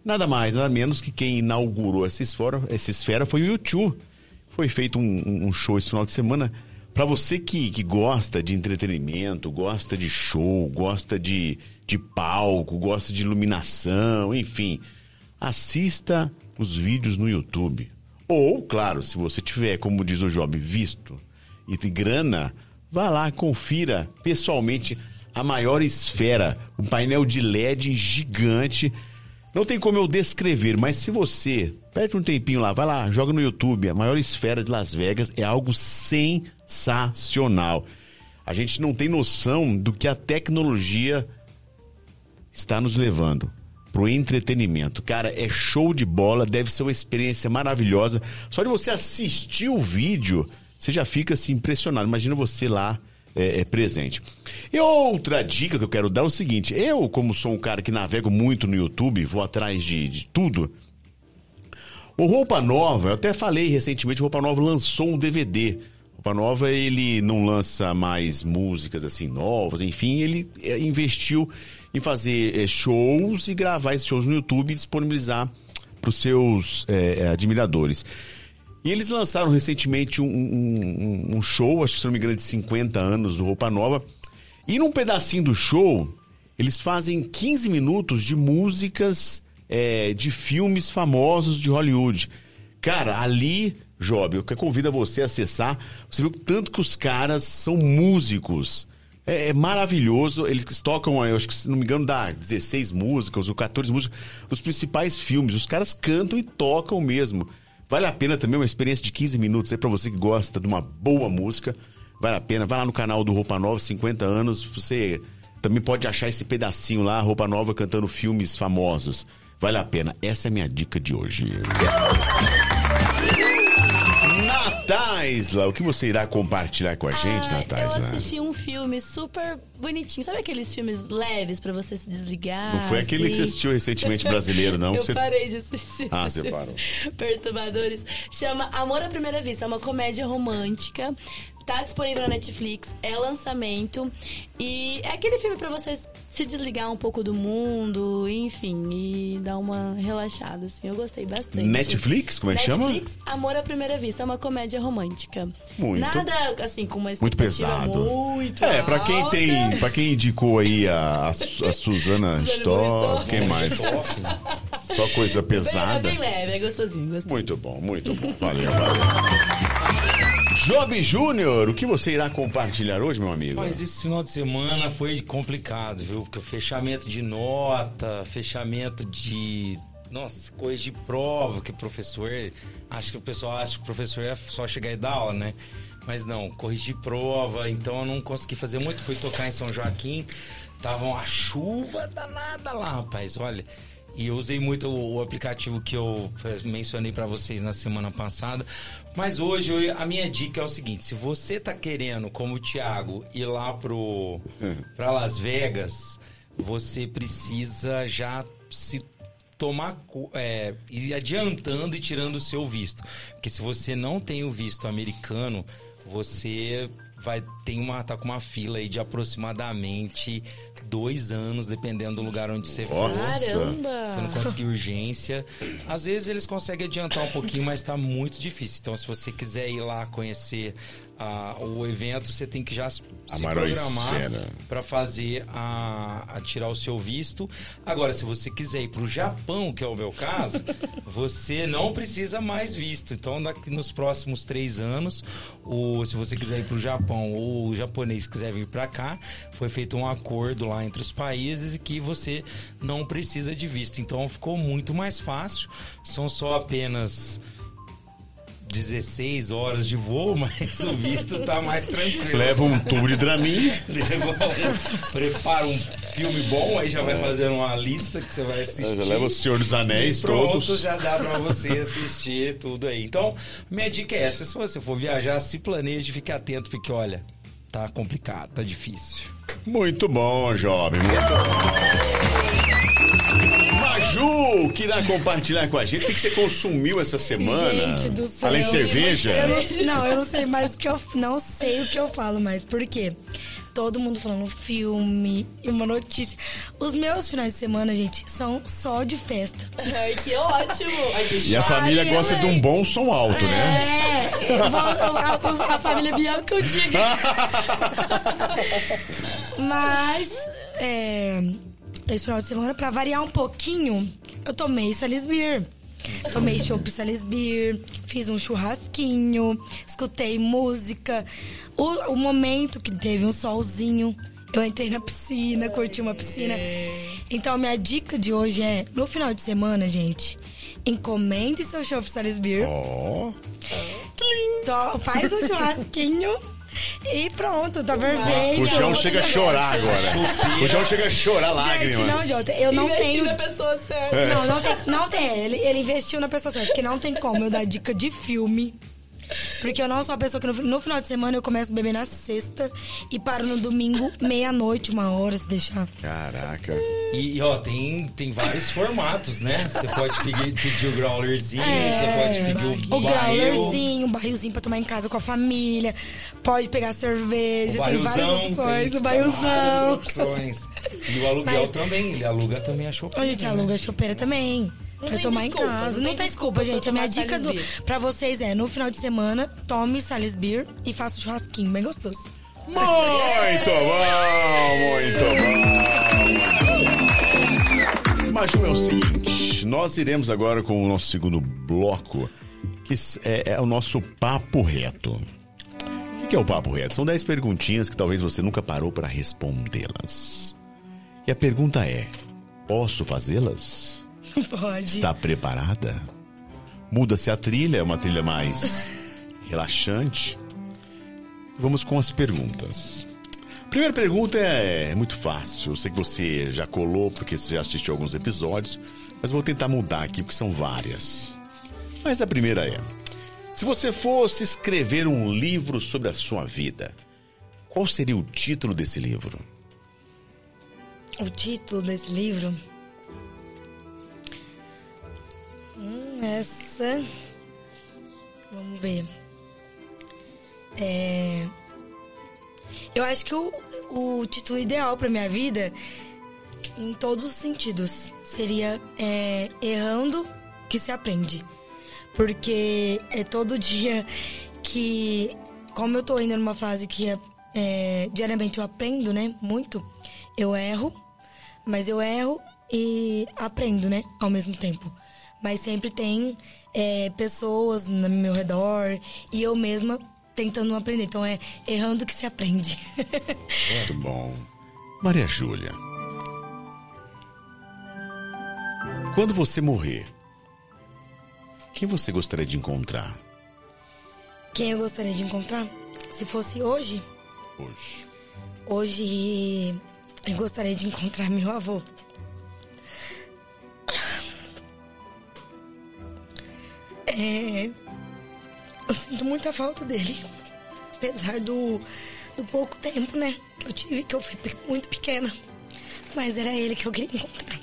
Nada mais, nada menos que quem inaugurou essa esfera, essa esfera foi o YouTube. Foi feito um, um- show esse final de semana. Para você que, que gosta de entretenimento, gosta de show, gosta de, de palco, gosta de iluminação, enfim, assista os vídeos no YouTube. Ou, claro, se você tiver, como diz o Job, visto e grana, vá lá, confira pessoalmente a maior esfera, um painel de LED gigante. Não tem como eu descrever, mas se você perde um tempinho lá, vai lá, joga no YouTube, a maior esfera de Las Vegas é algo sensacional. A gente não tem noção do que a tecnologia está nos levando pro entretenimento. Cara, é show de bola, deve ser uma experiência maravilhosa. Só de você assistir o vídeo, você já fica assim impressionado. Imagina você lá é, é, presente. E outra dica que eu quero dar é o seguinte: eu, como sou um cara que navego muito no YouTube, vou atrás de, de tudo. O Roupa Nova, eu até falei recentemente, o Roupa Nova lançou um DVD. Roupa Nova, ele não lança mais músicas assim novas, enfim, ele eh, investiu em fazer eh, shows e gravar esses shows no YouTube e disponibilizar para os seus eh, admiradores. E eles lançaram recentemente um, um- um- um show, acho que se não me engano, de 50 anos do Roupa Nova. E num pedacinho do show, eles fazem 15 minutos de músicas é, de filmes famosos de Hollywood. Cara, ali, Job, eu convido você a acessar. Você viu tanto que os caras são músicos. É, é maravilhoso. Eles tocam, eu acho que se não me engano, dá 16 músicas ou 14 músicas dos principais filmes. Os caras cantam e tocam mesmo. Vale a pena também uma experiência de 15 minutos aí pra você que gosta de uma boa música. Vale a pena. Vai lá no canal do Roupa Nova, 50 anos. Você também pode achar esse pedacinho lá, Roupa Nova cantando filmes famosos. Vale a pena. Essa é a minha dica de hoje. Nataisla, o que você irá compartilhar com a gente, Ah? Eu assisti um filme super bonitinho. Sabe aqueles filmes leves pra você se desligar? Não foi aquele que você assim? assistiu recentemente brasileiro, não? <laughs> Eu você... parei de assistir. Ah, você parou. Perturbadores. Chama Amor à Primeira Vista. É uma comédia romântica. Tá disponível na Netflix. É lançamento. E é aquele filme pra você se desligar um pouco do mundo, enfim, e dar uma relaxada, assim. Eu gostei bastante. Netflix? Como é que chama? Netflix, Amor à Primeira Vista, é uma comédia romântica. Muito. Nada, assim, com uma Muito pesado. Muito É, pra quem tem, para quem indicou aí a, a, Su- a Suzana Stoll. quem mais? Só coisa Bem- É pesada. bem leve, é gostosinho, gostosinho. Muito bom, muito bom. Valeu, valeu. Job Júnior, o que você irá compartilhar hoje, meu amigo? Mas esse final de semana foi complicado, viu? Porque o fechamento de nota, fechamento de Nossa, coisa de prova, que professor. Acho que o pessoal acha que o professor é só chegar e dar aula, né? Mas não, corrigir prova, então eu não consegui fazer muito. Fui tocar em São Joaquim, tava uma chuva danada lá, rapaz, olha. E eu usei muito o, o aplicativo que eu mencionei para vocês na semana passada. Mas hoje eu, a minha dica é o seguinte: se você tá querendo, como o Thiago, ir lá pro para Las Vegas, você precisa já se tomar é, ir adiantando e tirando o seu visto, porque se você não tem o visto americano, você vai tem uma tá com uma fila aí de aproximadamente dois anos, dependendo do lugar onde você for. Caramba! Você não conseguir urgência. Às vezes eles conseguem adiantar um pouquinho, mas está muito difícil. Então, se você quiser ir lá conhecer ah, o evento, você tem que já se programar para fazer a, a, tirar o seu visto. Agora, se você quiser ir para o Japão, que é o meu caso, <laughs> você não precisa mais visto. Então, daqui nos próximos três anos, o, se você quiser ir para o Japão ou o japonês quiser vir para cá, foi feito um acordo lá entre os países e que você não precisa de visto. Então, ficou muito mais fácil. São só apenas 16 horas de voo, <laughs> mas o visto tá mais tranquilo. Leva um tubo de Dramin. <laughs> Prepara um filme bom, aí já vai fazer uma lista que você vai assistir. Já leva o Senhor dos Anéis e pronto, todos. já dá pra <laughs> você assistir tudo aí. Então, minha dica é essa: se você for viajar, se planeje, fique atento, porque olha, tá complicado, tá difícil. Muito bom, jovem. Muito bom. Maju, que irá compartilhar com a gente. O que, que você consumiu essa semana? Gente do céu. Além de cerveja? Eu não, não, eu não sei mais o que eu não sei o que eu falo mais. Por quê? Todo mundo falando filme e uma notícia. Os meus finais de semana, gente, são só de festa. Ai, que ótimo! Ai, que e a família gosta de um bom som alto, né? É, a, a, a família Bianca eu digo. <laughs> Mas, é, esse final de semana, pra variar um pouquinho, eu tomei Salisbury. Tomei chopp Salisbury, fiz um churrasquinho, escutei música. O, o momento que teve um solzinho, eu entrei na piscina, curti uma piscina. Então, minha dica de hoje é, no final de semana, gente, encomende seu chopp Salisbury. Oh. Faz um churrasquinho e pronto, tá perfeito. O João chega a chorar agora. O João chega a chorar lágrimas. Gente, não, Jota, eu não Investiu tenho... na pessoa certa. É. Não, não tem, não tem. Ele, ele investiu na pessoa certa, porque não tem como eu dar dica de filme porque eu não sou a pessoa que no, no, final de semana eu começo a beber na sexta e paro no domingo, meia-noite, uma hora, se deixar. Caraca. E, e, ó, tem, tem vários formatos, né? Você pode pedir, pedir o growlerzinho, é, você pode pedir o, o growlerzinho, um barrilzinho pra tomar em casa com a família. Pode pegar cerveja, tem várias opções. Tem, o barrilzão. opções. E o aluguel Mas, também, ele aluga também a chopeira. A gente aluga a né? chopeira também. Não pra tomar desculpa, em casa. Não, não tem desculpa, desculpa gente. A minha dica do, pra vocês é: no final de semana, tome Salisbury e faça um churrasquinho bem gostoso. Muito bom, muito bom. Maju, é o seguinte: nós iremos agora com o nosso segundo bloco, que é, é o nosso papo reto. O que é o papo reto? São 10 perguntinhas que talvez você nunca parou para respondê-las. E a pergunta é: posso fazê-las? Pode. Está preparada? Muda-se a trilha, é uma trilha mais <laughs> relaxante. Vamos com as perguntas. Primeira pergunta é muito fácil. Eu sei que você já colou porque você já assistiu alguns episódios, mas vou tentar mudar aqui porque são várias. Mas a primeira é: se você fosse escrever um livro sobre a sua vida, qual seria o título desse livro? O título desse livro? Essa. Vamos ver. É... Eu acho que o, o título ideal para minha vida, em todos os sentidos, seria é, Errando que se aprende. Porque é todo dia que, como eu tô ainda numa fase que é, é, diariamente eu aprendo, né? Muito, eu erro, mas eu erro e aprendo, né? Ao mesmo tempo mas sempre tem é, pessoas no meu redor e eu mesma tentando aprender. Então é errando que se aprende. Muito <laughs> bom. Maria Júlia. Quando você morrer, quem você gostaria de encontrar Quem eu gostaria de encontrar? Se fosse hoje, hoje? hoje eu gostaria de encontrar meu avô. É, eu sinto muita falta dele. Apesar do, do pouco tempo, né? Que eu tive, que eu fui muito pequena. Mas era ele que eu queria encontrar.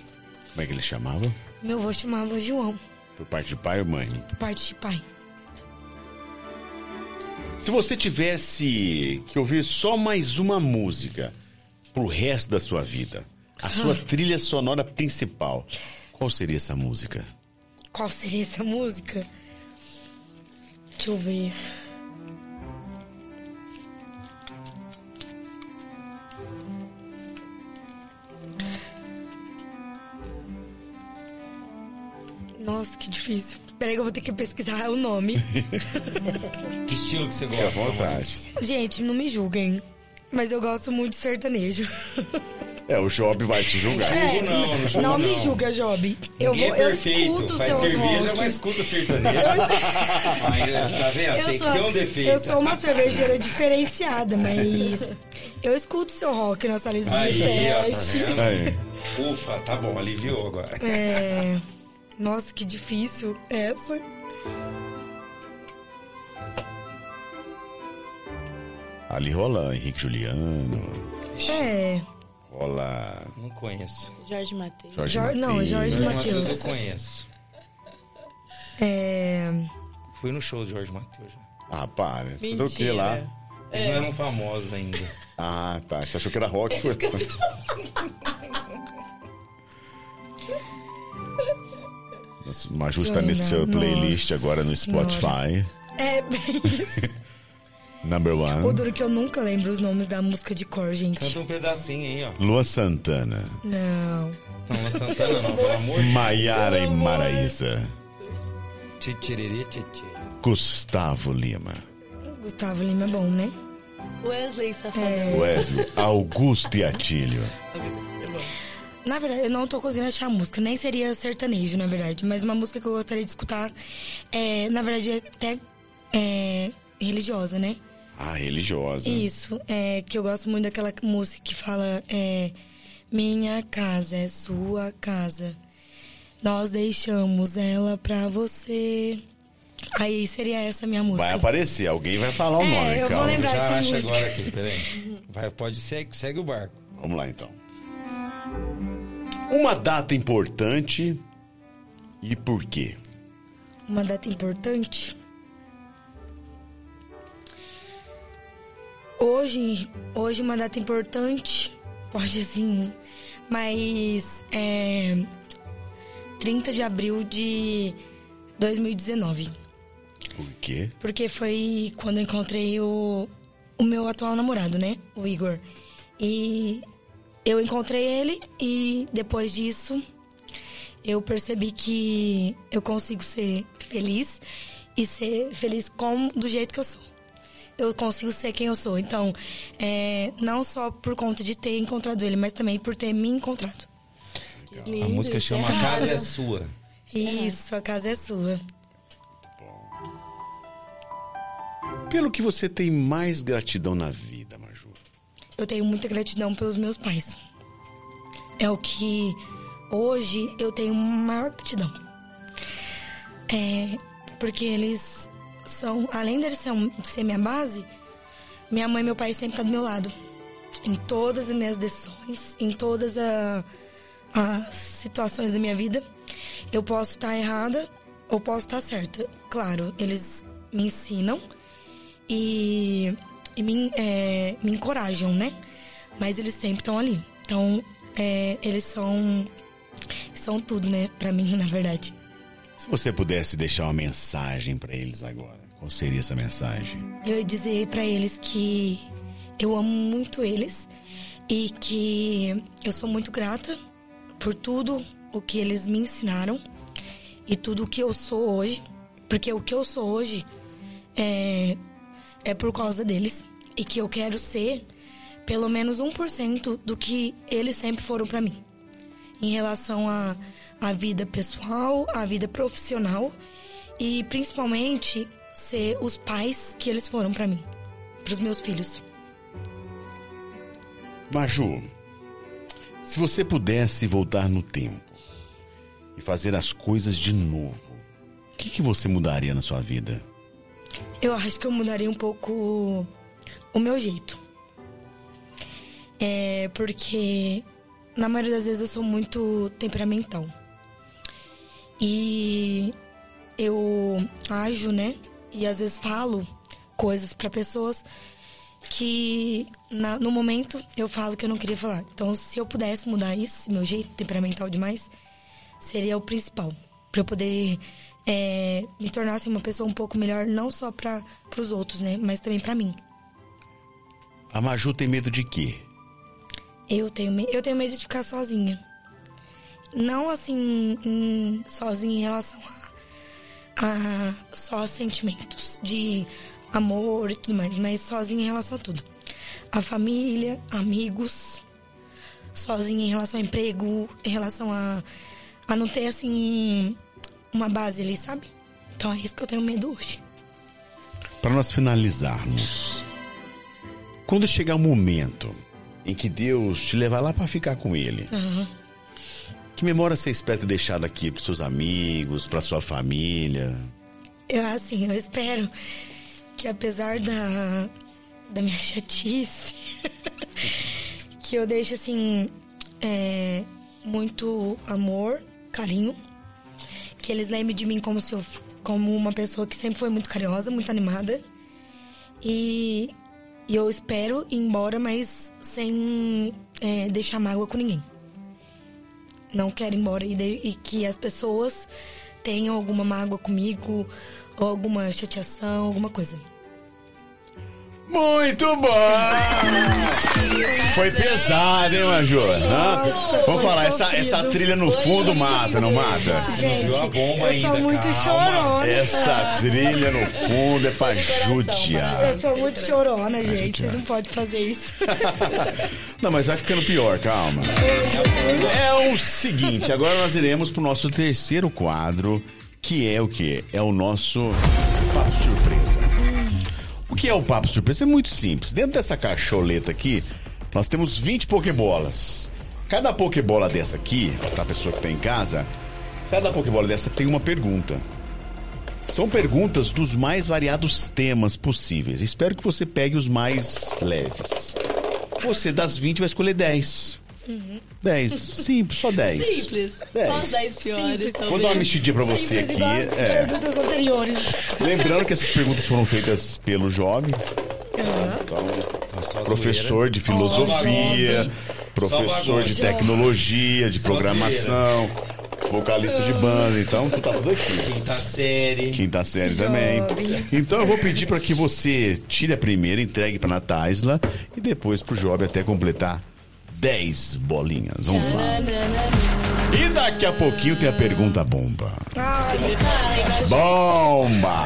Como é que ele chamava? Meu avô chamava João, Por parte de pai ou mãe? por parte de pai. Se você tivesse que ouvir só mais uma música pro resto da sua vida, a sua trilha sonora principal, qual seria essa música? Qual seria essa música? Deixa eu ver. Nossa, que difícil. Peraí que eu vou ter que pesquisar o nome. <laughs> Que estilo que você Fique à gosta? vontade. Gente, não me julguem. Mas eu gosto muito de sertanejo. <laughs> É, o Job vai te julgar. Julgo não, não julgo não me julga, Job. Eu, Ninguém vou, é eu escuto Faz seus cerveja, mas escuta sertanejo. Mas, tá vendo? Eu Tem sou, que ter um defeito. eu sou uma cervejeira diferenciada, mas eu escuto seu rock na Aí, ó, tá Fest. vendo? Aí. Ufa, tá bom, aliviou agora. É... Nossa, que difícil essa. Ali rola Henrique Juliano, É. rola Não conheço. Jorge Matheus. Jorge Jor- não, Mateus. Jorge Jorge Mateus. Matheus eu conheço. É. Fui no show de Jorge Matheus. já. Ah, para. Fazer o que Mentira. lá? Eles não eram famosos ainda. <laughs> Ah, tá. Você achou que era rock? Foi... Maju está nesse seu Nossa playlist agora no Senhora. Spotify. É bem isso. <laughs> Number O one. duro que eu nunca lembro os nomes da música de cor, gente. Canta um pedacinho aí, ó. Lua Santana. Não. Não, é Santana não, pelo amor de Maiara e Maraísa. Titiriri, titi. Gustavo Lima. Gustavo Lima é bom, né? Wesley Safadão. É. Wesley. Augusto e Atílio. Na verdade, eu não tô conseguindo achar a música. Nem seria sertanejo, na verdade. Mas uma música que eu gostaria de escutar é, na verdade, é até é, religiosa, né? Ah, religiosa. Isso, é que eu gosto muito daquela música que fala é, Minha casa é sua casa. Nós deixamos ela pra você. Aí seria essa minha música. Vai aparecer, alguém vai falar o É, nome, eu vou calma. lembrar. Já essa acha música. agora aqui, peraí. Vai, pode, segue, segue o barco. Vamos lá então. Uma data importante e por quê? Uma data importante. Hoje, hoje uma data importante, pode assim, mas é 30 de abril de 2019. Por quê? Porque foi quando eu encontrei o, o meu atual namorado, né? O Igor. E eu encontrei ele e depois disso eu percebi que eu consigo ser feliz e ser feliz como do jeito que eu sou. Eu consigo ser quem eu sou. Então, é, não só por conta de ter encontrado ele, mas também por ter me encontrado. Lindo, A música chama é A Casa é Sua. Isso, a casa é sua. Pelo que você tem mais gratidão na vida, Maju? eu tenho muita gratidão pelos meus pais. É o que hoje eu tenho maior gratidão. É porque eles são, além deles são, ser minha base, minha mãe e meu pai sempre estão do meu lado. Em todas as minhas decisões, em todas a- as situações da minha vida. Eu posso estar errada ou posso estar certa. Claro, eles me ensinam e, e me, é, me encorajam, né? Mas eles sempre estão ali. Então, é, eles são são tudo, né? Pra mim, <laughs> na verdade. Se você pudesse deixar uma mensagem pra eles agora, qual seria essa mensagem? Eu ia dizer pra eles que eu amo muito eles e que eu sou muito grata por tudo o que eles me ensinaram e tudo o que eu sou hoje, porque o que eu sou hoje é, é por causa deles e que eu quero ser pelo menos 1% do que eles sempre foram pra mim em relação a, a vida pessoal, a vida profissional e principalmente ser os pais que eles foram para mim, para os meus filhos. Maju, se você pudesse voltar no tempo e fazer as coisas de novo, o que, que você mudaria na sua vida? Eu acho que eu mudaria um pouco o meu jeito. É porque na maioria das vezes eu sou muito temperamental. E eu ajo, né? E às vezes falo coisas para pessoas que na- no momento eu falo que eu não queria falar. Então, se eu pudesse mudar isso, meu jeito temperamental demais, seria o principal. Pra eu poder é, me tornar assim, uma pessoa um pouco melhor, não só para os outros, né? Mas também pra mim. A Maju tem medo de quê? Eu tenho, eu tenho medo de ficar sozinha. Não assim, em- sozinha em relação a, a só sentimentos de amor e tudo mais, mas sozinha em relação a tudo. A família, amigos, sozinha em relação ao emprego, em relação a, a não ter assim uma base ali, sabe? Então é isso que eu tenho medo hoje. Para nós finalizarmos, quando chegar o momento em que Deus te levar lá para ficar com Ele, que memória você espera ter deixado aqui para seus amigos, para sua família? Eu, assim, eu espero que apesar da, da minha chatice, <laughs> que eu deixe, assim, é, muito amor, carinho, que eles lembrem de mim como, se eu, como uma pessoa que sempre foi muito carinhosa, muito animada. E, e eu espero ir embora, mas sem é, deixar mágoa com ninguém. Não quero ir embora e, de- e que as pessoas tenham alguma mágoa comigo, ou alguma chateação, alguma coisa. Muito bom! Foi pesado, hein, Maju? Hã? Vamos falar, essa, essa trilha no fundo mata, não mata? Gente, viu a bomba eu ainda, sou muito calma. chorona. Essa trilha no fundo é pra judiar. Eu sou muito chorona, gente. Vocês não podem fazer isso. <laughs> Não, mas vai ficando pior, calma. É o seguinte, agora nós iremos pro nosso terceiro quadro, que é o quê? É o nosso Papo Surpresa. O que é o Papo Surpresa? É muito simples. Dentro dessa caixoleta aqui, nós temos 20 pokebolas. Cada pokebola dessa aqui, pra pessoa que tá em casa, cada pokebola dessa tem uma pergunta. São perguntas dos mais variados temas possíveis. Espero que você pegue os mais leves. Você das 20 vai escolher 10. 10. Simples, só 10. Simples. Só as 10 piores. Simples. talvez. Vou dar uma mexidinha pra você Simples, aqui. igual as É. perguntas anteriores. Lembrando que essas perguntas foram feitas pelo jovem, então, Tá só professor de Só bagunça, filosofia, professor Só de tecnologia, de Só programação, vocalista de banda, então tu tá tudo aqui. Quinta série. Quinta série também. Então eu vou pedir para que você tire a primeira, entregue para Natáisla e depois pro Job até completar 10 bolinhas. Vamos lá. E daqui a pouquinho tem a pergunta bomba. Bomba!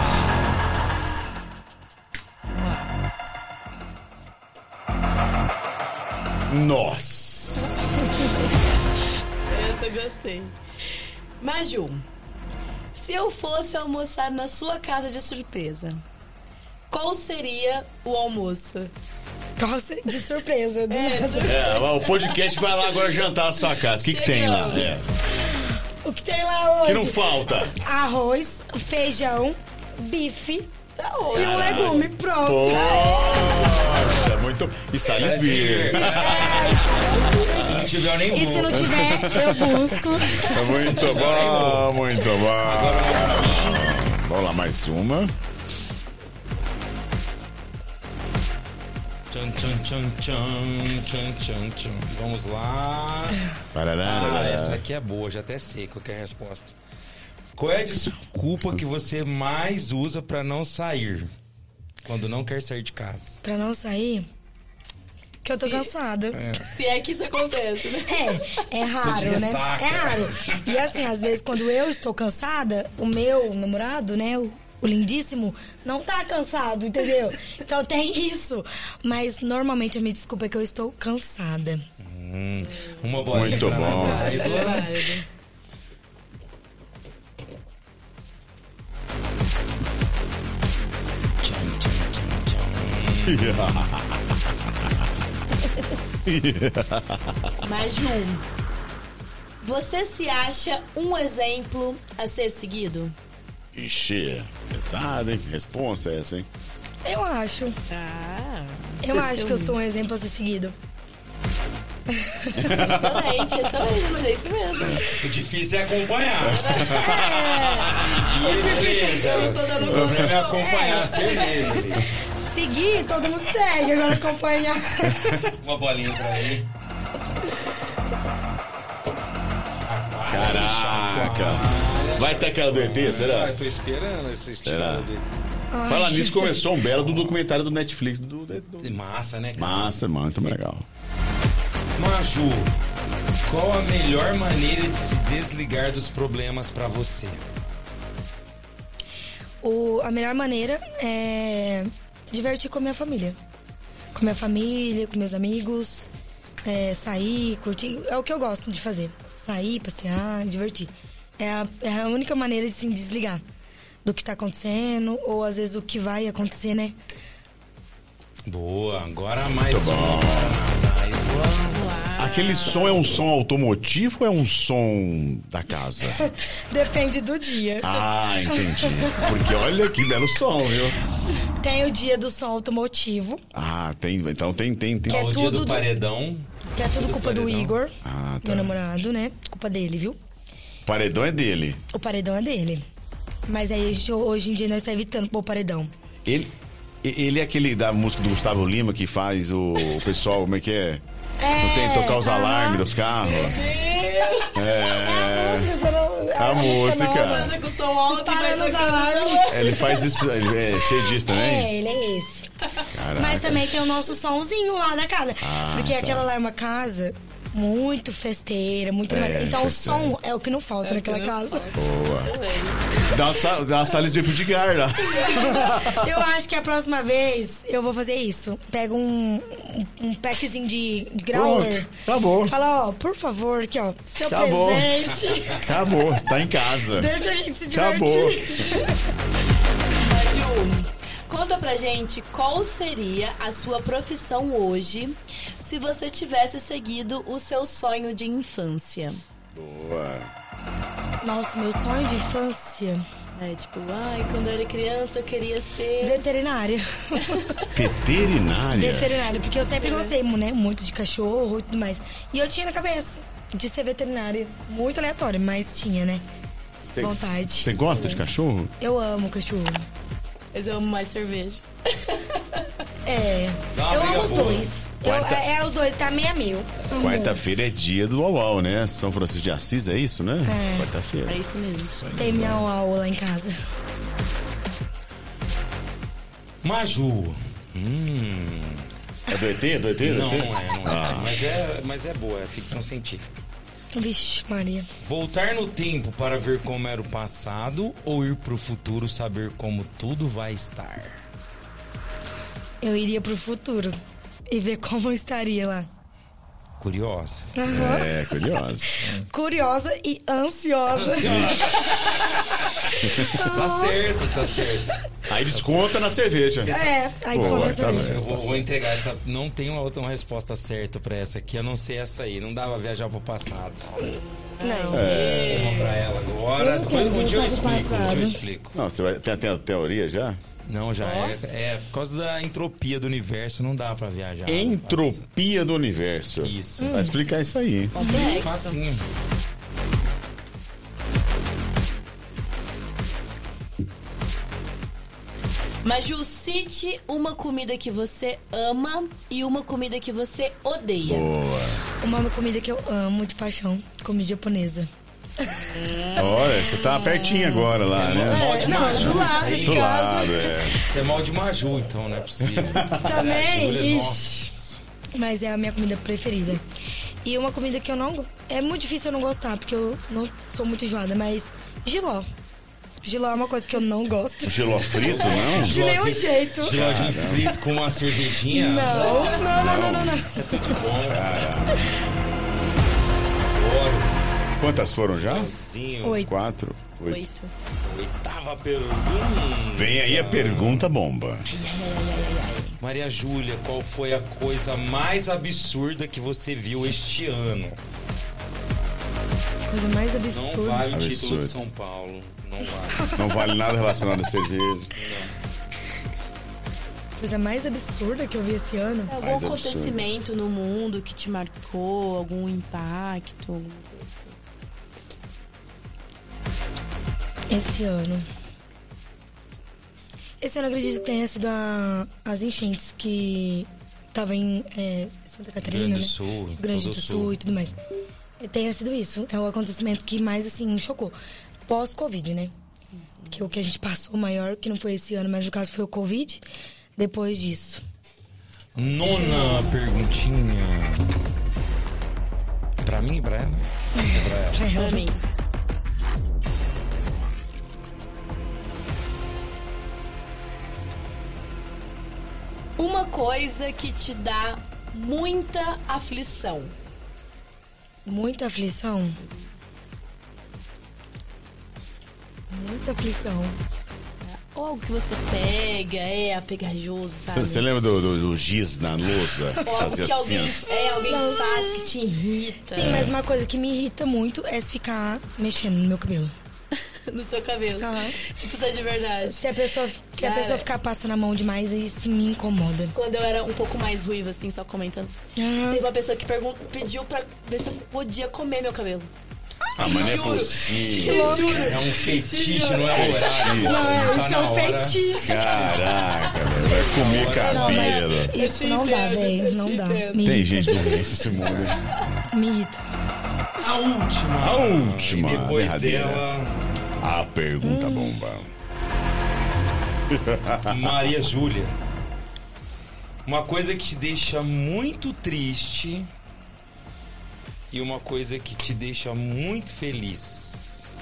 Nossa! Essa eu gostei. Maju, se eu fosse almoçar na sua casa de surpresa, qual seria o almoço? Nossa, de surpresa. do É, surpresa. É, o podcast vai lá agora jantar na sua casa. O que, que tem lá? É. O que tem lá hoje? Que não falta? Arroz, feijão, bife Tá e um legume. Pronto. Poxa, muito. E Salisbury. Se não tiver nenhum. E se não tiver, eu busco. É muito bom, muito bom. Vamos lá, mais uma. Tchan, tchan, tchan, tchan, tchan, tchan, tchan. Vamos lá. Ah, essa aqui é boa, já até sei qual que é a resposta. Qual é a desculpa que você mais usa pra não sair? Quando não quer sair de casa. Pra não sair, que eu tô cansada. Se é que isso acontece, né? É, é raro, né? É raro. E assim, às vezes, quando eu estou cansada, o meu namorado, né, o, o lindíssimo não tá cansado, entendeu? <laughs> Então tem isso. Mas normalmente a minha desculpa é que eu estou cansada. Hum, uma boa Muito né? bom. <laughs> Mais um. Você se acha um exemplo a ser seguido? Ixi, pesado, hein? Responsa essa, hein? Eu acho. Ah, Eu acho que eu sou um exemplo a ser seguido. excelente, excelente, mas é isso mesmo. O difícil é acompanhar. É, E beleza. eu tô dando O problema é acompanhar a cerveja. Seguir, todo mundo segue, agora acompanhar. Uma bolinha pra mim. Caraca. Vai ter aquela do ET, Ah, será? eu tô esperando esse Será? do Fala nisso, começou um belo do documentário do Netflix. Do, do- do- Massa, né, cara? Massa, mano, muito legal. Maju, qual a melhor maneira de se desligar dos problemas pra você? O, a melhor maneira é divertir com a minha família. Com a minha família, com meus amigos. é, sair, curtir. É o que eu gosto de fazer. Sair, passear, divertir. É a, é a única maneira de se desligar do que tá acontecendo, ou às vezes o que vai acontecer, né? Boa, agora mais Muito bom. Aquele som é um som automotivo ou é um som da casa? <laughs> Depende do dia. Ah, entendi. Porque olha que belo som, viu? Tem o dia do som automotivo, Ah, tem. Então tem, tem, tem. Que é o dia tudo do do- paredão. que é tudo culpa do paredão. Igor, Ah, tá. meu namorado, né? Culpa dele, viu? Paredão é dele. O paredão é dele. Mas aí a hoje em dia nós estamos evitando pôr o paredão. Ele, ele é aquele da música do Gustavo Lima que faz o, o pessoal, como é que é? Não tem que tocar os aham. alarmes dos carros. É. A música. Começa com o som alto e vai Parando os tocando. alarmes. Ele faz isso, ele é cheio disso também? É, ele é esse. Caraca. Mas também tem o nosso somzinho lá da casa. Ah, porque tá. aquela lá é uma casa muito festeira, muito. É, então festeira. o som é o que não falta naquela casa. Dá uma, sa- dá uma salisbury pro Edgar lá. <laughs> Eu acho que a próxima vez eu vou fazer isso. Pega um, um, um packzinho de growler. Pronto, acabou. Fala, ó, por favor, aqui, ó. Seu Acabou. presente. Acabou, você tá em casa. Deixa a gente se divertir. Acabou. Maju, conta pra gente qual seria a sua profissão hoje se você tivesse seguido o seu sonho de infância. Boa. Nossa, meu sonho de infância. É tipo, ai, quando eu era criança eu queria ser. Veterinária. <laughs> Veterinária. Veterinária, porque eu sempre gostei, né, muito de cachorro e tudo mais. E eu tinha na cabeça de ser veterinária. Muito aleatório, mas tinha, né? vontade. Você gosta de cachorro? Eu amo cachorro. Mas eu amo mais cerveja. <laughs> É. Eu amo os boa. dois. Eu- Quarta- é, é os dois, tá meio a meio. Amo. Quarta-feira é dia do Uau, né? São Francisco de Assis, é isso, né? É. Quarta-feira. É isso mesmo. Tem minha aula lá em casa. Maju. Hum. É do ET? Do ET? Do Não, ET? não é, não é. Ah. Mas é. Mas é boa, é ficção científica. Vixe, Maria. Voltar no tempo para ver como era o passado ou ir pro futuro saber como tudo vai estar? Eu iria pro futuro e ver como eu estaria lá. Curiosa. Aham. É, curioso. Curiosa e ansiosa. Tá certo, tá certo. Aí desconta na cerveja. É, aí desconta tá essa bem. Eu vou, vou entregar essa. Não tem uma outra resposta certa pra essa aqui, a não ser essa aí. Não dava viajar pro passado. Não. Vou pra ela agora. Um dia eu explico, um dia passado. eu explico. Não, você vai, tem, tem a teoria já? Não, já é. É por causa da entropia do universo, não dá pra viajar. Entropia do universo. Isso. Vai explicar isso aí. Complexo. Facinho. Maju, cite uma comida que você ama e uma comida que você odeia. Boa. Uma comida que eu amo de paixão, comida japonesa. Olha, você tá pertinho agora lá, É, né? mal de não, Maju, do lado de Do casa. lado, é. Você é mal de Maju, então, não é possível. <laughs> Também? Júlia, Ixi. Mas é a minha comida preferida. E uma comida que eu não. É muito difícil eu não gostar, porque eu não sou muito enjoada, mas giló. Giló é uma coisa que eu não gosto. Giló frito, não? <laughs> De nenhum jeito. Gilózinho frito com uma cervejinha. Não, não, não, não, não, não. Tudo bom. Adoro. Quantas foram já? Oito. Quatro? Oito. Oito. Oitava pergunta. Vem aí a pergunta bomba. Maria Júlia, qual foi a coisa mais absurda que você viu este ano? Coisa mais Não absurda. vale o título Absurdo. de São Paulo. Não <laughs> vale. Não vale nada relacionado a cerveja. Coisa mais absurda que eu vi esse ano. Algum Mais absurdo. acontecimento no mundo que te marcou, algum impacto? Esse ano. Esse ano acredito que tenha sido a- as enchentes que tava em é, Santa Catarina, Grande do né? Sul, Grande todo do Sul. Sul. e tudo mais. E tenha sido isso. É o acontecimento que mais, assim, chocou. Pós-Covid, né? Que o que a gente passou maior, que não foi esse ano, mas no caso foi o Covid. Depois disso. Nona perguntinha. Pra mim, pra ela? <laughs> Pra ela. Pra mim. Uma coisa que te dá muita aflição. Muita aflição. Muita aflição. Ou algo que você pega, é apegajoso, sabe? Você lembra do, do, do giz na lousa? Ou algo que assim, alguém, ó. é, alguém faz que te irrita Sim, mas uma coisa que me irrita muito é se ficar mexendo no meu cabelo. <laughs> no seu cabelo. Aham. Tipo, isso é de verdade. Se a pessoa, se a Cara. pessoa ficar passando a mão demais, isso me incomoda. Quando eu era um pouco mais ruiva, assim, só comentando. Ah, Teve uma pessoa que pergun- pediu pra ver se eu podia comer meu cabelo. Ah, mas não é Juro. possível. É um fetiche, não é horário. Não, Tá isso é um hora. feitiço. Caraca, velho. Vai comer cabelo. Isso não dá, velho. Não dá. Me Tem irrita. gente doente nesse mundo. Me irrita. A última. A última, E depois derradeira. dela, A pergunta bomba. <laughs> Maria Júlia. Uma coisa que te deixa muito triste e uma coisa que te deixa muito feliz.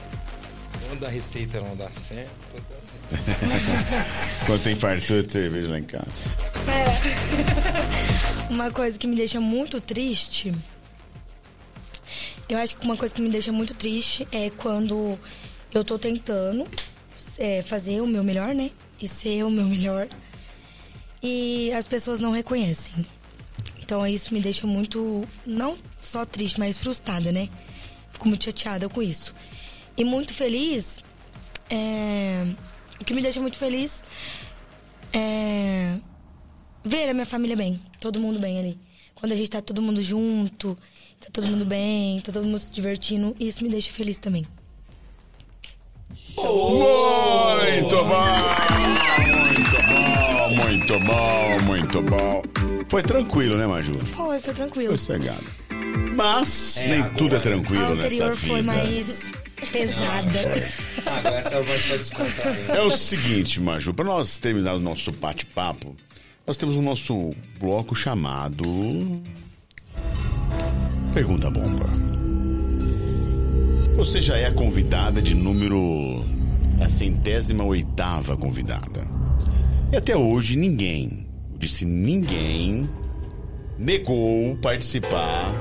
Quando a receita não dá certo, dá certo. <laughs> Quando tem fartura de cerveja lá em casa. <laughs> Uma coisa que me deixa muito triste. Eu acho que uma coisa que me deixa muito triste é quando eu tô tentando é, fazer o meu melhor, né? E ser o meu melhor. E as pessoas não reconhecem. Então isso me deixa muito, não só triste, mas frustrada, né? Fico muito chateada com isso. E muito feliz. é, O que me deixa muito feliz é ver a minha família bem, todo mundo bem ali. Quando a gente tá todo mundo junto, tá todo mundo bem, tá todo mundo se divertindo, isso me deixa feliz também. Muito bom! Muito bom, muito bom, muito bom. Foi tranquilo, né, Maju? Foi, foi tranquilo. Foi cegado. Mas É, nem agora- tudo é A tranquilo nessa anterior vida. foi mais pesada. Ah, agora essa é voz pra descontar. hein? É o seguinte, Maju, para nós terminar o nosso bate-papo, nós temos o nosso bloco chamado. Pergunta Bomba. Você já é a convidada de número. a centésima oitava convidada. E até hoje ninguém, disse ninguém, negou participar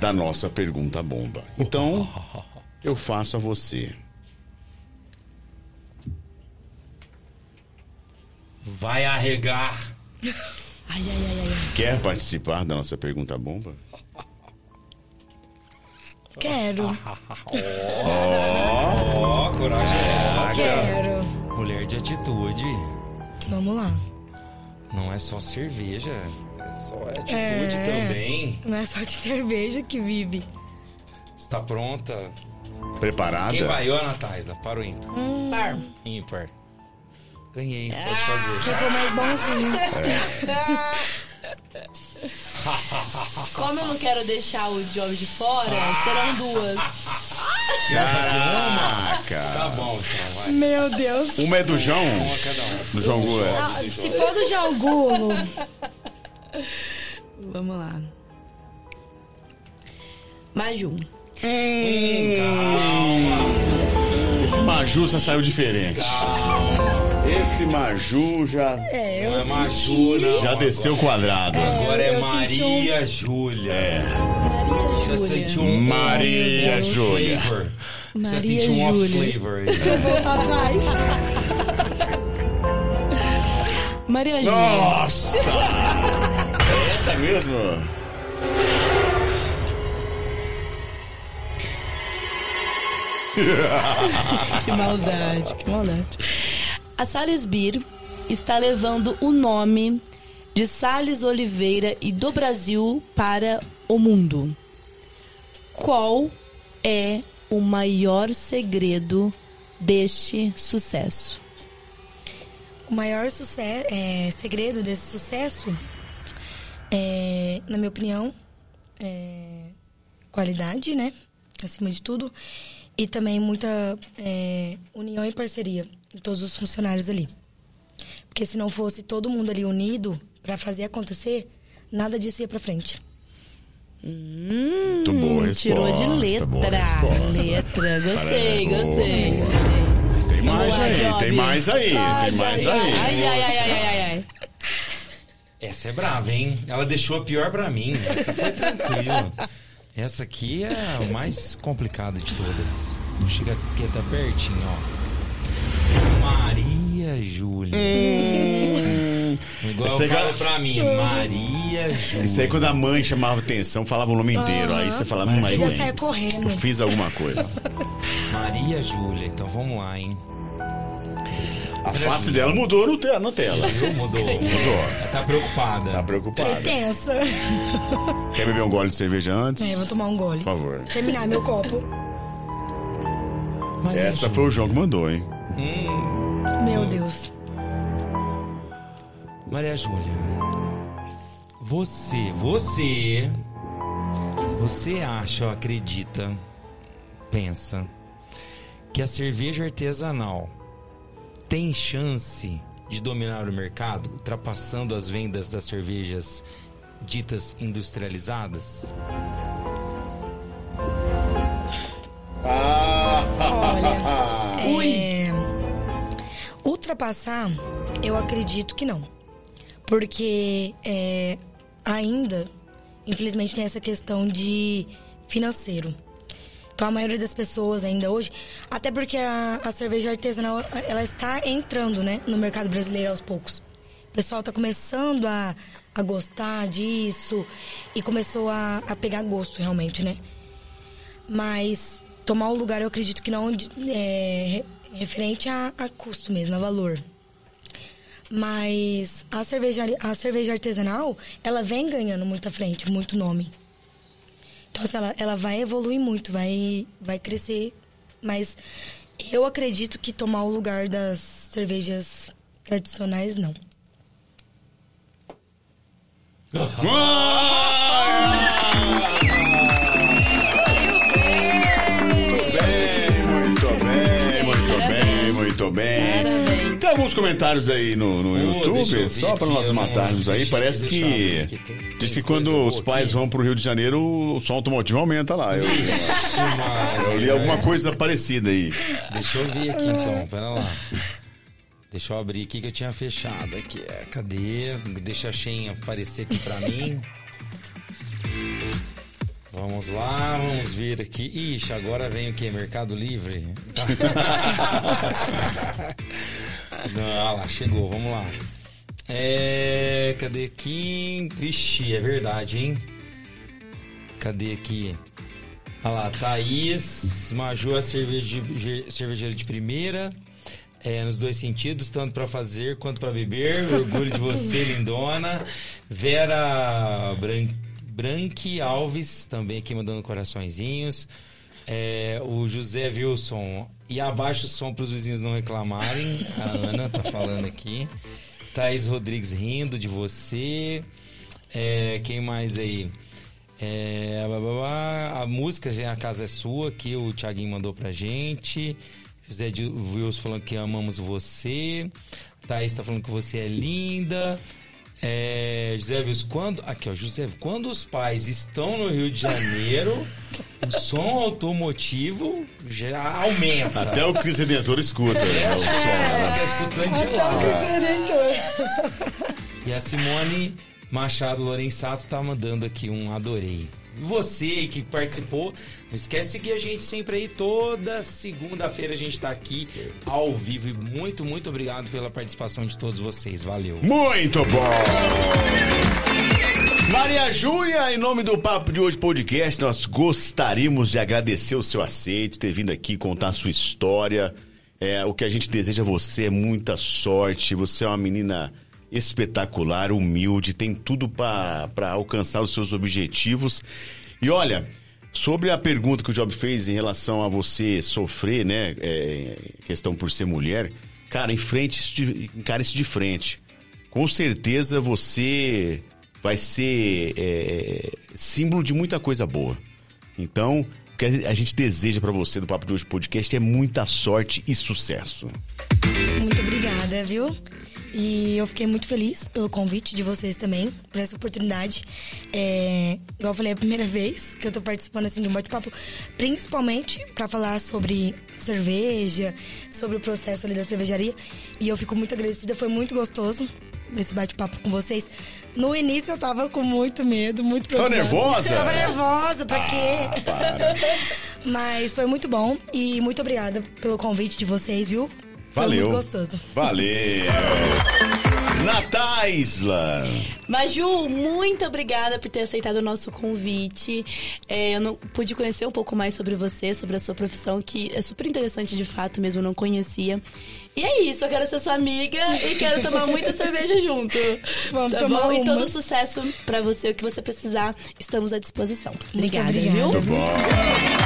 da nossa Pergunta Bomba. Então, <laughs> eu faço a você. Vai arregar. Ai, ai, ai, ai. ai. Quer participar da nossa pergunta bomba? Quero, <laughs> Ó, corajosa. quero. Mulher de atitude. Vamos lá. Não é só cerveja. É só atitude É. também. Não é só de cerveja que vive. Está pronta? Preparada? Quem vai? Eu, Ana Taisla. Para o ímpar. Par. Ímpar. Ganhei. Pode fazer. Quem for mais bonzinho. <laughs> Como eu não quero deixar o Job de fora, serão duas. Caraca! Tá bom, então vai. Meu Deus. Uma é do João? Uma cada um. Do João Gula. Ah, se for do Jangulo, Vamos lá. Maju. Esse Maju já saiu diferente. Esse Maju já, é, Não eu é Maju, não. já desceu o quadrado. Agora é eu senti Maria Júlia. É. Já senti um Maria um Júlia. flavor. Já Maria senti um off Júlia. flavor aí. voltar atrás. Maria Júlia. Nossa! É essa mesmo? <laughs> Que maldade, que maldade. A Salles Beer está levando o nome de Salles Oliveira e do Brasil para o mundo. Qual é o maior segredo deste sucesso? O maior é, segredo desse sucesso, é, na minha opinião, é qualidade, né? Acima de tudo. E também muita é, união e parceria de todos os funcionários ali. Porque se não fosse todo mundo ali unido para fazer acontecer, nada disso ia pra frente. Muito boa resposta. Tirou de letra. boa resposta. Letra. Gostei, Boa, gostei. boa. gostei. Tem mais lá, aí, Job. tem mais aí, Ai, tem mais ai, aí. Ai, ai, ai, ai, ai, ai. Essa é brava, hein? Ela deixou a pior pra mim. Essa foi tranquila. Essa aqui é a mais complicada de todas. Chega aqui, tá pertinho, ó. Maria Júlia. Igual Essa eu falo pra mim, Maria Júlia. Isso aí quando a mãe chamava atenção, falava o nome inteiro. Aí você falava, hum, aí Você já correndo. Eu fiz alguma coisa. Maria Júlia. Então vamos lá, hein? A face dela mudou no te- na tela. Mudou. Mudou. Ela tá preocupada. Tá preocupada. Tensa. Quer beber um gole de cerveja antes? É, eu vou tomar um gole. Por favor. Terminar meu copo. Maria Essa foi o João que mandou, hein? Meu Deus. Maria Júlia, você, você, você acha ou acredita, pensa, que a cerveja artesanal tem chance de dominar o mercado, ultrapassando as vendas das cervejas ditas industrializadas? <laughs> É, ultrapassar, eu acredito que não. Porque é, ainda, infelizmente, tem essa questão de financeiro. Então a maioria das pessoas ainda hoje, até porque a, a cerveja artesanal ela está entrando, né, no mercado brasileiro aos poucos. O pessoal está começando a, a gostar disso e começou a, a pegar gosto realmente, né? Mas tomar o lugar eu acredito que não é, referente a, a custo mesmo, a valor. Mas a cerveja, a cerveja artesanal, ela vem ganhando muita frente, muito nome. Então, ela, ela vai evoluir muito, vai, vai crescer. Mas eu acredito que tomar o lugar das cervejas tradicionais, não. Muito muito bem. Parabéns. Tem alguns comentários aí no, no eu YouTube, só para nós eu não- matarmos aí. Parece eu que. aqui, tem- Diz que quando os pais aqui. vão pro Rio de Janeiro, o som automotivo aumenta lá. Eu, eu li alguma coisa parecida aí. Deixa eu ver aqui então, pera lá. Deixa eu abrir aqui que eu tinha fechado. Aqui, é, cadê? Deixa a Shen aparecer aqui pra mim. Vamos lá, vamos ver aqui. Ixi, agora vem o que? Mercado Livre? <laughs> Não, olha lá, chegou, vamos lá. É. Cadê aqui? Vixe, é verdade, hein? Cadê aqui? Olha lá, Thaís, Major, cerveja de- cervejeira de primeira. É, nos dois sentidos, tanto para fazer quanto para beber. Orgulho de você, <laughs> lindona. Vera Bran... Branqui Alves, também aqui mandando coraçõezinhos. É, o José Wilson. E abaixa o som para os vizinhos não reclamarem. A Ana tá falando aqui. Thaís Rodrigues rindo de você. É, quem mais aí? É, blá, blá, blá. a música já A Casa é Sua, que o Thiaguinho mandou pra gente. José Wilson falando que amamos você. Thaís tá falando que você é linda. É, José Wilson, quando. Aqui, ó, José, quando os pais estão no Rio de Janeiro, <laughs> o som automotivo já aumenta. Até o Cris Redentor escuta né, o som. Ela tá escutando de lá. E a Simone Machado Lorenzato tá mandando aqui um adorei. Você que participou, não esquece de seguir a gente sempre aí. Toda segunda-feira a gente tá aqui ao vivo. E muito, muito obrigado pela participação de todos vocês. Valeu. Muito bom! Maria Júlia, em nome do Papo de Hoje Podcast, nós gostaríamos de agradecer o seu aceito, ter vindo aqui contar a sua história. É, o que a gente deseja a você é muita sorte. Você é uma menina espetacular, humilde, tem tudo para alcançar os seus objetivos. E olha, sobre a pergunta que o Job fez em relação a você sofrer, né, é, questão por ser mulher, cara, enfrente isso de, encare isso de frente. Com certeza você vai ser é, símbolo de muita coisa boa. Então, o que a gente deseja para você do Papo de Hoje Podcast é muita sorte e sucesso. Muito obrigada, viu? E eu fiquei muito feliz pelo convite de vocês também, por essa oportunidade. É, igual eu falei, é a primeira vez que eu tô participando assim, de um bate-papo, principalmente para falar sobre cerveja, sobre o processo ali da cervejaria. E eu fico muito agradecida, foi muito gostoso esse bate-papo com vocês. No início eu tava com muito medo, muito problema. nervosa? Tava nervosa, pra quê? Para. <laughs> Mas foi muito bom e muito obrigada pelo convite de vocês, viu? Foi Valeu. muito gostoso. Valeu. Nataisla. Maju, muito obrigada por ter aceitado o nosso convite. É, eu não pude conhecer um pouco mais sobre você, sobre a sua profissão, que é super interessante de fato mesmo, eu não conhecia. E é isso, eu quero ser sua amiga e quero tomar muita <laughs> cerveja junto. Vamos tá tomar bom? E uma. todo sucesso pra você, o que você precisar, estamos à disposição. Obrigada, obrigada. viu? Muito Bom.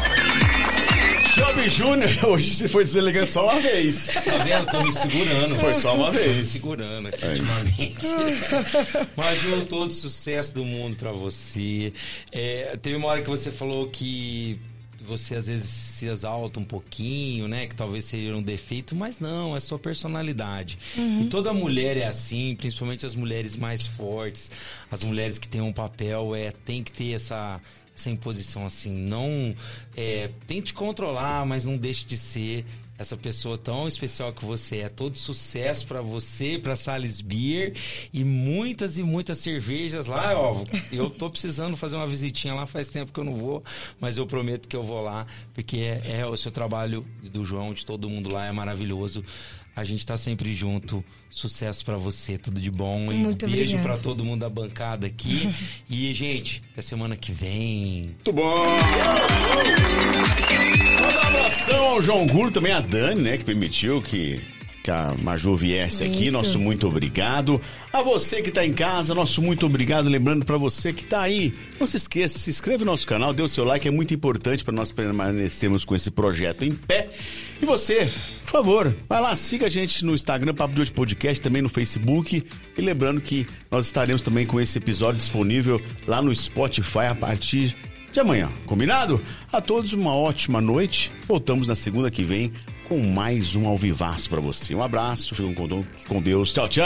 Job Júnior, <laughs> hoje você foi deselegante só uma vez. Tá vendo? Tô me segurando. Foi só uma Tô me vez. segurando aqui ultimamente. <laughs> Mas, Ju, todo sucesso do mundo pra você. É, teve uma hora que você falou que você às vezes se exalta um pouquinho, né? Que talvez seja um defeito, mas não, é sua personalidade. E toda mulher é assim, principalmente as mulheres mais fortes, as mulheres que têm um papel, é, tem que ter essa essa imposição assim, não é, tente controlar, mas não deixe de ser essa pessoa tão especial que você é. Todo sucesso pra você, pra Sales Beer e muitas e muitas cervejas lá, ó. Eu tô precisando fazer uma visitinha lá, faz tempo que eu não vou, mas eu prometo que eu vou lá, porque é, é o seu trabalho do João, de todo mundo lá é maravilhoso. A gente tá sempre junto. Sucesso pra você, tudo de bom. E Muito beijo obrigada. pra todo mundo da bancada aqui. <laughs> e, gente, até semana que vem. Muito bom. Toda a abração ao João Gulo, também a Dani, né, que permitiu que, que a Maju viesse aqui. Isso. Nosso muito obrigado. A você que tá em casa, nosso muito obrigado. Lembrando pra você que tá aí, não se esqueça, se inscreve no nosso canal, dê o seu like, é muito importante pra nós permanecermos com esse projeto em pé. E você, por favor, vai lá, siga a gente no Instagram, Papo de Hoje Podcast, também no Facebook. E lembrando que nós estaremos também com esse episódio disponível lá no Spotify a partir de amanhã. Combinado? A todos uma ótima noite. Voltamos na segunda que vem com mais um alvivaço pra você. Um abraço, fiquem com Deus. Tchau, tchau.